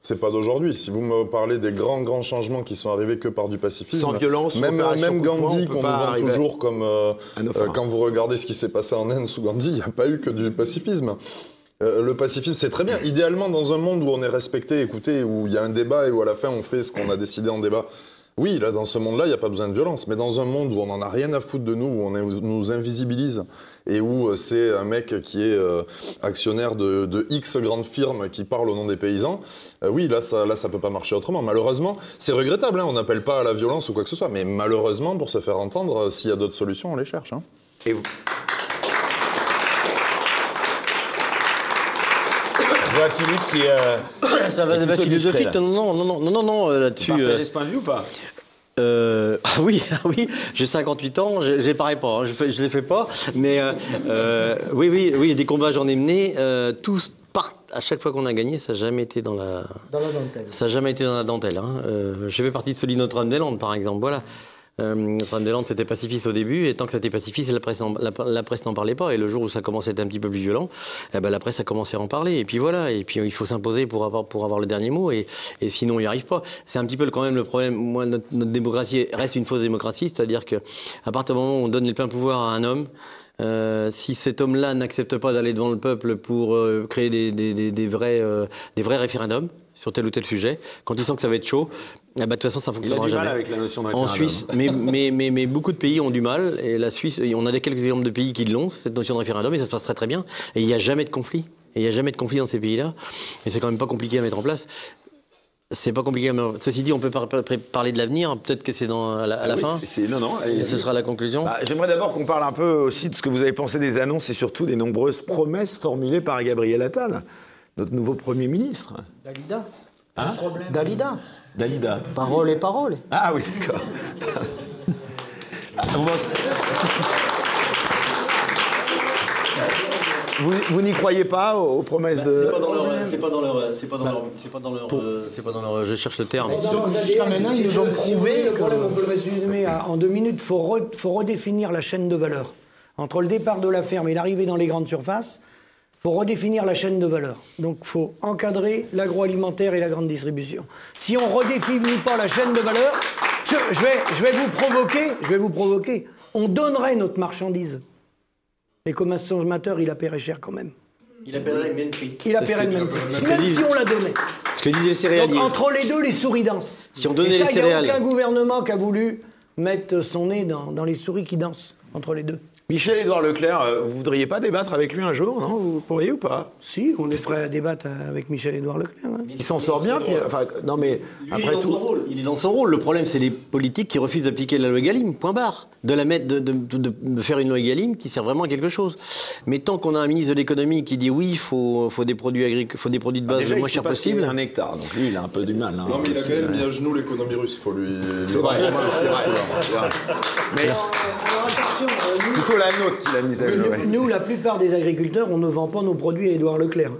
C'est pas d'aujourd'hui. Si vous me parlez des grands, grands changements qui sont arrivés que par du pacifisme. Sans violence, même, même Gandhi, qu'on nous vend toujours comme. euh, euh, quand vous regardez ce qui s'est passé en Inde sous Gandhi, il n'y a pas eu que du pacifisme. Euh, le pacifisme, c'est très bien. Idéalement, dans un monde où on est respecté, écouté, où il y a un débat et où à la fin on fait ce qu'on a décidé en débat. Oui, là, dans ce monde-là, il n'y a pas besoin de violence. Mais dans un monde où on n'en a rien à foutre de nous, où on nous invisibilise, et où euh, c'est un mec qui est euh, actionnaire de, X grandes firmes qui parle au nom des paysans, euh, oui, là, ça là, ça peut pas marcher autrement. Malheureusement, c'est regrettable, hein, on n'appelle pas à la violence ou quoi que ce soit, mais malheureusement, pour se faire entendre, s'il y a d'autres solutions, on les cherche. hein. Vois Philippe qui. Euh, Ça va, est c'est pas philosophique. discret. Non, non, non, non, non, non, euh, là-dessus. euh, partagez ce point de vue ou pas? Euh, ah oui, ah oui, j'ai 58 ans, je les parais pas, hein, je, je les fais pas, mais euh, euh, oui, oui, oui, des combats j'en ai menés, euh, tous partent à chaque fois qu'on a gagné, ça n'a jamais été dans la, Dans la dentelle. ça n'a jamais été dans la dentelle. Hein. Euh, j'ai fait partie de celui de Notre-Dame-des-Landes, par exemple. Voilà. Euh, Notre-Dame-des-Landes, c'était pacifiste au début, et tant que c'était pacifiste, la presse, n'en parlait pas. Et le jour où ça commençait à être un petit peu plus violent, eh ben, la presse a commencé à en parler. Et puis voilà, et puis il faut s'imposer pour avoir, le dernier mot, et, sinon on n'y arrive pas. C'est un petit peu le- quand même le problème. Moi, notre, démocratie reste une fausse démocratie, c'est-à-dire que à partir du moment où on donne les pleins pouvoirs à un homme, euh, si cet homme-là n'accepte pas d'aller devant le peuple pour euh, créer des vrais, euh, des vrais référendums sur tel ou tel sujet, quand il sent que ça va être chaud, eh ben, de toute façon, ça Il a fonctionnera du mal jamais. avec la notion de En. Suisse, mais, mais, mais, mais beaucoup de pays ont du mal, et la Suisse, on a des quelques exemples de pays qui l'ont, cette notion de référendum, et ça se passe très très bien, et il n'y a jamais de conflit. Et il n'y a jamais de conflit dans ces pays-là, et c'est quand même pas compliqué à mettre en place. C'est pas compliqué. Ceci dit, on peut par- par- parler de l'avenir, peut-être que c'est dans- à la, à la Ah oui, fin. non, non. Et ce sera la conclusion. Bah, J'aimerais d'abord qu'on parle un peu aussi de ce que vous avez pensé des annonces et surtout des nombreuses promesses formulées par Gabriel Attal, notre nouveau Premier ministre. Dalida? Hein? Dalida? Dalida. Parole et parole. Ah oui, d'accord. Ah, vous Vous, n'y croyez pas aux, aux promesses de... C'est pas dans leur, c'est pas dans leur, c'est pas dans leur, c'est pas dans leur, c'est pas dans leur, je cherche le terme. Dans leurs ADN, maintenant, si ils nous ont prouvé voulez, le problème, on peut le résumer à- en deux minutes. Il faut, re- faut redéfinir la chaîne de valeur. Entre le départ de la ferme et l'arrivée dans les grandes surfaces, faut redéfinir la chaîne de valeur. Donc il faut encadrer l'agroalimentaire et la grande distribution. Si on ne redéfinit pas la chaîne de valeur, je vais, je vais vous provoquer, je vais vous provoquer. On donnerait notre marchandise. Mais comme consommateur, il la paierait cher quand même. Il appellerait le même prix. Il la paierait le même prix. Même disent- si on la donnait. Ce que disaient les Donc entre les deux, les souris dansent. Si on donnait Et ça, les il n'y a aucun gouvernement qui a voulu mettre son nez dans, dans les souris qui dansent entre les deux. Michel-Édouard Leclerc, euh, vous voudriez pas débattre avec lui un jour, non? Vous pourriez ou pas? Si, on est prêt à débattre avec Michel-Édouard Leclerc. hein. Il s'en sort bien, finalement. Enfin, non mais Lui, après tout... Il est dans son rôle. Le problème, c'est les politiques qui refusent d'appliquer la loi Egalim. Point barre. De la mettre, de, de- de- de faire une loi Egalim qui sert vraiment à quelque chose. Mais tant qu'on a un ministre de l'économie qui dit oui, il faut, faut des produits agricoles, faut des produits de base Déjà, le moins cher possible. un hectare, donc lui, il a un peu du mal. hein. Non, mais il a quand même mis à genoux l'économie russe, faut lui. C'est vrai, vrai, vrai. Mais Alors euh, nous, plutôt la nôtre qu'il a mise à nous, nous, la plupart des agriculteurs, on ne vend pas nos produits à Édouard Leclerc.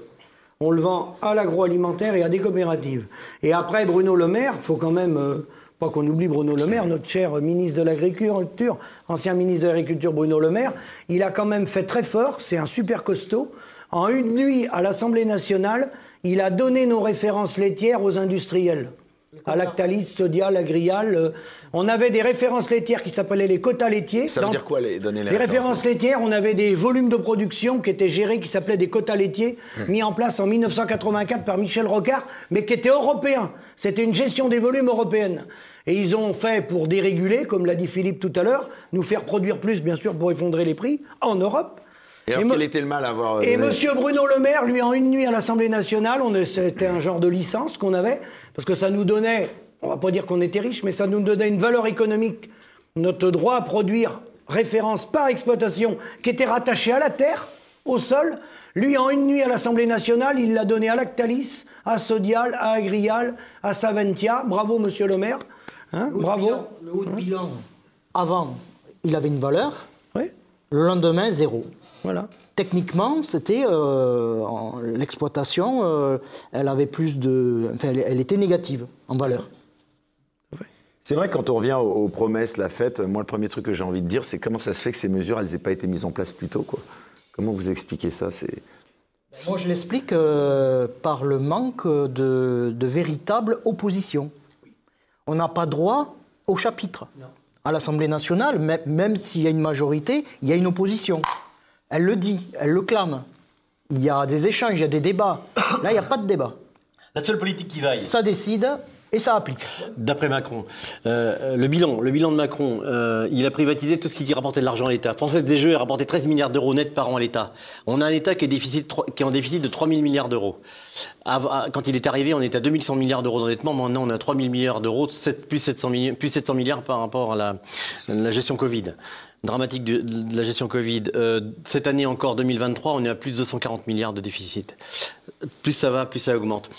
On le vend à l'agroalimentaire et à des coopératives. Et après, Bruno Le Maire, faut quand même euh, pas qu'on oublie Bruno Le Maire, notre cher ministre de l'Agriculture, ancien ministre de l'Agriculture Bruno Le Maire, il a quand même fait très fort, c'est un super costaud. En une nuit à l'Assemblée nationale, il a donné nos références laitières aux industriels. À Lactalis, Sodial, Agrial. euh, On avait des références laitières qui s'appelaient les quotas laitiers. Ça veut Dans- dire quoi, les donner les les références laitières, on avait des volumes de production qui étaient gérés, qui s'appelaient des quotas laitiers, mis en place en 1984 par Michel Rocard, mais qui étaient européens. C'était une gestion des volumes européenne. Et ils ont fait pour déréguler, comme l'a dit Philippe tout à l'heure, nous faire produire plus, bien sûr, pour effondrer les prix, en Europe. Et alors, quel était le mal à avoir. euh, et donné- Monsieur Bruno Le Maire, lui, en une nuit à l'Assemblée nationale, c'était un genre de licence qu'on avait, parce que ça nous donnait, on va pas dire qu'on était riche, mais ça nous donnait une valeur économique, notre droit à produire référence par exploitation, qui était rattaché à la terre, au sol. Lui, en une nuit à l'Assemblée nationale, il l'a donné à Lactalis, à Sodial, à Agrial, à Saventia. Bravo, Monsieur Le Maire. Hein, Le de bravo. bilan- Le haut de bilan, avant, il avait une valeur. Oui, Le lendemain, zéro. voilà. Techniquement, c'était euh, l'exploitation, euh, elle avait plus de, enfin, elle, elle était négative en valeur. C'est vrai, quand on revient aux, aux promesses, la fête, moi, le premier truc que j'ai envie de dire, c'est comment ça se fait que ces mesures, elles n'aient pas été mises en place plus tôt, quoi. Comment vous expliquez ça c'est... Moi, je l'explique euh, par le manque de, de véritable opposition. On n'a pas droit au chapitre. À l'Assemblée nationale, même, même s'il y a une majorité, il y a une opposition. Elle le dit, elle le clame. Il y a des échanges, il y a des débats. Là, il n'y a pas de débat. La seule politique qui vaille, Ça décide et ça applique. d'après Macron, euh, le bilan, le bilan de Macron, euh, il a privatisé tout ce qui rapportait de l'argent à l'État. Française des Jeux a rapporté 13 milliards d'euros net par an à l'État. On a un État qui est, déficit, trois- qui est en déficit de 3 000 milliards d'euros. À- Quand il est arrivé, on était à 2100 milliards d'euros d'endettement. Maintenant, on à 3 000 milliards d'euros, plus 700, milli- plus 700 milliards par rapport à la, la gestion Covid. Dramatique de, la gestion Covid. Euh, cette année encore, 2023, on est à plus de 240 milliards de déficit. Plus ça va, plus ça augmente.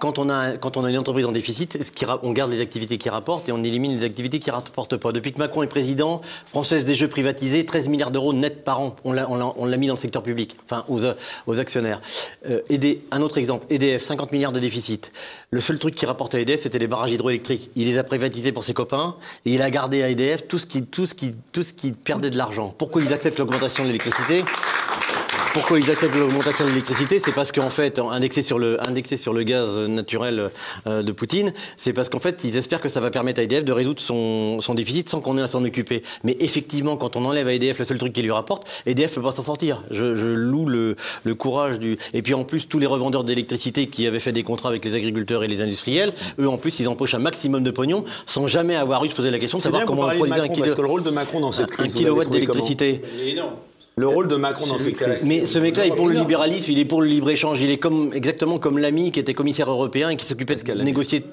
Quand on, a, quand on a une entreprise en déficit, on garde les activités qui rapportent et on élimine les activités qui ne rapportent pas. Depuis que Macron est président, Française des Jeux privatisés, 13 milliards d'euros net par an, on l'a- mis dans le secteur public, enfin aux, aux actionnaires. Euh, un autre exemple, EDF, 50 milliards de déficit. Le seul truc qui rapportait à EDF, c'était les barrages hydroélectriques. Il les a privatisés pour ses copains et il a gardé à EDF tout ce qui, tout ce qui, tout ce qui perdait de l'argent. Pourquoi ils acceptent l'augmentation de l'électricité? Pourquoi ils acceptent l'augmentation de l'électricité C'est parce qu'en fait, indexé sur le, indexé sur le gaz naturel euh, de Poutine, c'est parce qu'en fait, ils espèrent que ça va permettre à EDF de résoudre son, son déficit sans qu'on ait à s'en occuper. Mais effectivement, quand on enlève à EDF le seul truc qui lui rapporte, EDF peut pas s'en sortir. Je, je loue le, le courage du. Et puis en plus, tous les revendeurs d'électricité qui avaient fait des contrats avec les agriculteurs et les industriels, eux en plus, ils empochent un maximum de pognon sans jamais avoir eu se poser la question de bien savoir comment on produisait un, Macron, kilo- parce que le rôle de Macron dans cette un crise, kilowatt d'électricité. Le rôle de Macron dans cette crise. Mais ce mec-là est pour le libéralisme, il est pour le libre-échange. Il est comme, exactement comme l'ami qui était commissaire européen et qui s'occupait de négocier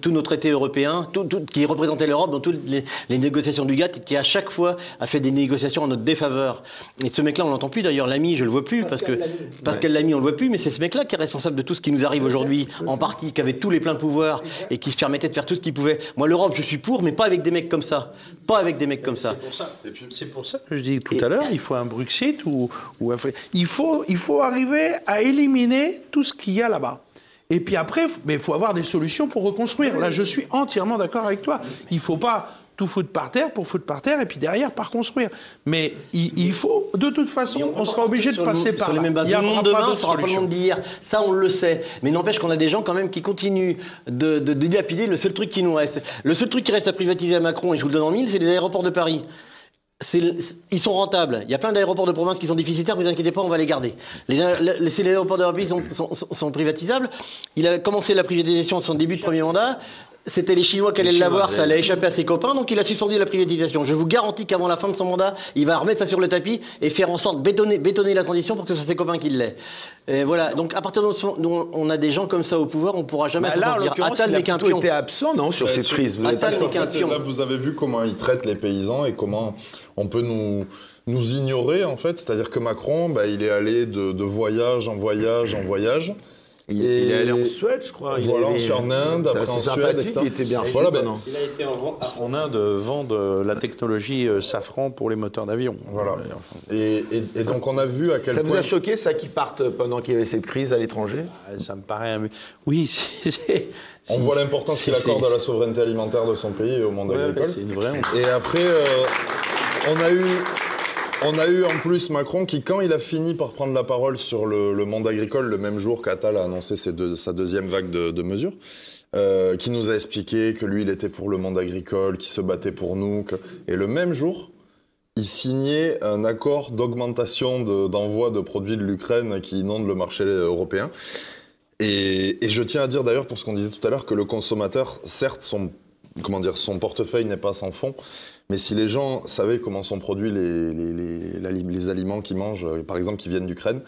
tous nos traités européens, tout- tout- qui représentait l'Europe dans toutes les, les négociations du GATT, et qui à chaque fois a fait des négociations en notre défaveur. Et ce mec-là, on l'entend plus d'ailleurs. L'ami, je le vois plus parce que parce qu'elle l'a mis, on le voit plus. Mais c'est ce mec-là qui est responsable de tout ce qui nous arrive aujourd'hui, en partie, qui avait tous les pleins pouvoirs et qui se permettait de faire tout ce qu'il pouvait. Moi, l'Europe, je suis pour, mais pas avec des mecs comme ça. Pas avec des mecs comme ça. C'est pour ça que je dis tout à l'heure, il faut un Brexit ou, ou un- il faut il faut arriver à éliminer tout ce qu'il y a là-bas. Et puis après, mais il faut avoir des solutions pour reconstruire. Là, je suis entièrement d'accord avec toi. Il faut pas tout foutre par terre pour foutre par terre et puis derrière par construire. Mais il, il faut, de toute façon, on sera obligé de passer le, par sur les mêmes bases. Il y Le monde demain sera pas le d'hier. Ça, on le sait. Mais n'empêche qu'on a des gens quand même qui continuent de, de, de dilapider le seul truc qui nous reste. Le seul truc qui reste à privatiser à Macron, et je vous le donne en mille, c'est les aéroports de Paris. Ils sont rentables. Il y a plein d'aéroports de province qui sont déficitaires, vous inquiétez pas, on va les garder. Les, aéroports de sont- sont privatisables. Il a commencé la privatisation de son début de premier mandat. C'était les Chinois qui allaient l'avoir, ça allait échapper à ses copains, donc il a suspendu la privatisation. Je vous garantis qu'avant la fin de son mandat, il va remettre ça sur le tapis et faire en sorte de bétonner, bétonner la transition pour que ce soit ses copains qui l'aient. Et voilà. Donc à partir de ce moment où on a des gens comme ça au pouvoir, on pourra jamais Bah s'en sortir. Attal n'est qu'un pion. été absent, non, sur Bah, cette c'est- crise. Vous Attal avez- n'est qu'un pion. Là, vous avez vu comment il traite les paysans et comment on peut nous, nous ignorer, en fait. C'est-à-dire que Macron, bah, il est allé de, de voyage en voyage en voyage. Il, Et- il est allé en Suède, je crois. Il Voilà, est- ensuite en Inde, C'est après en Suède, etc. Il était bien reçu. Voilà, ben, Il a été en, en Inde vendre la technologie euh, Safran pour les moteurs d'avion. Voilà. Et, et- et donc, on a vu à quel Ça vous point... a choqué, ça, qu'ils partent pendant qu'il y avait cette crise à l'étranger? Ah, Ça me paraît. un- Oui, c'est-. On voit l'importance qu'il accorde à la souveraineté alimentaire de son pays et au monde Ouais, agricole. c'est une vraie honte. Et après, euh, on a eu, On a eu en plus Macron qui, quand il a fini par prendre la parole sur le, monde agricole, le même jour qu'Attal a annoncé sa deuxième vague de, mesures, euh, qui nous a expliqué que lui, il était pour le monde agricole, qui se battait pour nous. Et le même jour, il signait un accord d'augmentation d'envoi de, produits de l'Ukraine qui inonde le marché européen. Et, je tiens à dire d'ailleurs, pour ce qu'on disait tout à l'heure, que le consommateur, certes, son, comment dire, son portefeuille n'est pas sans fond, mais si les gens savaient comment sont produits les, les, aliments qu'ils mangent, par exemple qui viennent d'Ukraine,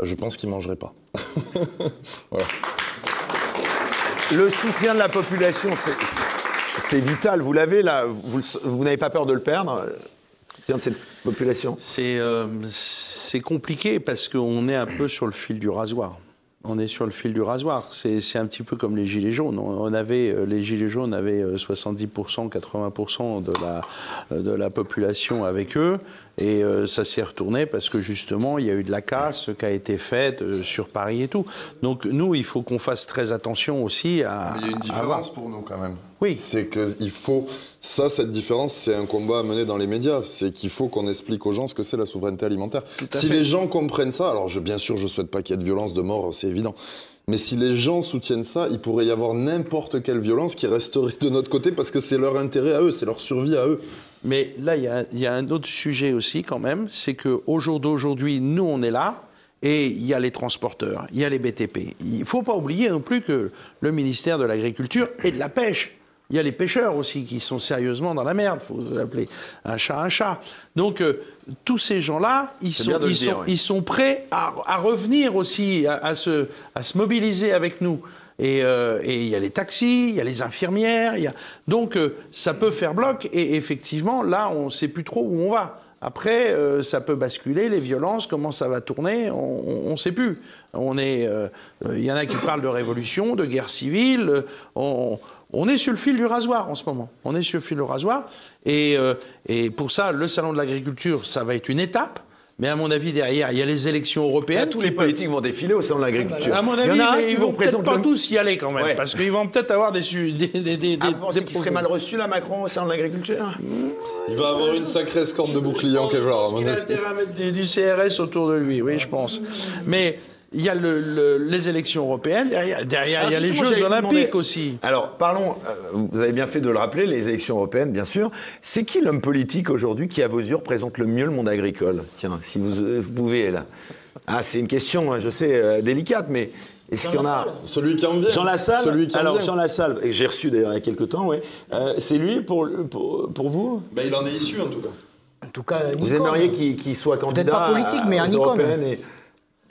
je pense qu'ils ne mangeraient pas. Le soutien de la population, c'est vital. Vous l'avez là, vous, n'avez pas peur de le perdre de cette population? Euh, C'est compliqué parce qu'on est un peu sur le fil du rasoir on est sur le fil du rasoir. C'est un petit peu comme les gilets jaunes. On avait, euh, les gilets jaunes avaient 70%, euh, 80% de la, euh, de la population avec eux. Et ça s'est retourné parce que justement, il y a eu de la casse qui a été faite sur Paris et tout. Donc nous, il faut qu'on fasse très attention aussi à. il y a une différence pour nous quand même. Oui. C'est qu'il faut. Ça, cette différence, c'est un combat à mener dans les médias. C'est qu'il faut qu'on explique aux gens ce que c'est la souveraineté alimentaire. si les gens comprennent ça, alors je, bien sûr, je souhaite pas qu'il y ait de violence, de mort, c'est évident. Mais si les gens soutiennent ça, il pourrait y avoir n'importe quelle violence qui resterait de notre côté parce que c'est leur intérêt à eux, c'est leur survie à eux. Mais là, il y, a un autre sujet aussi quand même, c'est qu'au jour d'aujourd'hui, nous, on est là, et il y a les transporteurs, il y a les BTP. Il ne faut pas oublier non plus que le ministère de l'Agriculture et de la Pêche il y a les pêcheurs aussi qui sont sérieusement dans la merde, il faut appeler un chat un chat. Donc euh, tous ces gens-là, ils, sont, ils, sont, prêts à, revenir aussi, à, se, à se mobiliser avec nous. Euh, et, il y a les taxis, il y a les infirmières, il y a... donc euh, ça peut faire bloc. Et effectivement, là, on ne sait plus trop où on va. Après, ça peut basculer, les violences, comment ça va tourner, on ne sait plus. On est, il y en a qui parlent de révolution, de guerre civile. On, on est sur le fil du rasoir en ce moment. On est sur le fil du rasoir. Et, euh, et pour ça, le salon de l'agriculture, ça va être une étape. Mais à mon avis, derrière, il y a les élections européennes. tous les politiques vont défiler au salon de l'agriculture. À mon avis, ils vont peut-être pas tous y aller quand même, parce qu'ils vont peut-être avoir des des des, des, ah, des qui serait mal reçu là, Macron au salon de l'agriculture? Il va avoir une sacrée escorte de boucliers en Kevlar. Il a intérêt à mettre du, CRS autour de lui, oui, je pense. Mais il y a les élections européennes, derrière, il y a les Jeux olympiques aussi. Alors, parlons, euh, vous avez bien fait de le rappeler, les élections européennes, bien sûr. C'est qui l'homme politique aujourd'hui qui, à vos yeux, représente le mieux le monde agricole? Tiens, si vous, euh, pouvez, là. Ah, c'est une question, hein, je sais, euh, délicate, mais est-ce qu'il y en a Celui qui en vient. Jean Lassalle. Celui qui Alors, Jean Lassalle, et j'ai reçu d'ailleurs il y a quelques temps, oui. c'est lui pour, pour, vous? Ben, Il en est issu, en tout cas. En tout cas, Vous aimeriez qu'il soit candidat Peut-être pas politique, mais un Nicom.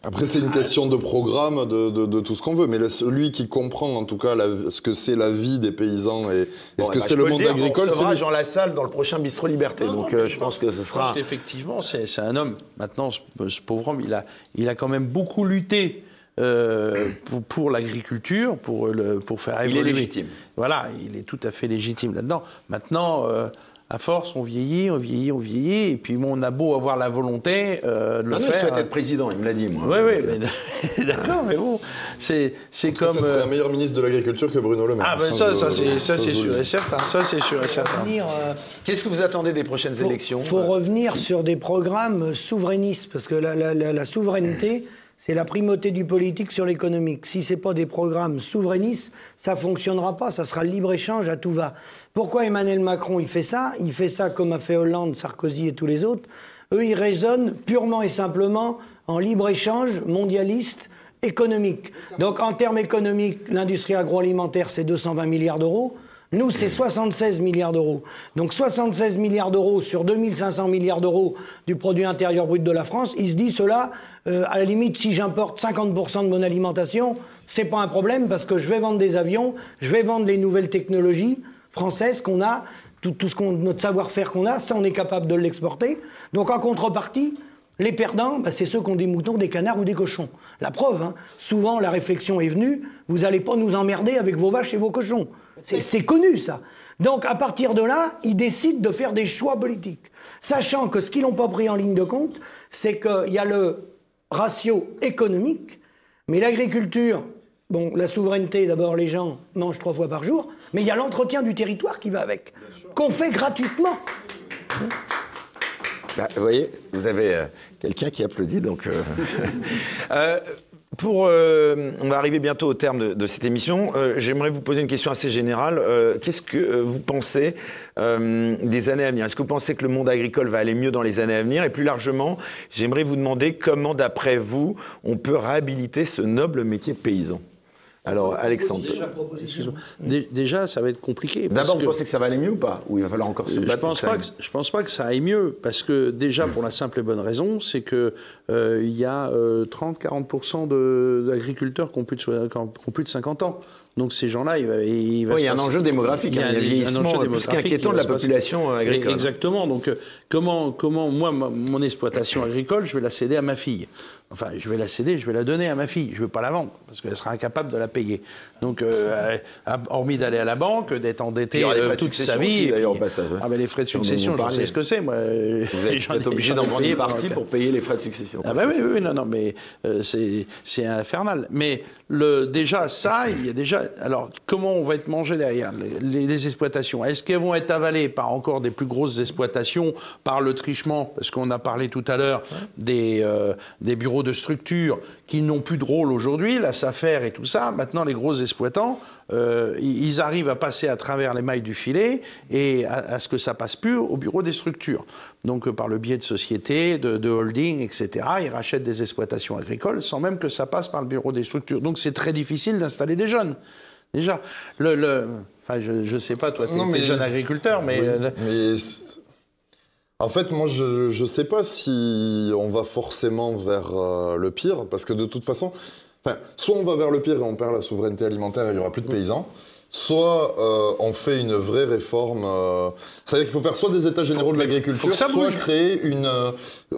Après, c'est une question de programme, de, tout ce qu'on veut. Mais celui qui comprend, en tout cas, ce que c'est la vie des paysans et, ce que bah, c'est le monde agricole, c'est Jean Lassalle dans le prochain Bistro Liberté. Donc, euh, je pense que ce sera. Effectivement, c'est un homme. Maintenant, ce, pauvre homme, il a, il a quand même beaucoup lutté. Euh, pour, l'agriculture, pour, le, pour faire évoluer. Il est légitime. Voilà, il est tout à fait légitime là-dedans. Maintenant, euh, à force, on vieillit, on vieillit, on vieillit, et puis bon, on a beau avoir la volonté euh, de le ah faire. Il souhaite être président, il me l'a dit, moi. Oui, oui, mais d'accord, mais bon, c'est comme. Ça serait un euh, meilleur ministre de l'Agriculture que Bruno Le Maire. Ah, ben ça, ça, ça c'est sûr et certain. Ça, c'est sûr et certain. Euh, Qu'est-ce que vous attendez des prochaines élections Il faut revenir sur des programmes souverainistes, parce que la, la souveraineté c'est la primauté du politique sur l'économique. Si ce n'est pas des programmes souverainistes, ça ne fonctionnera pas, ça sera le libre-échange à tout va. Pourquoi Emmanuel Macron il fait ça? Il fait ça comme a fait Hollande, Sarkozy et tous les autres. Eux, ils raisonnent purement et simplement en libre-échange mondialiste économique. Donc en termes économiques, l'industrie agroalimentaire, c'est 220 milliards d'euros. Nous, c'est 76 milliards d'euros. Donc 76 milliards d'euros sur 2500 milliards d'euros du produit intérieur brut de la France, il se dit cela, euh, à la limite, si j'importe 50% de mon alimentation, c'est pas un problème parce que je vais vendre des avions, je vais vendre les nouvelles technologies françaises qu'on a, tout, ce qu'on, notre savoir-faire qu'on a, ça on est capable de l'exporter. Donc en contrepartie, les perdants, bah, c'est ceux qui ont des moutons, des canards ou des cochons. La preuve, hein, souvent la réflexion est venue, vous n'allez pas nous emmerder avec vos vaches et vos cochons. C'est connu ça. Donc à partir de là, ils décident de faire des choix politiques. Sachant que ce qu'ils n'ont pas pris en ligne de compte, c'est qu'il y a le ratio économique, mais l'agriculture, bon, la souveraineté, d'abord les gens mangent trois fois par jour, mais il y a l'entretien du territoire qui va avec, qu'on fait gratuitement. Bah, vous voyez, vous avez euh, quelqu'un qui applaudit, donc. euh, euh, pour, euh, on va arriver bientôt au terme de, cette émission. Euh, J'aimerais vous poser une question assez générale. Euh, Qu'est-ce que vous pensez des années à venir? Est-ce que vous pensez que le monde agricole va aller mieux dans les années à venir? Et plus largement, j'aimerais vous demander comment, d'après vous, on peut réhabiliter ce noble métier de paysan? Alors, Alexandre. Déjà, ça va être compliqué. D'abord, vous pensez que ça va aller mieux ou pas Ou il va falloir encore se Je battre pense pour pas que que ça je pense pas que ça aille mieux parce que déjà pour la simple et bonne raison, c'est que euh, y a 30-40% de- d'agriculteurs qui ont plus de qui ont plus de 50 ans. Donc ces gens-là, il va, il va Oui, se il y a un enjeu démographique, Il y a hein, un vieillissement enjeu démographique qu'inquiétant qui de la population, euh, agricole. Exactement. Donc euh, comment comment moi ma- mon exploitation agricole, je vais la céder à ma fille. Enfin, je vais la céder, je vais la donner à ma fille. Je vais pas la vendre parce qu'elle sera incapable de la payer. Donc euh, euh, hormis d'aller à la banque, d'être endetté euh, toute sa succession vie. d'ailleurs, au passage, ouais. Ah ben les frais de succession, je sais ce que c'est. Moi, Vous êtes obligé d'en pendant partie pour payer les frais de succession. ah bah oui, oui, non, non, mais euh, c'est infernal. Mais le, déjà, ça, il y a déjà... Alors, comment on va être mangé derrière les, les- les exploitations? Est-ce qu'elles vont être avalées par encore des plus grosses exploitations, par le trichement? Parce qu'on a parlé tout à l'heure des, euh, des bureaux de structure qui n'ont plus de rôle aujourd'hui, la SAFER et tout ça. Maintenant, les gros exploitants, euh, ils arrivent à passer à travers les mailles du filet et à, à ce que ça passe plus au bureau des structures. Donc, euh, par le biais de sociétés, de, de holding, etc., ils rachètent des exploitations agricoles sans même que ça passe par le bureau des structures. Donc, c'est très difficile d'installer des jeunes. Déjà, le, le- enfin, je ne sais pas, toi, tu es, mais- jeune agriculteur, mais Oui, mais en fait, moi, je ne sais pas si on va forcément vers euh, le pire, parce que de toute façon, soit on va vers le pire et on perd la souveraineté alimentaire et il n'y aura plus de paysans, soit euh, on fait une vraie réforme. euh, C'est-à-dire qu'il faut faire soit des états généraux de l'agriculture, soit bouge. créer une. euh,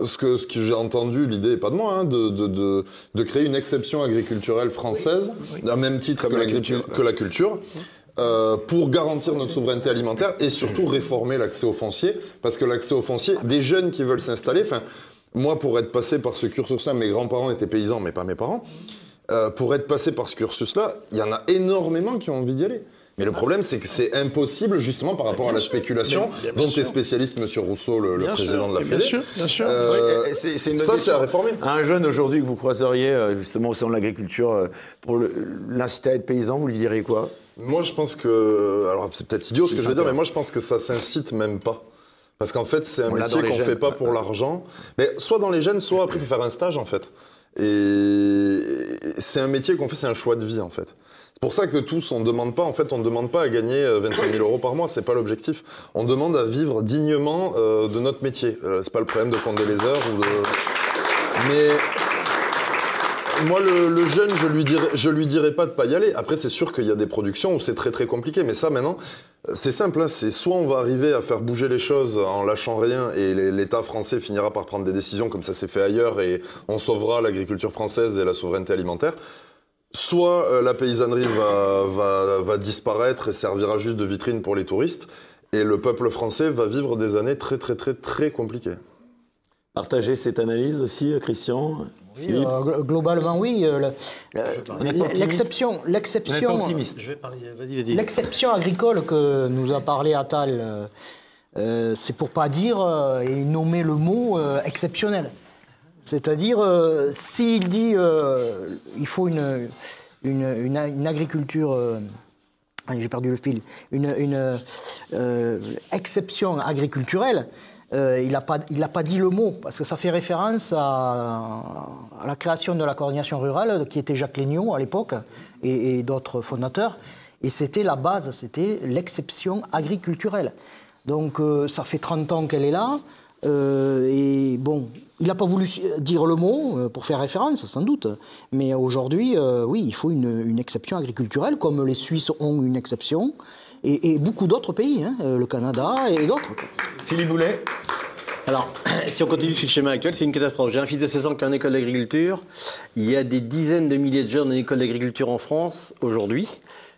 ce que, ce que j'ai entendu, l'idée n'est pas de moi, hein, de, de, de, de créer une exception agriculturelle française, d'un même titre Comme que, la l'agriculture- culture, que la culture. Euh, pour garantir notre souveraineté alimentaire et surtout réformer l'accès au foncier, parce que l'accès au foncier, des jeunes qui veulent s'installer, enfin, moi pour être passé par ce cursus-là, mes grands-parents étaient paysans, mais pas mes parents, euh, pour être passé par ce cursus-là, il y en a énormément qui ont envie d'y aller. Mais le problème, c'est que c'est impossible, justement, par rapport à la spéculation, bien- bien dont est spécialiste M. Rousseau, le, le bien président sûr, de la bien Fédé. sûr, bien sûr. Euh, Oui, une bonne ça, c'est à réformer. Un jeune aujourd'hui que vous croiseriez euh, justement au sein de l'agriculture, euh, pour l'inciter à être paysan, vous lui diriez quoi? Moi, je pense que. Alors, c'est peut-être idiot ce que je vais dire, mais moi, je pense que ça s'incite même pas. Parce qu'en fait, c'est un On métier qu'on gènes, fait pas ouais. pour l'argent. Mais soit dans les gènes, soit après, il faut faire un stage, en fait. Et c'est un métier qu'on fait, c'est un choix de vie, en fait. C'est pour ça que tous, on ne demande pas, en fait, on ne demande pas à gagner euh, 25 000 euros par mois, c'est pas l'objectif. On demande à vivre dignement euh, de notre métier. Euh, c'est pas le problème de compter les heures ou de. Mais moi, le, le jeune, je lui dirais, je lui dirais pas de pas y aller. Après, c'est sûr qu'il y a des productions où c'est très très compliqué, mais ça maintenant, c'est simple. hein. c'est soit on va arriver à faire bouger les choses en lâchant rien, et l'État français finira par prendre des décisions comme ça s'est fait ailleurs, et on sauvera l'agriculture française et la souveraineté alimentaire. Soit euh, la paysannerie va, va, va disparaître et servira juste de vitrine pour les touristes, et le peuple français va vivre des années très très très très compliquées. Partagez cette analyse aussi, euh, Christian Oui, euh, glo- globalement, oui. L'exception, l'exception, l'exception agricole que nous a parlé Attal, euh, c'est pour pas dire euh, et nommer le mot euh, exceptionnel. C'est-à-dire, euh, s'il dit euh, il faut une, agriculture. euh, j'ai perdu le fil. Une, exception agriculturelle. il n'a pas, dit le mot, parce que ça fait référence à, la création de la coordination rurale, qui était Jacques Léniaud à l'époque, et, d'autres fondateurs. Et c'était la base, c'était l'exception agriculturelle. Donc ça fait 30 ans qu'elle est là. et bon, il n'a pas voulu dire le mot euh, pour faire référence, sans doute. Mais aujourd'hui, euh, oui, il faut une, une exception agriculturelle, comme les Suisses ont une exception, et, et beaucoup d'autres pays, hein, euh, le Canada et d'autres. Philippe Boulet Alors, si on continue sur le schéma actuel, c'est une catastrophe. J'ai un fils de 16 ans qui est en école d'agriculture. Il y a des dizaines de milliers de jeunes en école d'agriculture en France aujourd'hui.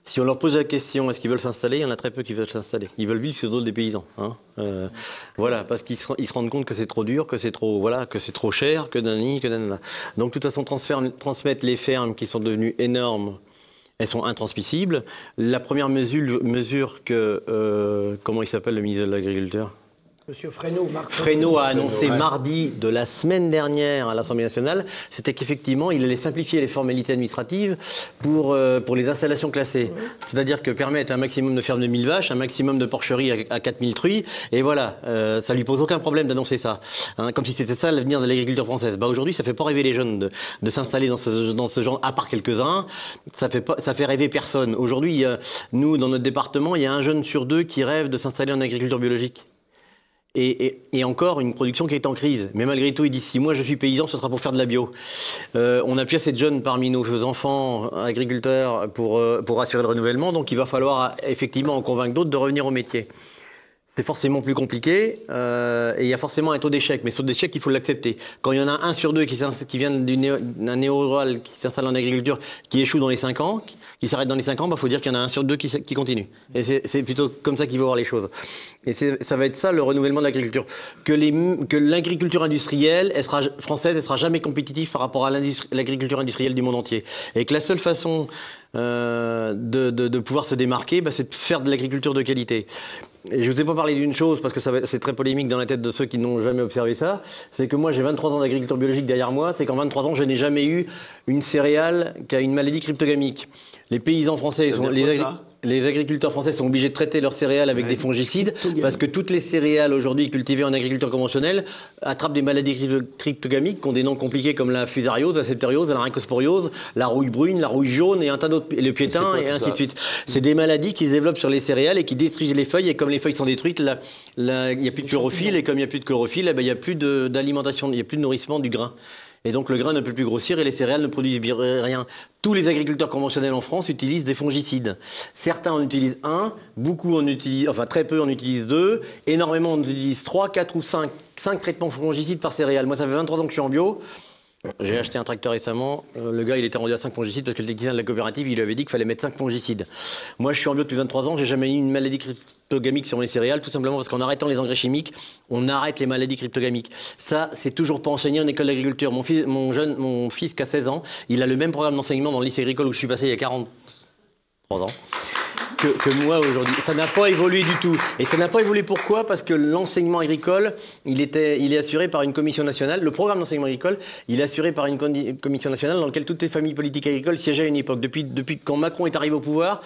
Si on leur pose la question est-ce qu'ils veulent s'installer, il y en a très peu qui veulent s'installer. Ils veulent vivre sur dos des paysans. hein. Euh, voilà, parce qu'ils se, rendent compte que c'est trop dur, que c'est trop, voilà, que c'est trop cher, que nanani, que nanana. Donc, de toute façon, transmettre les fermes qui sont devenues énormes elles sont intransmissibles. La première mesure, mesure que, euh, comment il s'appelle le ministre de l'Agriculture? Monsieur Fresneau, Marc Fresneau a annoncé mardi de la semaine dernière à l'Assemblée nationale, c'était qu'effectivement, il allait simplifier les formalités administratives pour, euh, pour les installations classées. C'est-à-dire que permettre un maximum de fermes de 1000 vaches, un maximum de porcheries à, à 4000 truies, et voilà, euh, ça lui pose aucun problème d'annoncer ça. Hein, comme si c'était ça l'avenir de l'agriculture française. Bah, Aujourd'hui, ça fait pas rêver les jeunes de, de s'installer dans ce, dans ce genre, à part quelques-uns, ça fait, pas, ça fait rêver personne. Aujourd'hui, nous, dans notre département, il y a un jeune sur deux qui rêve de s'installer en agriculture biologique. Et, et- et encore une production qui est en crise. Mais malgré tout, il dit si moi je suis paysan, ce sera pour faire de la bio. Euh, on a plus assez de jeunes parmi nos enfants agriculteurs pour, euh, pour assurer le renouvellement, donc il va falloir effectivement en convaincre d'autres de revenir au métier. C'est forcément plus compliqué euh, et il y a forcément un taux d'échec. Mais ce taux d'échec, il faut l'accepter. Quand il y en a un sur deux qui, qui vient d'un néo-rural, qui s'installe en agriculture, qui échoue dans les 5 ans, qui, qui s'arrête dans les 5 ans, il faut dire qu'il y en a un sur deux qui, qui continue. Et c'est plutôt comme ça qu'il faut voir les choses. Et ça va être ça le renouvellement de l'agriculture. Que m- que l'agriculture industrielle, elle sera, française, elle sera jamais compétitive par rapport à l'agriculture industrielle du monde entier. Et que la seule façon euh, de, de- de pouvoir se démarquer, bah, c'est de faire de l'agriculture de qualité. Et je ne vous ai pas parlé d'une chose, parce que ça c'est très polémique dans la tête de ceux qui n'ont jamais observé ça, c'est que moi j'ai 23 ans d'agriculture biologique derrière moi, c'est qu'en 23 ans je n'ai jamais eu une céréale qui a une maladie cryptogamique. Les paysans français, sont, les, agri- les agriculteurs français sont obligés de traiter leurs céréales avec des fongicides, parce que toutes les céréales aujourd'hui cultivées en agriculture conventionnelle attrapent des maladies crypto- cryptogamiques qui ont des noms compliqués comme la fusariose, la septariose, la rhincosporiose, la rouille brune, la rouille jaune et un tas d'autres, et le piétin et ainsi de suite. C'est des maladies qui se développent sur les céréales et qui détruisent les feuilles. Et comme les feuilles sont détruites, il n'y a plus de chlorophylle. Et comme il n'y a plus de chlorophylle, eh ben, il n'y a plus d'alimentation, il n'y a plus de nourrissement du grain. Et donc le grain ne peut plus grossir et les céréales ne produisent rien. Tous les agriculteurs conventionnels en France utilisent des fongicides. Certains en utilisent un, beaucoup en utilisent, enfin très peu en utilisent deux, énormément en utilisent trois, quatre ou cinq, cinq traitements fongicides par céréale. Moi ça fait 23 ans que je suis en bio. J'ai acheté un tracteur récemment. Euh, Le gars, il était rendu à 5 fongicides parce que le technicien de la coopérative, il lui avait dit qu'il fallait mettre 5 fongicides. Moi, je suis en bio depuis 23 ans. J'ai jamais eu une maladie cryptogamique sur les céréales, tout simplement parce qu'en arrêtant les engrais chimiques, on arrête les maladies cryptogamiques. Ça, c'est toujours pas enseigné en école d'agriculture. Mon fils, jeune, mon fils qui a 16 ans, il a le même programme d'enseignement dans le lycée agricole où je suis passé il y a 43 ans que, moi aujourd'hui. Ça n'a pas évolué du tout. Et ça n'a pas évolué pourquoi? Parce que l'enseignement agricole, il, était, il est assuré par une commission nationale. Le programme d'enseignement agricole, il est assuré par une commission nationale dans laquelle toutes les familles politiques agricoles siégeaient à une époque. Depuis, depuis quand Macron est arrivé au pouvoir,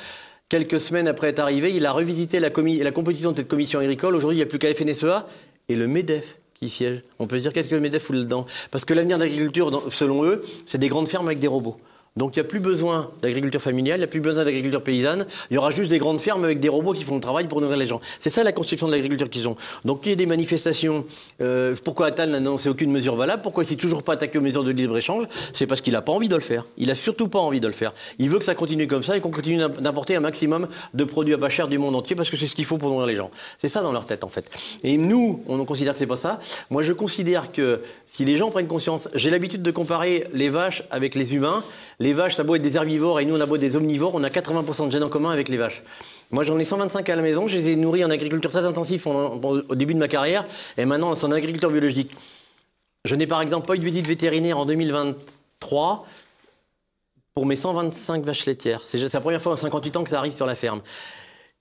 quelques semaines après être arrivé, il a revisité la, la composition de cette commission agricole. Aujourd'hui, il n'y a plus qu'à FNSEA et le MEDEF qui siège. On peut se dire qu'est-ce que le MEDEF fout là-dedans Parce que l'avenir de l'agriculture, selon eux, c'est des grandes fermes avec des robots. Donc il n'y a plus besoin d'agriculture familiale, il n'y a plus besoin d'agriculture paysanne, il y aura juste des grandes fermes avec des robots qui font le travail pour nourrir les gens. C'est ça la conception de l'agriculture qu'ils ont. Donc il y a des manifestations. Euh, pourquoi Attal n'a annoncé aucune mesure valable Pourquoi il s'est toujours pas attaqué aux mesures de libre-échange C'est parce qu'il n'a pas envie de le faire. Il n'a surtout pas envie de le faire. Il veut que ça continue comme ça et qu'on continue d'importer un maximum de produits à bas cher du monde entier parce que c'est ce qu'il faut pour nourrir les gens. C'est ça dans leur tête en fait. Et nous, on considère que c'est pas ça. Moi je considère que si les gens prennent conscience, j'ai l'habitude de comparer les vaches avec les humains. Les vaches, ça a beau être des herbivores et nous, on a beau être des omnivores, on a 80% de gènes en commun avec les vaches. Moi, j'en ai 125 à la maison, je les ai nourris en agriculture très en- au début de ma carrière, et maintenant, c'est en agriculture biologique. Je n'ai par exemple pas eu de visite vétérinaire en 2023 pour mes 125 vaches laitières. C'est la première fois en 58 ans que ça arrive sur la ferme.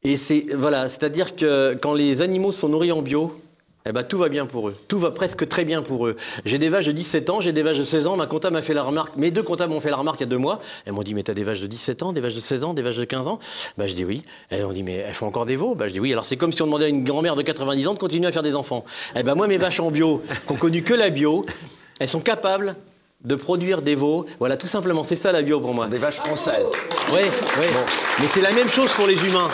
Et c'est voilà, c'est-à-dire que quand les animaux sont nourris en bio, eh ben, tout va bien pour eux. Tout va presque très bien pour eux. J'ai des vaches de 17 ans, j'ai des vaches de 16 ans. Ma comptable m'a fait la remarque, mes deux comptables m'ont fait la remarque il y a deux mois. Elles m'ont dit, mais t'as des vaches de 17 ans, des vaches de 16 ans, des vaches de 15 ans? Bah, Je dis oui. Elles m'ont dit, mais elles font encore des veaux? Bah, Je dis oui. Alors c'est comme si on demandait à une grand-mère de 90 ans de continuer à faire des enfants. Eh ben moi, mes vaches en bio, qui ont connu que la bio, elles sont capables de produire des veaux. Voilà, tout simplement, c'est ça la bio pour moi. Des vaches françaises. Oui, oui. Mais c'est la même chose pour les humains.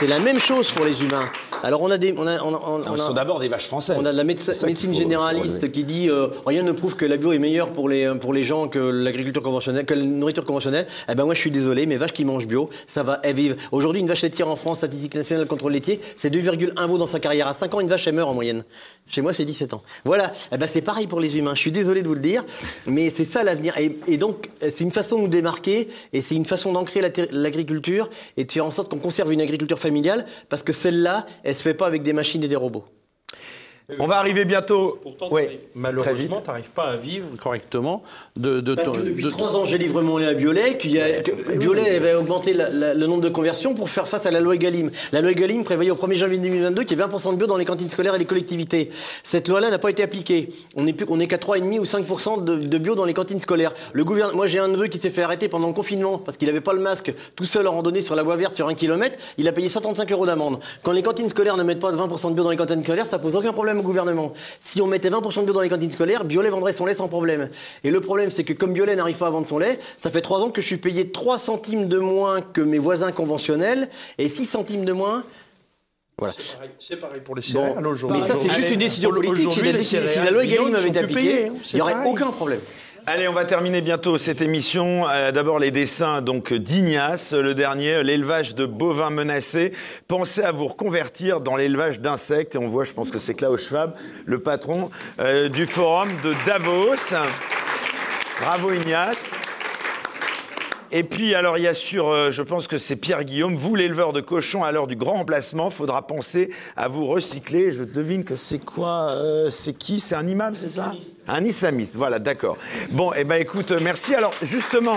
C'est la même chose pour les humains. Alors on a des, on a, on a- on a- Non, ce sont d'abord des vaches françaises. on a de la médecine, faut- généraliste qui dit euh, rien ne prouve que la bio est meilleure pour les pour les gens que l'agriculture conventionnelle, que la nourriture conventionnelle. Eh ben moi je suis désolé, mes vaches qui mangent bio, ça va elles vivent. Aujourd'hui une vache laitière en France, statistique nationale contrôle laitier, c'est 2,1 veaux dans sa carrière. À 5 ans une vache elle meurt en moyenne. Chez moi c'est 17 ans. Voilà. Eh ben c'est pareil pour les humains. Je suis désolé de vous le dire, mais c'est ça l'avenir. Et, et donc c'est une façon de nous démarquer et c'est une façon d'ancrer l'agriculture et de faire en sorte qu'on conserve une agriculture familiale parce que celle-là, elle se fait pas avec des machines et des robots. On va arriver bientôt. Pourtant, Oui, malheureusement, tu n'arrives pas à vivre correctement de, de Parce ton- que depuis de- trois ans, j'ai livré mon lait à Biolay, qu'il y a- que Biolay avait augmenté la- la- le nombre de conversions pour faire face à la loi Egalim. La loi Egalim prévoyait au 1er janvier 2022 qu'il y ait 20% de bio dans les cantines scolaires et les collectivités. Cette loi-là n'a pas été appliquée. On n'est plus, on est qu'à 3,5 ou 5% de, de bio dans les cantines scolaires. Le gouvernement, moi j'ai un neveu qui s'est fait arrêter pendant le confinement parce qu'il n'avait pas le masque tout seul en randonnée sur la voie verte sur un kilomètre. Il a payé 135 euros d'amende. Quand les cantines scolaires ne mettent pas de 20% de bio dans les cantines scolaires, ça pose aucun problème au gouvernement. Si on mettait 20% de bio dans les cantines scolaires, Biolay vendrait son lait sans problème. Et le problème, c'est que comme Biolay n'arrive pas à vendre son lait, ça fait 3 ans que je suis payé 3 centimes de moins que mes voisins conventionnels et 6 centimes de moins. Voilà. C'est pareil- pour les Bon. céréales aujourd'hui. Mais ça, c'est juste une décision politique. Si la, décision- si la loi Egalim avait été appliquée, il n'y aurait aucun problème. Allez, on va terminer bientôt cette émission. Euh, D'abord les dessins donc d'Ignace, le dernier, l'élevage de bovins menacés. Pensez à vous reconvertir dans l'élevage d'insectes. Et on voit, je pense que c'est Klaus Schwab, le patron euh, du forum de Davos. Bravo Ignace. Et puis, alors, il y a sur, euh, je pense que c'est Pierre Guillaume, vous, l'éleveur de cochons, à l'heure du grand remplacement, faudra penser à vous recycler. Je devine que c'est quoi C'est qui? C'est un imam, c'est ça? Un islamiste, voilà, d'accord. Bon, eh ben écoute, euh, merci. Alors, justement,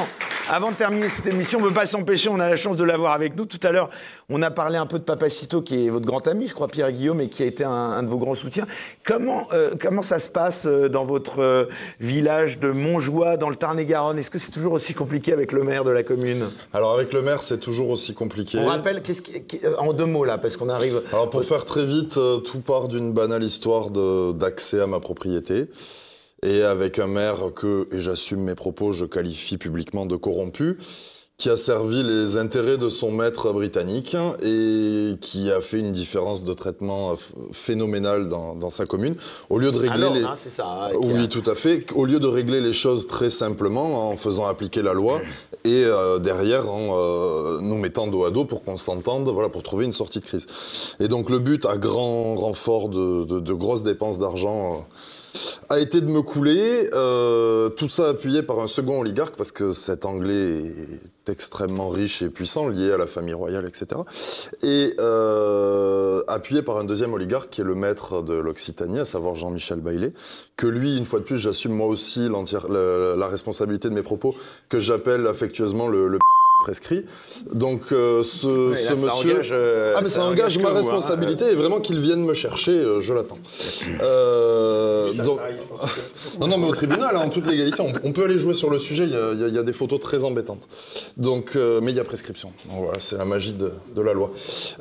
avant de terminer cette émission, on ne peut pas s'empêcher, on a la chance de l'avoir avec nous. Tout à l'heure, on a parlé un peu de Papacito, qui est votre grand ami, je crois, Pierre Guillaume, et qui a été un, un de vos grands soutiens. Comment, euh, comment ça se passe euh, dans votre euh, village de Montjoie, dans le Tarn-et-Garonne? Est-ce que c'est toujours aussi compliqué avec le maire de la commune? Alors avec le maire, c'est toujours aussi compliqué. On rappelle, qu'est-ce qui- qui- en deux mots là, parce qu'on arrive. Alors pour faire très vite, tout part d'une banale histoire d'accès à ma propriété. Et avec un maire que, et j'assume mes propos, je qualifie publiquement de corrompu, qui a servi les intérêts de son maître britannique et qui a fait une différence de traitement ph- phénoménale dans, dans sa commune. Au lieu de régler Alors, les... hein, ça. hein, a- Oui, tout à fait. Au lieu de régler les choses très simplement en faisant appliquer la loi et euh, derrière en euh, nous mettant dos à dos pour qu'on s'entende, voilà, pour trouver une sortie de crise. Et donc le but, à grand renfort de, de- de grosses dépenses d'argent, euh, a été de me couler. euh, tout ça appuyé par un second oligarque parce que cet Anglais est extrêmement riche et puissant, lié à la famille royale, etc. Et euh, appuyé par un deuxième oligarque qui est le maître de l'Occitanie, à savoir Jean-Michel Bailey, que lui, une fois de plus, j'assume moi aussi la, la responsabilité de mes propos, que j'appelle affectueusement le prescrit. Donc euh, ce, ça monsieur... engage, euh, ah mais ça, engage ma vous, hein. responsabilité et vraiment qu'il vienne me chercher, euh, je l'attends. Euh, donc... Non, non, mais au tribunal, hein, en toute légalité, on, on peut aller jouer sur le sujet. Il y a, y y des photos très embêtantes. Donc, euh, mais il y a prescription. Donc, voilà, c'est la magie de, de la loi.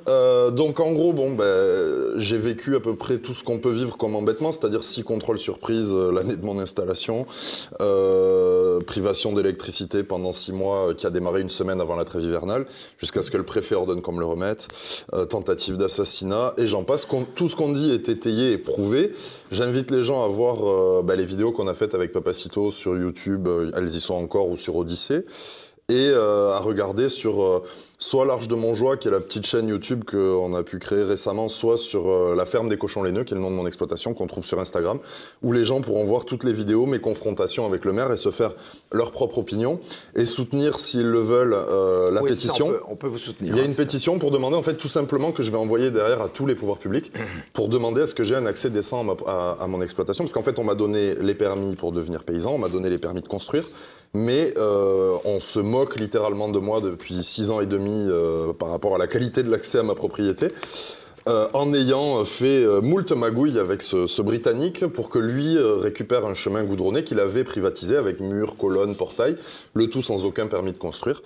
Euh, donc, en gros, bon, ben, j'ai vécu à peu près tout ce qu'on peut vivre comme embêtement, c'est-à-dire six contrôles surprises euh, l'année de mon installation, euh, privation d'électricité pendant six mois, euh, qui a démarré une semaine avant la trêve hivernale, jusqu'à ce que le préfet ordonne qu'on me le remette, euh, tentative d'assassinat, et j'en passe. Tout ce qu'on dit est étayé et prouvé. J'invite les gens à voir euh, ben, les vidéos qu'on a faites avec Papacito sur YouTube, euh, elles y sont encore, ou sur Odyssée, et à regarder sur soit l'Arche de Montjoie, qui est la petite chaîne YouTube qu'on a pu créer récemment, soit sur euh, la ferme des cochons laineux, qui est le nom de mon exploitation, qu'on trouve sur Instagram, où les gens pourront voir toutes les vidéos, mes confrontations avec le maire, et se faire leur propre opinion, et soutenir, s'ils le veulent, euh, la Oui, ça, pétition. on, peut, on peut vous soutenir. Il y a hein, une pétition pour demander en fait tout simplement que je vais envoyer derrière à tous les pouvoirs publics pour demander à ce que j'ai un accès décent à, ma- à- à mon exploitation parce qu'en fait on m'a donné les permis pour devenir paysan, on m'a donné les permis de construire, mais euh, on se moque littéralement de moi depuis six ans et demi euh, par rapport à la qualité de l'accès à ma propriété. Euh, en ayant fait euh, moult magouilles avec ce, ce Britannique pour que lui euh, récupère un chemin goudronné qu'il avait privatisé avec murs, colonnes, portails, le tout sans aucun permis de construire.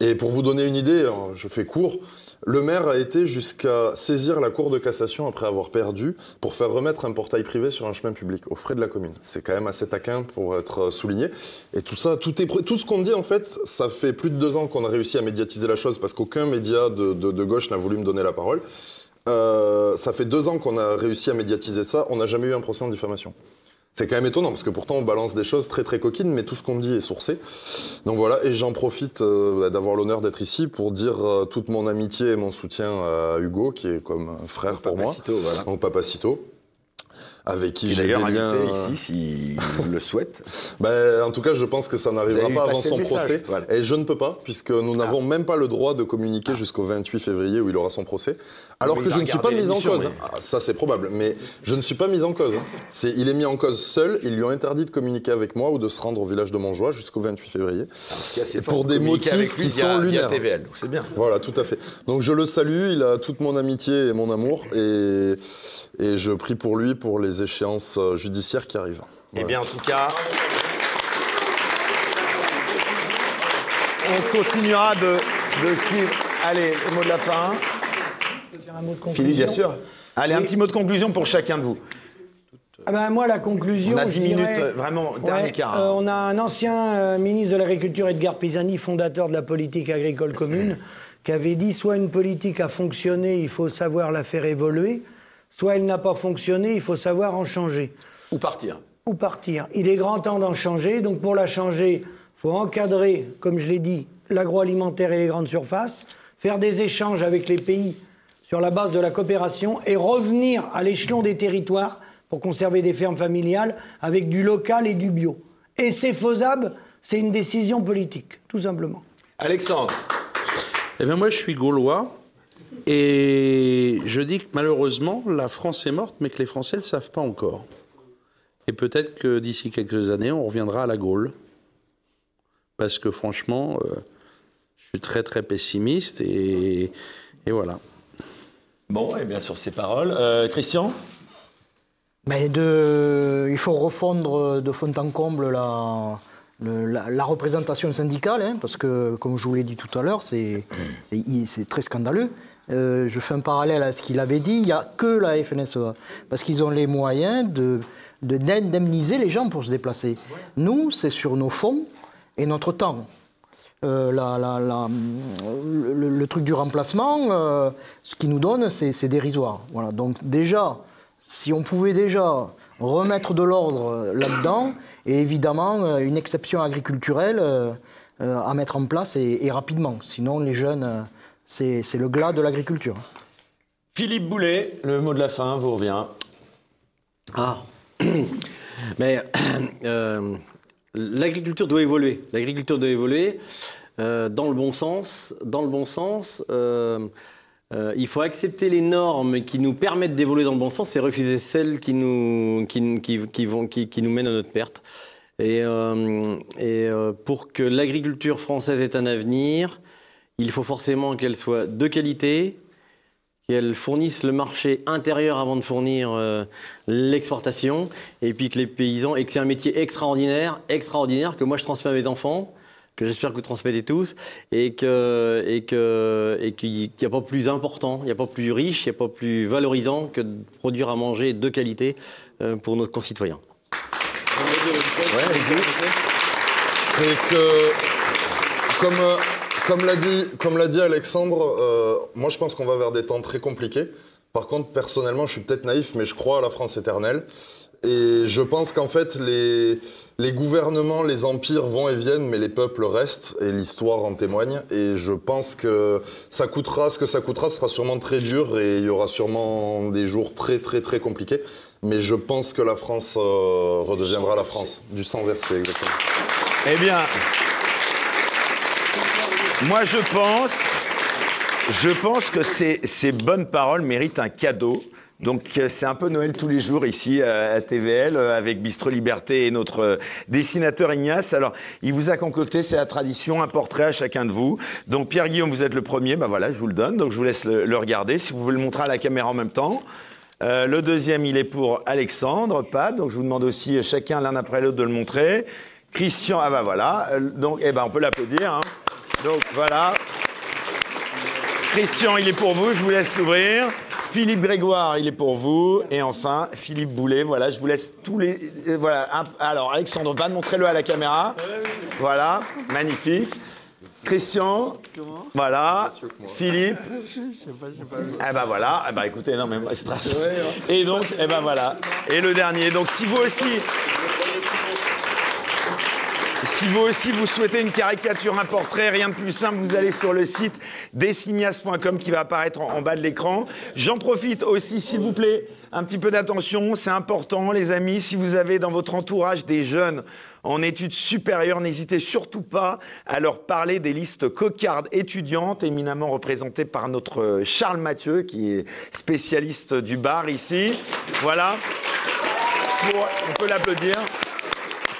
Et pour vous donner une idée, hein, je fais court, le maire a été jusqu'à saisir la Cour de cassation après avoir perdu pour faire remettre un portail privé sur un chemin public aux frais de la commune. C'est quand même assez taquin pour être euh, souligné. Et tout ça, tout, est, tout ce qu'on dit en fait, ça fait plus de deux ans qu'on a réussi à médiatiser la chose parce qu'aucun média de, de- de gauche n'a voulu me donner la parole. Euh, ça fait deux ans qu'on a réussi à médiatiser ça, on n'a jamais eu un procès en diffamation. C'est quand même étonnant parce que pourtant on balance des choses très très coquines, mais tout ce qu'on dit est sourcé. Donc voilà, et j'en profite euh, d'avoir l'honneur d'être ici pour dire euh, toute mon amitié et mon soutien à Hugo, qui est comme un frère pour moi, voilà. au Papacito. Avec qui Qui j'ai des liens. ici, s'il le souhaite. Ben, en tout cas, je pense que ça n'arrivera pas avant son procès. voilà. Et je ne peux pas, puisque nous n'avons même pas le droit de communiquer jusqu'au 28 février où il aura son procès. Alors Mais que je ne suis pas mis en cause. oui. Ah, ça, c'est probable. Mais je ne suis pas mis en cause. il est mis en cause seul. Ils lui ont interdit de communiquer avec moi ou de se rendre au village de Montjoie jusqu'au 28 février. Pour des motifs lui qui sont lunaires. C'est bien. Voilà, tout à fait. Donc je le salue, il a toute mon amitié et mon amour, et, et je prie pour lui pour les échéances euh, judiciaires qui arrivent. Eh bien, en tout cas, on continuera de, de suivre. Allez, le mot de la fin. Un mot de conclusion. Philippe, bien sûr. Allez, un petit mot de conclusion pour chacun de vous. Ah ben, moi, la conclusion. On a je 10 minutes, dirais- euh, vraiment, dernier quart. euh, on a un ancien euh, ministre de l'Agriculture, Edgar Pisani, fondateur de la politique agricole commune, qui avait dit soit une politique a fonctionné, il faut savoir la faire évoluer, soit elle n'a pas fonctionné, il faut savoir en changer Ou partir. ou partir. Il est grand temps d'en changer. Donc pour la changer, il faut encadrer, comme je l'ai dit, l'agroalimentaire et les grandes surfaces, faire des échanges avec les pays sur la base de la coopération et revenir à l'échelon des territoires pour conserver des fermes familiales avec du local et du bio. Et c'est faisable, c'est une décision politique, tout simplement. Alexandre, Eh bien, moi, je suis gaulois. Et je dis que malheureusement, la France est morte, mais que les Français ne le savent pas encore. Et peut-être que d'ici quelques années, on reviendra à la Gaule. Parce que franchement, euh, je suis très très pessimiste et, et voilà. bon, et bien sur ces paroles. Euh, Christian? Mais de, il faut refondre de fond en comble la, le- la, la représentation syndicale, hein, parce que, comme je vous l'ai dit tout à l'heure, c'est très scandaleux. Euh, je fais un parallèle à ce qu'il avait dit, il n'y a que la FNSEA, parce qu'ils ont les moyens de de- d'indemniser les gens pour se déplacer. Nous, c'est sur nos fonds et notre temps. Euh, le, truc du remplacement, euh, ce qu'il nous donne, c'est dérisoire. Voilà. Donc déjà, si on pouvait déjà remettre de l'ordre là-dedans, et évidemment une exception agriculturelle à mettre en place et, rapidement. Sinon, les jeunes, c'est c'est le glas de l'agriculture. Philippe Boulet, le mot de la fin vous revient. Ah Mais euh, l'agriculture doit évoluer. L'agriculture doit évoluer euh, dans le bon sens. Dans le bon sens, euh, euh, il faut accepter les normes qui nous permettent d'évoluer dans le bon sens et refuser celles qui nous, qui, qui- qui vont, qui, qui nous mènent à notre perte. Et, euh, et, euh, pour que l'agriculture française ait un avenir, il faut forcément qu'elle soit de qualité, qu'elles fournissent le marché intérieur avant de fournir euh, l'exportation, et puis que les paysans, et que c'est un métier extraordinaire, extraordinaire, que moi je transmets à mes enfants, que j'espère que vous transmettez tous, et que et que et qu'il n'y a pas plus important, il n'y a pas plus riche, il n'y a pas plus valorisant que de produire à manger de qualité euh, pour nos concitoyens. C'est que, comme, euh, comme l'a dit, comme l'a dit Alexandre, euh, moi je pense qu'on va vers des temps très compliqués. Par contre, personnellement, je suis peut-être naïf, mais je crois à la France éternelle. Et je pense qu'en fait, les, les gouvernements, les empires vont et viennent, mais les peuples restent, et l'histoire en témoigne. Et je pense que ça coûtera ce que ça coûtera, ce sera sûrement très dur, et il y aura sûrement des jours très, très, très compliqués. Mais je pense que la France euh, redeviendra la France. Du sang versé, exactement. Eh bien, moi je pense, je pense que ces, ces bonnes paroles méritent un cadeau. Donc euh, c'est un peu Noël tous les jours ici euh, à TVL euh, avec Bistro Liberté et notre dessinateur Ignace. Alors il vous a concocté, c'est la tradition, un portrait à chacun de vous. Donc Pierre Guillaume, vous êtes le premier, ben voilà, je vous le donne. Donc je vous laisse le, le regarder. Si vous pouvez le montrer à la caméra en même temps. Euh, le deuxième, il est pour Alexandre, Pat. Donc je vous demande aussi chacun l'un après l'autre de le montrer. Christian, ah bah voilà. Donc, eh ben on peut l'applaudir. hein. Donc voilà. Christian, il est pour vous, je vous laisse l'ouvrir. Philippe Grégoire, il est pour vous. Et enfin, Philippe Boulet, voilà, je vous laisse tous les. euh, Voilà. un- alors, Alexandre, va montrez-le à la caméra. Voilà, magnifique. Christian, voilà. Philippe. Eh ben voilà. Eh ben écoutez, non mais moi, c'est très- Et donc, eh ben voilà. Et le dernier. Donc, si vous aussi. Si vous aussi vous souhaitez une caricature, un portrait, rien de plus simple, vous allez sur le site designaz.com qui va apparaître en, bas de l'écran. J'en profite aussi, s'il vous plaît, un petit peu d'attention, c'est important les amis, si vous avez dans votre entourage des jeunes en études supérieures, n'hésitez surtout pas à leur parler des listes cocardes étudiantes, éminemment représentées par notre Charles Mathieu, qui est spécialiste du bar ici. Voilà. On peut l'applaudir.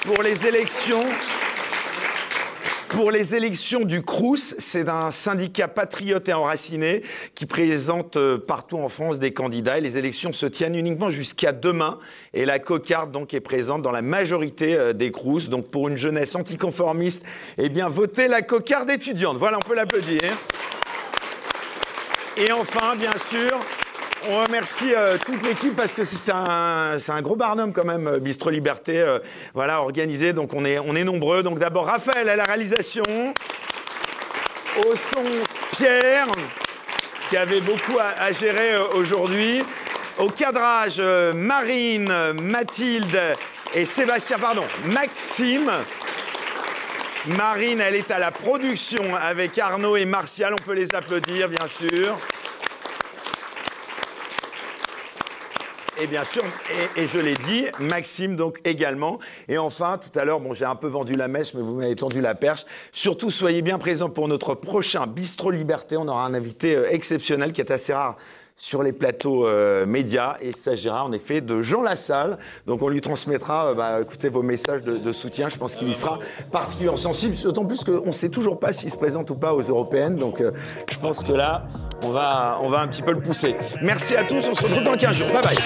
Pour les élections, pour les élections du CRUS, c'est un syndicat patriote et enraciné qui présente euh, partout en France des candidats. Et les élections se tiennent uniquement jusqu'à demain. Et la cocarde donc est présente dans la majorité euh, des CRUS. Donc pour une jeunesse anticonformiste, eh bien votez la cocarde étudiante. Voilà, on peut l'applaudir. Et enfin, bien sûr, on remercie euh, toute l'équipe parce que c'est un, un gros barnum quand même, euh, Bistro Liberté, euh, voilà, organisé. Donc on est, on est nombreux. Donc d'abord Raphaël à la réalisation, au son Pierre, qui avait beaucoup à, gérer aujourd'hui, au cadrage Marine, Mathilde et Sébastien, pardon, Maxime. Marine, elle est à la production avec Arnaud et Martial. On peut les applaudir, bien sûr. Et bien sûr, et, je l'ai dit, Maxime donc également. Et enfin, tout à l'heure, bon, j'ai un peu vendu la mèche, mais vous m'avez tendu la perche. Surtout, soyez bien présents pour notre prochain Bistro Liberté. On aura un invité euh, exceptionnel qui est assez rare sur les plateaux euh, médias. Il s'agira en effet de Jean Lassalle. Donc on lui transmettra, euh, bah, écoutez, vos messages de, de soutien. Je pense qu'il y sera particulièrement sensible, d'autant plus qu'on ne sait toujours pas s'il se présente ou pas aux européennes. Donc euh, je pense que là, on va, on va un petit peu le pousser. Merci à tous, on se retrouve dans 15 jours. Bye bye.